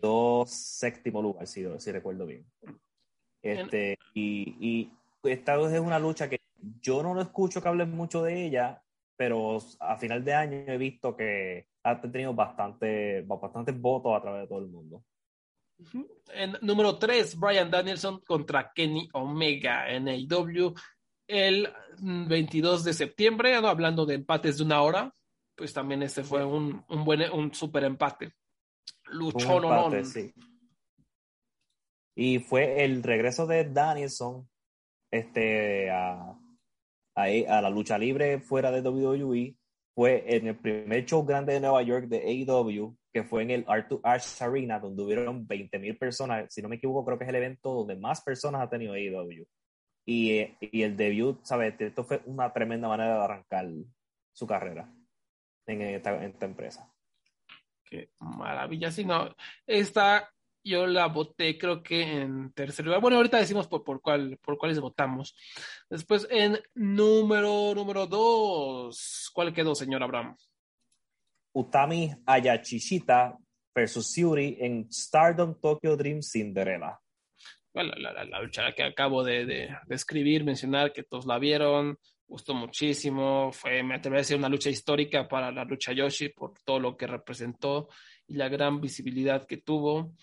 dos séptimo lugar, si, si recuerdo bien. Este, y, y esta es una lucha que yo no lo escucho que hablen mucho de ella, pero a final de año he visto que ha tenido bastante, bastantes votos a través de todo el mundo. En número 3, Brian Danielson contra Kenny Omega en AEW el 22 de septiembre, hablando de empates de una hora, pues también este fue un, un buen, un super empate. Luchó empate, sí. Y fue el regreso de Danielson este, a, a, a, la lucha libre fuera de WWE. Fue en el primer show grande de Nueva York de AEW, que fue en el Art Arts Arena, donde hubieron 20 mil personas. Si no me equivoco, creo que es el evento donde más personas ha tenido AEW. Y, y el debut, ¿sabes? Esto fue una tremenda manera de arrancar su carrera en esta, en esta empresa. Qué maravilla. Si no, esta yo la voté creo que en tercer lugar. Bueno, ahorita decimos por, por, cuál, por cuáles votamos. Después en número, número dos. ¿Cuál quedó, señor Abraham? Utami Ayachishita versus Yuri en Stardom Tokyo Dream Cinderella bueno, la, la, la, lucha que acabo de, de, de, escribir, mencionar, que todos la vieron, gustó muchísimo, fue, me atrevería a decir, una lucha histórica para la lucha Yoshi por todo lo que representó y la gran visibilidad que tuvo.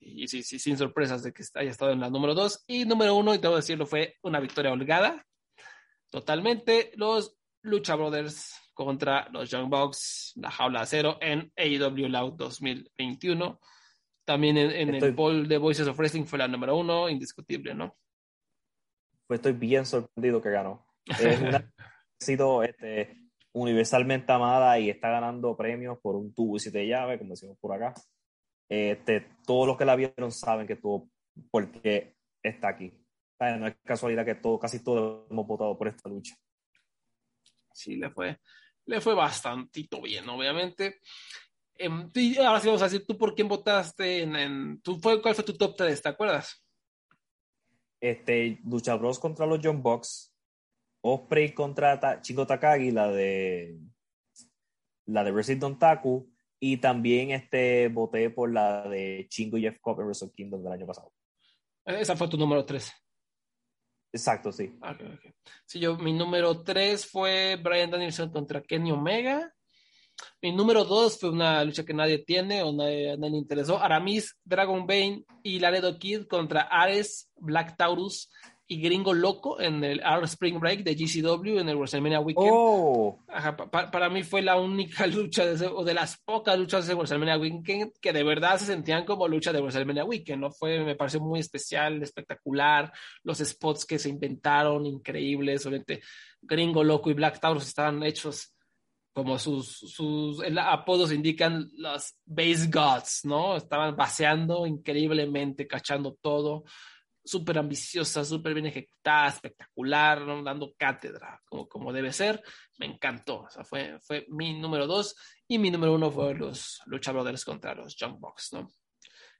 Y sin sorpresas de que haya estado en la número dos. Y número uno, y tengo que decirlo, fue una victoria holgada. Totalmente. Los Lucha Brothers contra los Young Bucks, la jaula de acero en AEW Loud 2021. También en, en estoy, el poll de Voices of Wrestling fue la número uno, indiscutible, ¿no? Pues estoy bien sorprendido que ganó. Es una, ha sido este, universalmente amada y está ganando premios por un tubo y siete llaves, como decimos por acá. Este, todos los que la vieron saben que tuvo, porque está aquí. No es casualidad que todo, casi todos hemos votado por esta lucha. Sí, le fue, le fue bastantito bien, obviamente. Eh, y ahora sí vamos a decir, ¿tú por quién votaste? En, en ¿tú fue, ¿Cuál fue tu top 3? ¿Te acuerdas? Este, Lucha Bros contra los John Box, Osprey contra Ta Chico Takagi, la de la de Resident Taku, y también este, voté por la de Chingo y Jeff Cobb en Wrestle Kingdom del año pasado. Esa fue tu número 3. Exacto, sí. Okay, okay. Sí, yo, mi número 3 fue Brian Danielson contra Kenny Omega. Mi número dos fue una lucha que nadie tiene o nadie, nadie le interesó. Aramis, Dragon Bane y Laredo Kid contra Ares, Black Taurus y Gringo Loco en el R Spring Break de GCW en el WrestleMania Weekend. Oh. Ajá, pa, para mí fue la única lucha de ese, o de las pocas luchas de WrestleMania Weekend que de verdad se sentían como lucha de WrestleMania Weekend, ¿no? Fue, me pareció muy especial, espectacular, los spots que se inventaron, increíbles, obviamente Gringo Loco y Black Taurus estaban hechos como sus, sus apodos indican, los base gods, ¿no? Estaban baseando increíblemente, cachando todo, súper ambiciosa, súper bien ejecutada, espectacular, ¿no? dando cátedra, como, como debe ser. Me encantó. O sea, fue, fue mi número dos y mi número uno fue los Lucha Brothers contra los Junk Box, ¿no?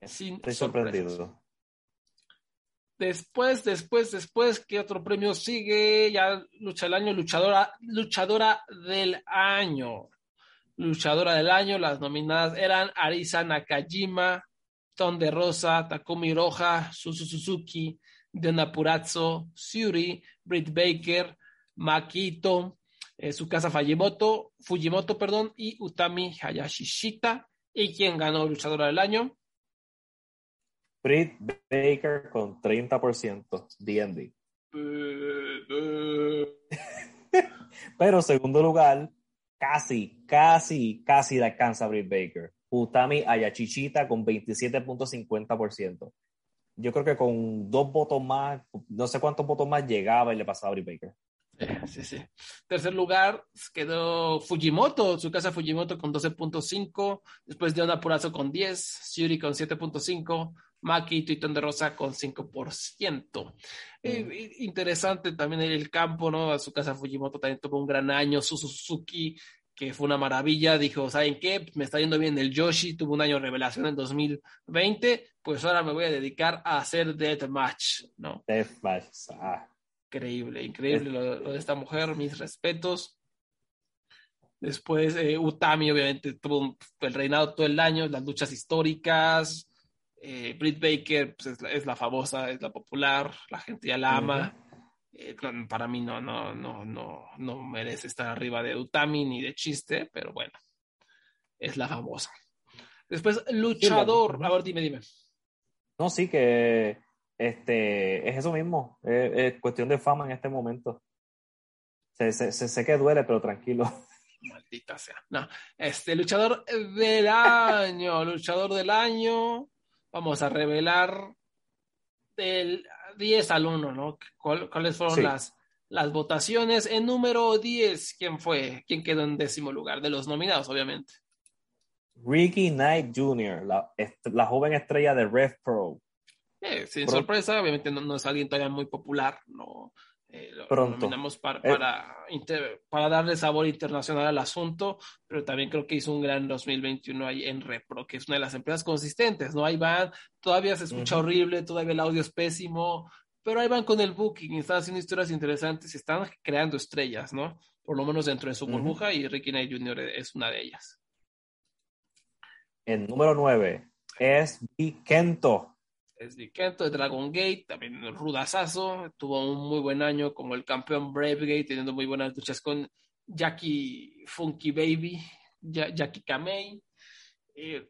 Sin Estoy sorprendido. Después, después, después, ¿qué otro premio sigue? Ya lucha del año, luchadora, luchadora del año. Luchadora del año, las nominadas eran Arisa Nakajima, Ton de Rosa, Takumi Roja, Susu Suzuki, Dena Purazzo, Suri, Britt Baker, Makito, eh, Tsukasa Fujimoto, Fujimoto, perdón, y Utami Hayashishita. ¿Y quién ganó luchadora del año? Britt Baker con 30% D&D. Pero segundo lugar, casi, casi, casi le alcanza a Britt Baker. Utami Ayachichita con 27.50%. Yo creo que con dos votos más, no sé cuántos votos más llegaba y le pasaba a Britt Baker. Sí, sí. Tercer lugar quedó Fujimoto, su casa Fujimoto con 12.5, después de Purazo con 10, Yuri con 7.5, Maki y de Rosa con 5%. Eh, interesante también el campo, ¿no? A su casa Fujimoto también tuvo un gran año, su Suzuki, que fue una maravilla, dijo, ¿saben qué? Me está yendo bien el Yoshi, tuvo un año de revelación en 2020, pues ahora me voy a dedicar a hacer Deathmatch, ¿no? Deathmatch, ah. Increíble, increíble lo, lo, de esta mujer, mis respetos. Después, eh, Utami, obviamente, tuvo el reinado todo el año, las luchas históricas, eh, Britt Baker pues, es, la, es, la, famosa, es la popular, la gente ya la ama. Uh -huh. Eh, para mí no, no, no, no, no merece estar arriba de Utami ni de chiste, pero bueno, es la famosa. Después, luchador. A ver, dime, dime. No, sí que este, es eso mismo, es, es cuestión de fama en este momento. Se, se, sé que duele, pero tranquilo. Maldita sea. No, este luchador del año, luchador del año. Vamos a revelar del 10 al 1, ¿no? ¿Cuál- ¿Cuáles fueron Sí. las, las votaciones? En número 10, ¿quién fue? ¿Quién quedó en décimo lugar? De los nominados, obviamente. Ricky Knight Jr., la, la joven estrella de Rev Pro. Eh, sin Pro- sorpresa, obviamente no, no es alguien todavía muy popular, no eh, lo, Pronto. para, Eh. para, inter- para darle sabor internacional al asunto, pero también creo que hizo un gran 2021 ahí en Repro, que es una de las empresas consistentes, ¿no? Ahí van, todavía se escucha horrible, todavía el audio es pésimo, pero ahí van con el booking, están haciendo historias interesantes y están creando estrellas, ¿no? Por lo menos dentro de su burbuja y Ricky Knight Jr. es una de ellas. El número 9 es B. Es de Dragon Gate, también rudazazo, tuvo un muy buen año como el campeón Brave Gate, teniendo muy buenas luchas con Jackie Funky Baby, Ja- Jackie Kamei,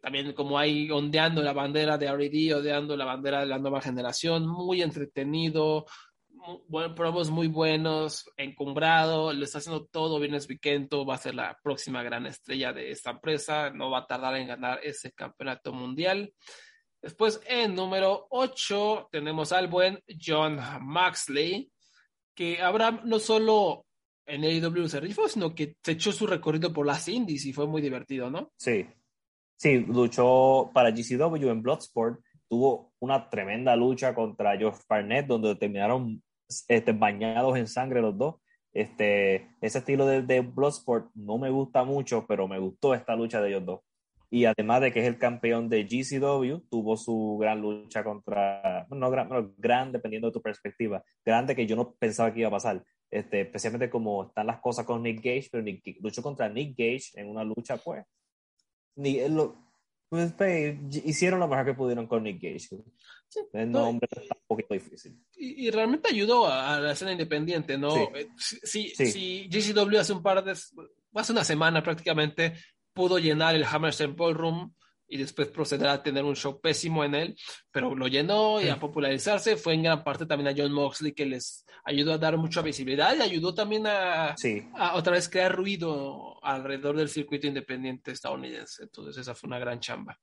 también como ahí ondeando la bandera de R.E.D., ondeando la bandera de la nueva generación, muy entretenido, mu- buen, promos muy buenos, encumbrado, lo está haciendo todo bien es Kento, va a ser la próxima gran estrella de esta empresa, no va a tardar en ganar ese campeonato mundial. Después, en número 8, tenemos al buen John Maxley, que habrá no solo en AEW se rifó, sino que se echó su recorrido por las indies y fue muy divertido, ¿no? Sí. Sí, luchó para GCW en Bloodsport. Tuvo una tremenda lucha contra Josh Barnett, donde terminaron este, bañados en sangre los dos. Este, ese estilo de, de Bloodsport no me gusta mucho, pero me gustó esta lucha de ellos dos. Y además de que es el campeón de GCW, tuvo su gran lucha contra, no gran, bueno, gran dependiendo de tu perspectiva, grande que yo no pensaba que iba a pasar, este, especialmente como están las cosas con Nick Gage, pero Nick, luchó contra Nick Gage en una lucha, pues, ni, él lo, pues, pues, hicieron lo mejor que pudieron con Nick Gage. el no, nombre está un poquito difícil. Y, y realmente ayudó a, a la escena independiente, ¿no? Sí. Eh, si, Sí. si GCW hace un par de, hace una semana prácticamente, pudo llenar el Hammerstein Ballroom y después proceder a tener un show pésimo en él, pero lo llenó y a popularizarse, fue en gran parte también a John Moxley que les ayudó a dar mucha visibilidad y ayudó también a, Sí, a otra vez crear ruido alrededor del circuito independiente estadounidense. Entonces esa fue una gran chamba.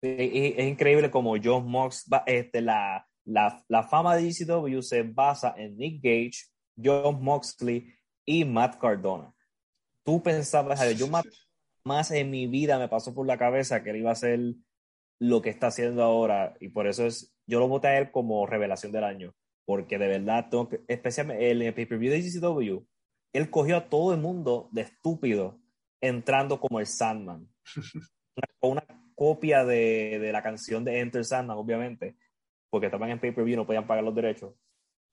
es, es increíble como John Mox, va- este, la, la, la fama de GCW se basa en Nick Gage, John Moxley y Matt Cardona. Tú pensabas, "Ay, yo Matt más en mi vida me pasó por la cabeza que él iba a hacer lo que está haciendo ahora y por eso es, yo lo voté a él como revelación del año, porque de verdad, tengo que- especialmente en el pay-per-view de GCW, él cogió a todo el mundo de estúpido entrando como el Sandman. Una, una copia de, de la canción de Enter Sandman, obviamente, porque estaban en pay-per-view no podían pagar los derechos.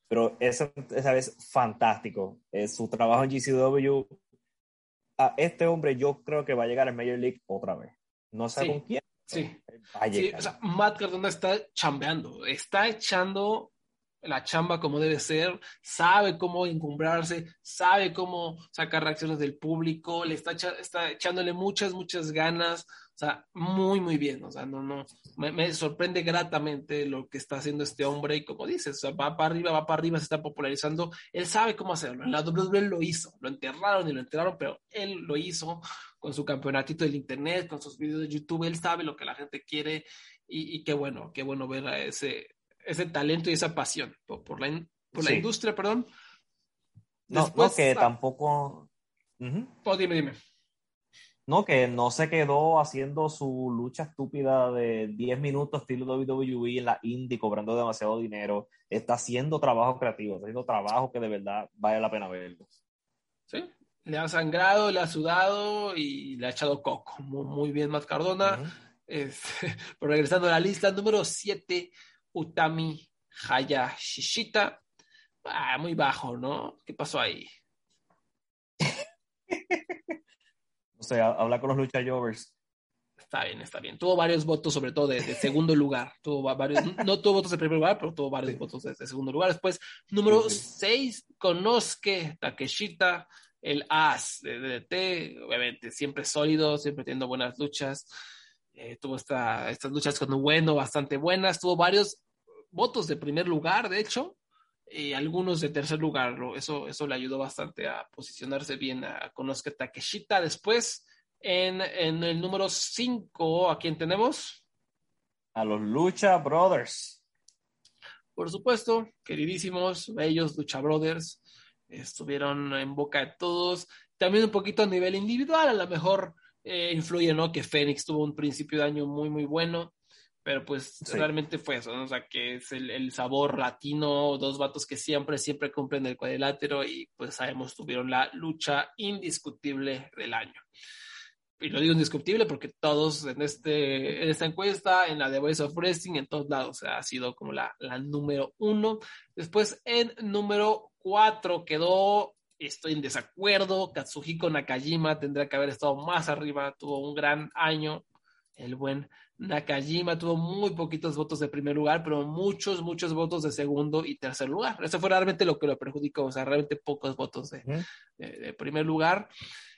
Pero esa, esa vez fantástico. Eh, su trabajo en GCW a este hombre yo creo que va a llegar al Major League otra vez. No sé Sí. con quién. Sí. Va a Sí, o sea, Matt Cardona está chambeando, está echando la chamba como debe ser, sabe cómo encumbrarse, sabe cómo sacar reacciones del público, le está, echa- está echándole muchas, muchas ganas, o sea, muy, muy bien, o sea, no, no, me, me sorprende gratamente lo que está haciendo este hombre y como dices, o sea, va para arriba, va para arriba, se está popularizando, él sabe cómo hacerlo, en la WWE lo hizo, lo enterraron y lo enterraron, pero él lo hizo con su campeonatito del internet, con sus videos de YouTube, él sabe lo que la gente quiere y, y qué bueno, qué bueno ver a ese, ese talento y esa pasión por, por la, in- por la Sí. industria, perdón. no, Después- no, que ah. tampoco. Ujú. Oh, dime, dime. No, que no se quedó haciendo su lucha estúpida de 10 minutos estilo WWE en la indie cobrando demasiado dinero. Está haciendo trabajo creativo, está haciendo trabajo que de verdad vale la pena verlo. ¿Sí? Le ha sangrado, le ha sudado y le ha echado coco. Muy, muy bien, Matt Cardona. Ujú. Este, pero regresando a la lista, número 7, Utami Hayashishita. Ah, muy bajo, ¿no? ¿Qué pasó ahí? O sea, habla con los lucha jovers. Está bien, está bien. Tuvo varios votos, sobre todo de, de segundo lugar. Tuvo va- varios, no tuvo votos de primer lugar, pero tuvo varios Sí. votos de, de segundo lugar. Después, número Sí, sí. 6, Konosuke Takeshita, el as de DDT. Obviamente, siempre sólido, siempre teniendo buenas luchas. Eh, tuvo esta, estas luchas con Bueno bastante buenas, tuvo varios votos de primer lugar, de hecho, y algunos de tercer lugar. Eso, eso le ayudó bastante a posicionarse bien a Konosuke Takeshita. Después, en, en el número 5, ¿a quién tenemos? A los Lucha Brothers. Por supuesto, queridísimos, bellos Lucha Brothers, estuvieron en boca de todos. También un poquito a nivel individual, a lo mejor eh, influye, ¿no? Que Fénix tuvo un principio de año muy, muy bueno, pero pues Sí. realmente fue eso, ¿no? O sea, que es el, el sabor latino, dos vatos que siempre, siempre cumplen el cuadrilátero y pues sabemos, tuvieron la lucha indiscutible del año. Y lo digo indiscutible porque todos en, este, en esta encuesta, en la de Voice of Wrestling, en todos lados, o sea, ha sido como la, la número uno. Después, en número cuatro quedó, estoy en desacuerdo, Katsuhiko Nakajima tendría que haber estado más arriba, tuvo un gran año, el buen Nakajima tuvo muy poquitos votos de primer lugar, pero muchos, muchos votos de segundo y tercer lugar. Eso fue realmente lo que lo perjudicó, o sea, realmente pocos votos de, Ujú. de, de primer lugar.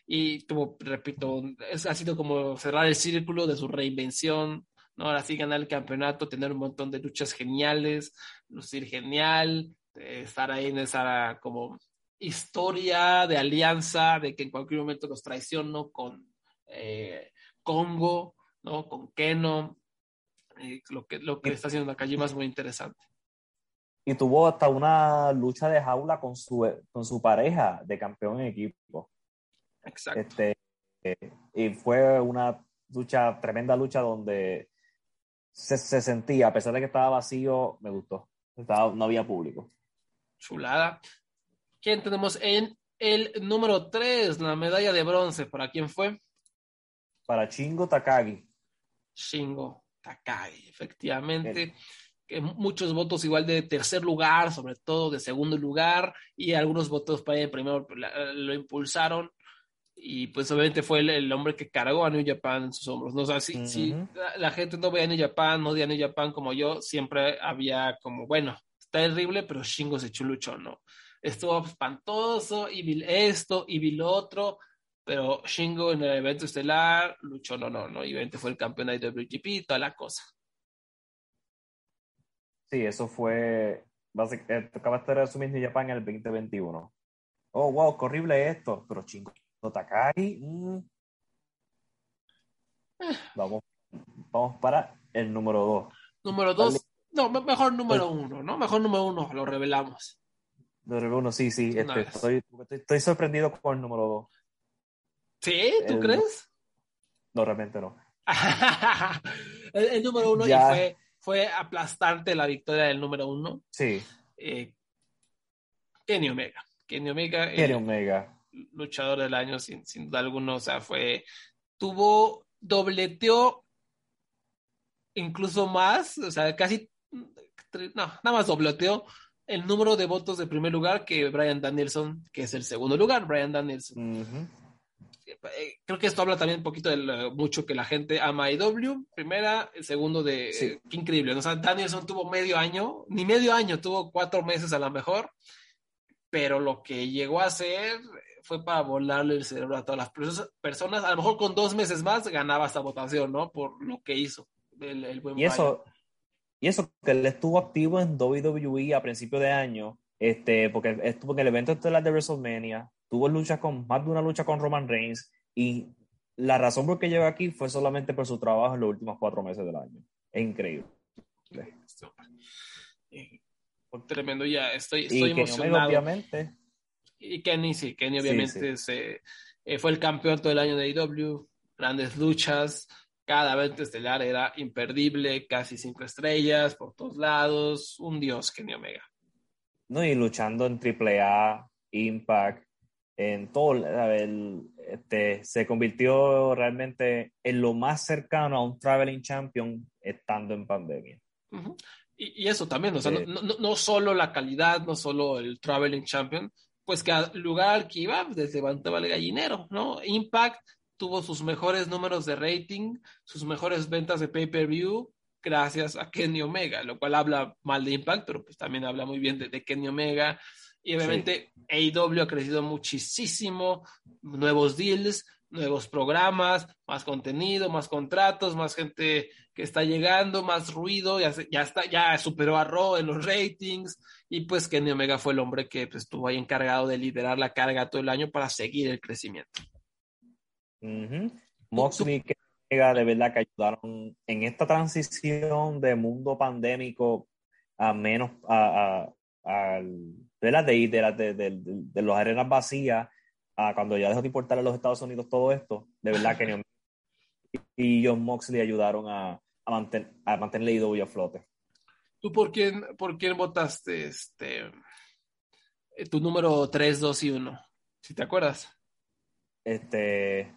Y como repito, es, ha sido como cerrar el círculo de su reinvención, ¿no? Ahora sí ganar el campeonato, tener un montón de luchas geniales, lucir genial, eh, estar ahí en esa como historia de alianza, de que en cualquier momento los traiciono con eh, Congo, ¿no? Con Keno. Eh, lo que, lo que está haciendo Nakajima es muy interesante. Y tuvo hasta una lucha de jaula con su, con su pareja de campeón en equipo. Exacto. Este, eh, y fue una lucha, tremenda lucha donde se, se sentía, a pesar de que estaba vacío, me gustó. Estaba, no había público. Chulada. ¿Quién tenemos en el número 3? La medalla de bronce. ¿Para quién fue? Para Chingo Takagi. Shingo Takagi, efectivamente. Que muchos votos igual de tercer lugar, sobre todo de segundo lugar, y algunos votos para el primero lo impulsaron. Y pues obviamente fue el, el hombre que cargó a New Japan en sus hombros. ¿no? O sea, si, si la, la gente no veía a New Japan, no veía a New Japan como yo, siempre había como, bueno, está terrible, pero Shingo se chuluchó, ¿no? Estuvo espantoso, y vi esto, y vi lo otro, pero Shingo en el evento estelar luchó, no, no, no, y obviamente fue el campeón de IWGP y toda la cosa. Sí, eso fue. Básicamente, acabaste de resumir New Japan en el 2021. Oh, wow, qué horrible esto. Pero Chingo Takagi. mm. Vamos, vamos para el número 2. Número dos, no, me- mejor número uno, ¿no? Mejor número uno, lo revelamos. Número uno, sí, sí. Este, estoy, estoy, estoy sorprendido con el número 2. ¿Sí? ¿Tú El- crees? No, realmente no. el, el número uno Ya. y fue, fue aplastante la victoria del número uno. Sí, Eh, Kenny Omega. Kenny Omega, Kenny el Omega. luchador del año, sin, sin duda alguna. O sea, fue. Tuvo. Dobleteó incluso más. O sea, casi. No, nada más dobleteó el número de votos de primer lugar que Brian Danielson, que es el segundo lugar. Brian Danielson. Eh, creo que esto habla también un poquito de lo mucho que la gente ama a IW. Primera, el segundo de Sí. eh, qué increíble. ¿no? O sea, Danielson tuvo medio año, ni medio año, tuvo cuatro meses a lo mejor, pero lo que llegó a hacer fue para volarle el cerebro a todas las perso- personas. A lo mejor con dos meses más ganaba esta votación, ¿no? Por lo que hizo el, el buen Y eso, y eso que él estuvo activo en WWE a principio de año, este, porque estuvo en el evento estelar de WrestleMania, tuvo luchas con, más de una lucha con Roman Reigns, y la razón por qué llega aquí fue solamente por su trabajo en los últimos cuatro meses del año. Es increíble. Brian. Eh, Tremendo, ya estoy, Y estoy Kenny Omega, emocionado. obviamente, Y Kenny, sí, Kenny Sí, obviamente se- eh, fue el campeón todo el año de AEW, grandes luchas, cada evento estelar era imperdible, casi cinco estrellas por todos lados, un dios Kenny Omega. ¿No? Y luchando en AAA, Impact, en todo, el- este, se convirtió realmente en lo más cercano a un Traveling Champion estando en pandemia. Ujú. y, y eso también, o sea, Sí. no, no- no solo la calidad, no solo el Traveling Champion, pues que al lugar que iba, pues, levantaba el gallinero, ¿no? Impact tuvo sus mejores números de rating, sus mejores ventas de pay-per-view, gracias a Kenny Omega, lo cual habla mal de Impact, pero pues también habla muy bien de, de Kenny Omega. Y obviamente AEW ha crecido muchísimo, nuevos deals, nuevos programas, más contenido, más contratos, más gente que está llegando, más ruido, ya, ya está, ya superó a Raw en los ratings, y pues Kenny Omega fue el hombre que pues, estuvo ahí encargado de liderar la carga todo el año para seguir el crecimiento. Moxley y Kenny Omega de verdad que ayudaron en esta transición de mundo pandémico a menos a, a, de, las de, de, de, de, los arenas vacías a cuando ya dejó de importar a los Estados Unidos todo esto, de verdad que y John Moxley ayudaron a, a, mantener, a mantener el a flote. ¿Tú por quién, por quién votaste este, eh, tu número 3, 2 y 1? Si te acuerdas. Este.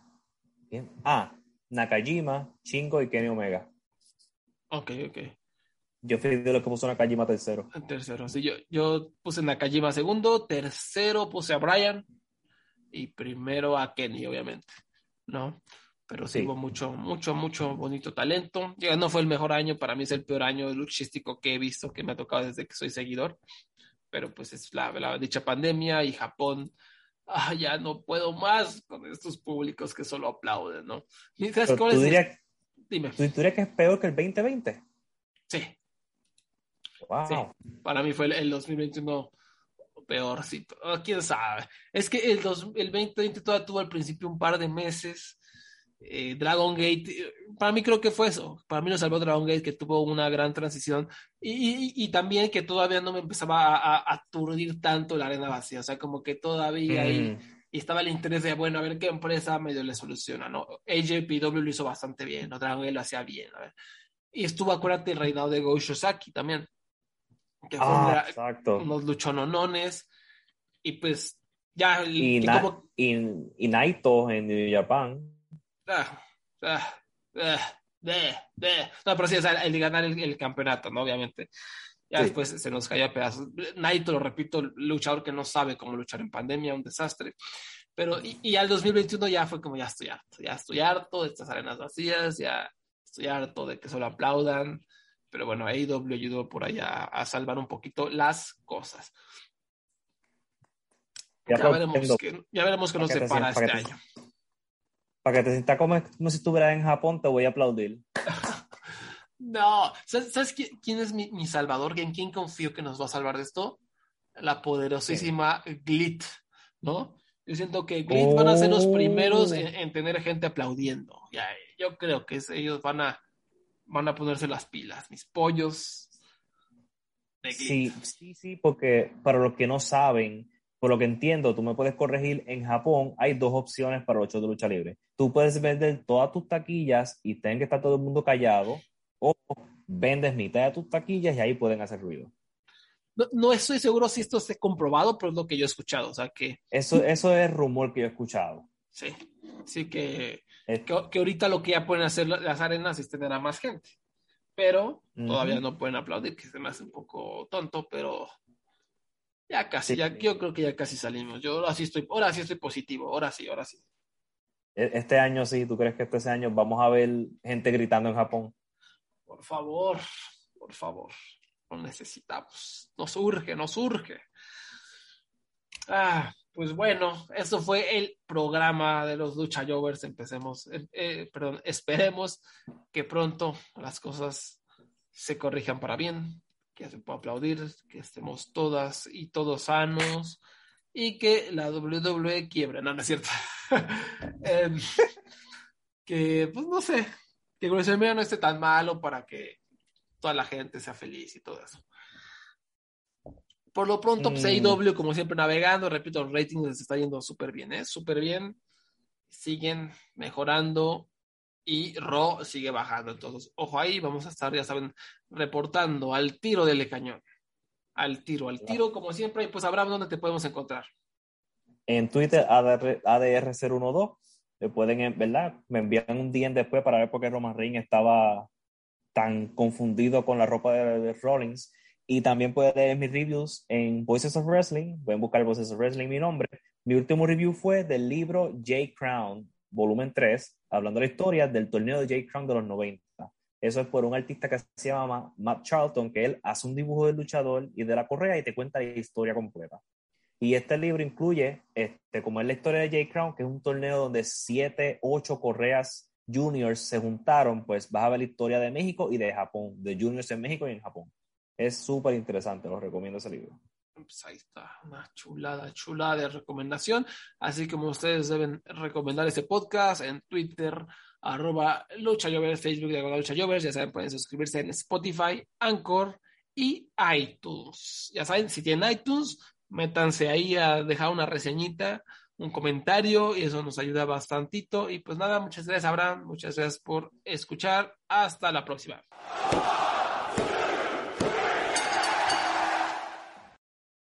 Bien. Ah, Nakajima, Chingo y Kenny Omega. Ok, ok. Yo fui de los que puso Nakajima tercero. Tercero, sí, yo, yo puse Nakajima segundo, tercero puse a Brian, y primero a Kenny, obviamente, ¿no? Pero sí, hubo mucho, mucho, mucho bonito talento. Ya no fue el mejor año, para mí es el peor año luchístico que he visto, que me ha tocado desde que soy seguidor. Pero pues es la, la dicha pandemia y Japón, ah, ya no puedo más con estos públicos que solo aplauden, ¿no? ¿Sabes cuál tú Dirías, Dime. ¿Tú dirías que es peor que el 2020? Sí. Wow. Sí. Para mí fue el, el 2021 peorcito. Oh, quién sabe. Es que el, dos, el 2020 todavía tuvo al principio un par de meses. Eh, Dragon Gate, eh, para mí creo que fue eso. Para mí lo salvó Dragon Gate, que tuvo una gran transición. Y, y, y también que todavía no me empezaba a, aturdir tanto la arena vacía. O sea, como que todavía ahí. Mm. Y estaba el interés de, bueno, a ver qué empresa medio le soluciona, ¿no? AJPW lo hizo bastante bien, ¿no? Dragon Gate lo hacía bien, a ver. Y estuvo, acuérdate, el reinado de Go Shosaki también que ah, exacto. unos luchononones, y pues ya. Y, y, Naito en New Japan. Ah, ah, no, pero sí, o sea, el de ganar el, campeonato, ¿no? Obviamente. Ya después se nos cayó a pedazos. Naito, lo repito, luchador que no sabe cómo luchar en pandemia, un desastre. Pero, y, y, al 2021 ya fue como, ya estoy harto, ya estoy harto de estas arenas vacías, ya estoy harto de que solo aplaudan. Pero bueno, AEW ayudó por allá a salvar un poquito las cosas. Ya, veremos, que, ya veremos qué nos separa este año. Para que te sientas como, si estuvieras en Japón, te voy a aplaudir. no, ¿sabes, quién, es mi, salvador? ¿En quién confío que nos va a salvar de esto? La poderosísima Glit, ¿no? Yo siento que Glit van a ser los primeros en, en, tener gente aplaudiendo. Ya, yo creo que ellos van a van a ponerse las pilas, mis pollos. sí, sí, sí, porque para los que no saben, por lo que entiendo, tú me puedes corregir, en Japón hay dos opciones para los shows de lucha libre. Tú puedes vender todas tus taquillas y tener que estar todo el mundo callado, o vendes mitad de tus taquillas y ahí pueden hacer ruido. No, no, estoy seguro si esto esté comprobado, pero es lo que yo he escuchado. O sea que. Eso, eso es rumor que yo he escuchado. Sí, sí que que, ahorita lo que ya pueden hacer las arenas es tener a más gente. Pero todavía no pueden aplaudir, que se me hace un poco tonto, pero ya casi, ya, yo creo que ya casi salimos. Yo ahora sí estoy, ahora sí estoy positivo, ahora sí, ahora sí. E, este año sí, ¿tú crees que este año vamos a ver gente gritando en Japón? Por favor, por favor, lo necesitamos. Nos urge, nos urge. Ah, pues bueno, eso fue el programa de los Lucha Jovers. Empecemos, eh, eh, perdón, esperemos que pronto las cosas se corrijan para bien, que se pueda aplaudir, que estemos todas y todos sanos y que la WWE quiebre, no, no es cierto. Em, que, pues no sé, que WrestleMania no esté tan malo para que toda la gente sea feliz y todo eso. Por lo pronto, pues AEW, como siempre, navegando, repito, el rating les está yendo súper bien, ¿eh? Súper bien. Siguen mejorando y Raw sigue bajando. Entonces, ojo ahí, vamos a estar, ya saben, reportando al tiro del cañón. Al tiro, al tiro, como siempre, y pues Abraham, ¿dónde te podemos encontrar? En Twitter, ADR, ADR012. Me pueden, ¿verdad? Me envían un día después para ver por qué Roman Reigns estaba tan confundido con la ropa de, de Rollins y también pueden leer mis reviews en Voices of Wrestling. Pueden buscar Voices of Wrestling mi nombre. Mi último review fue del libro J. Crown, volumen 3, hablando de la historia del torneo de J. Crown de los 90. Eso es por un artista que se llama Matt Charlton, que él hace un dibujo del luchador y de la correa y te cuenta la historia completa. Y este libro incluye, este, como es la historia de J. Crown, que es un torneo donde siete, ocho correas juniors se juntaron, pues vas a ver la historia de México y de Japón, de juniors en México y en Japón. Es súper interesante, los recomiendo ese libro. Pues ahí está, una chulada, chulada de recomendación. Así como ustedes deben recomendar este podcast en Twitter, arroba Lucha Jovers, Facebook de Lucha Jovers, ya saben, pueden suscribirse en Spotify, Anchor y iTunes. Ya saben, si tienen iTunes, métanse ahí a dejar una reseñita, un comentario y eso nos ayuda bastantito. Y pues nada, muchas gracias Abraham, muchas gracias por escuchar. Hasta la próxima.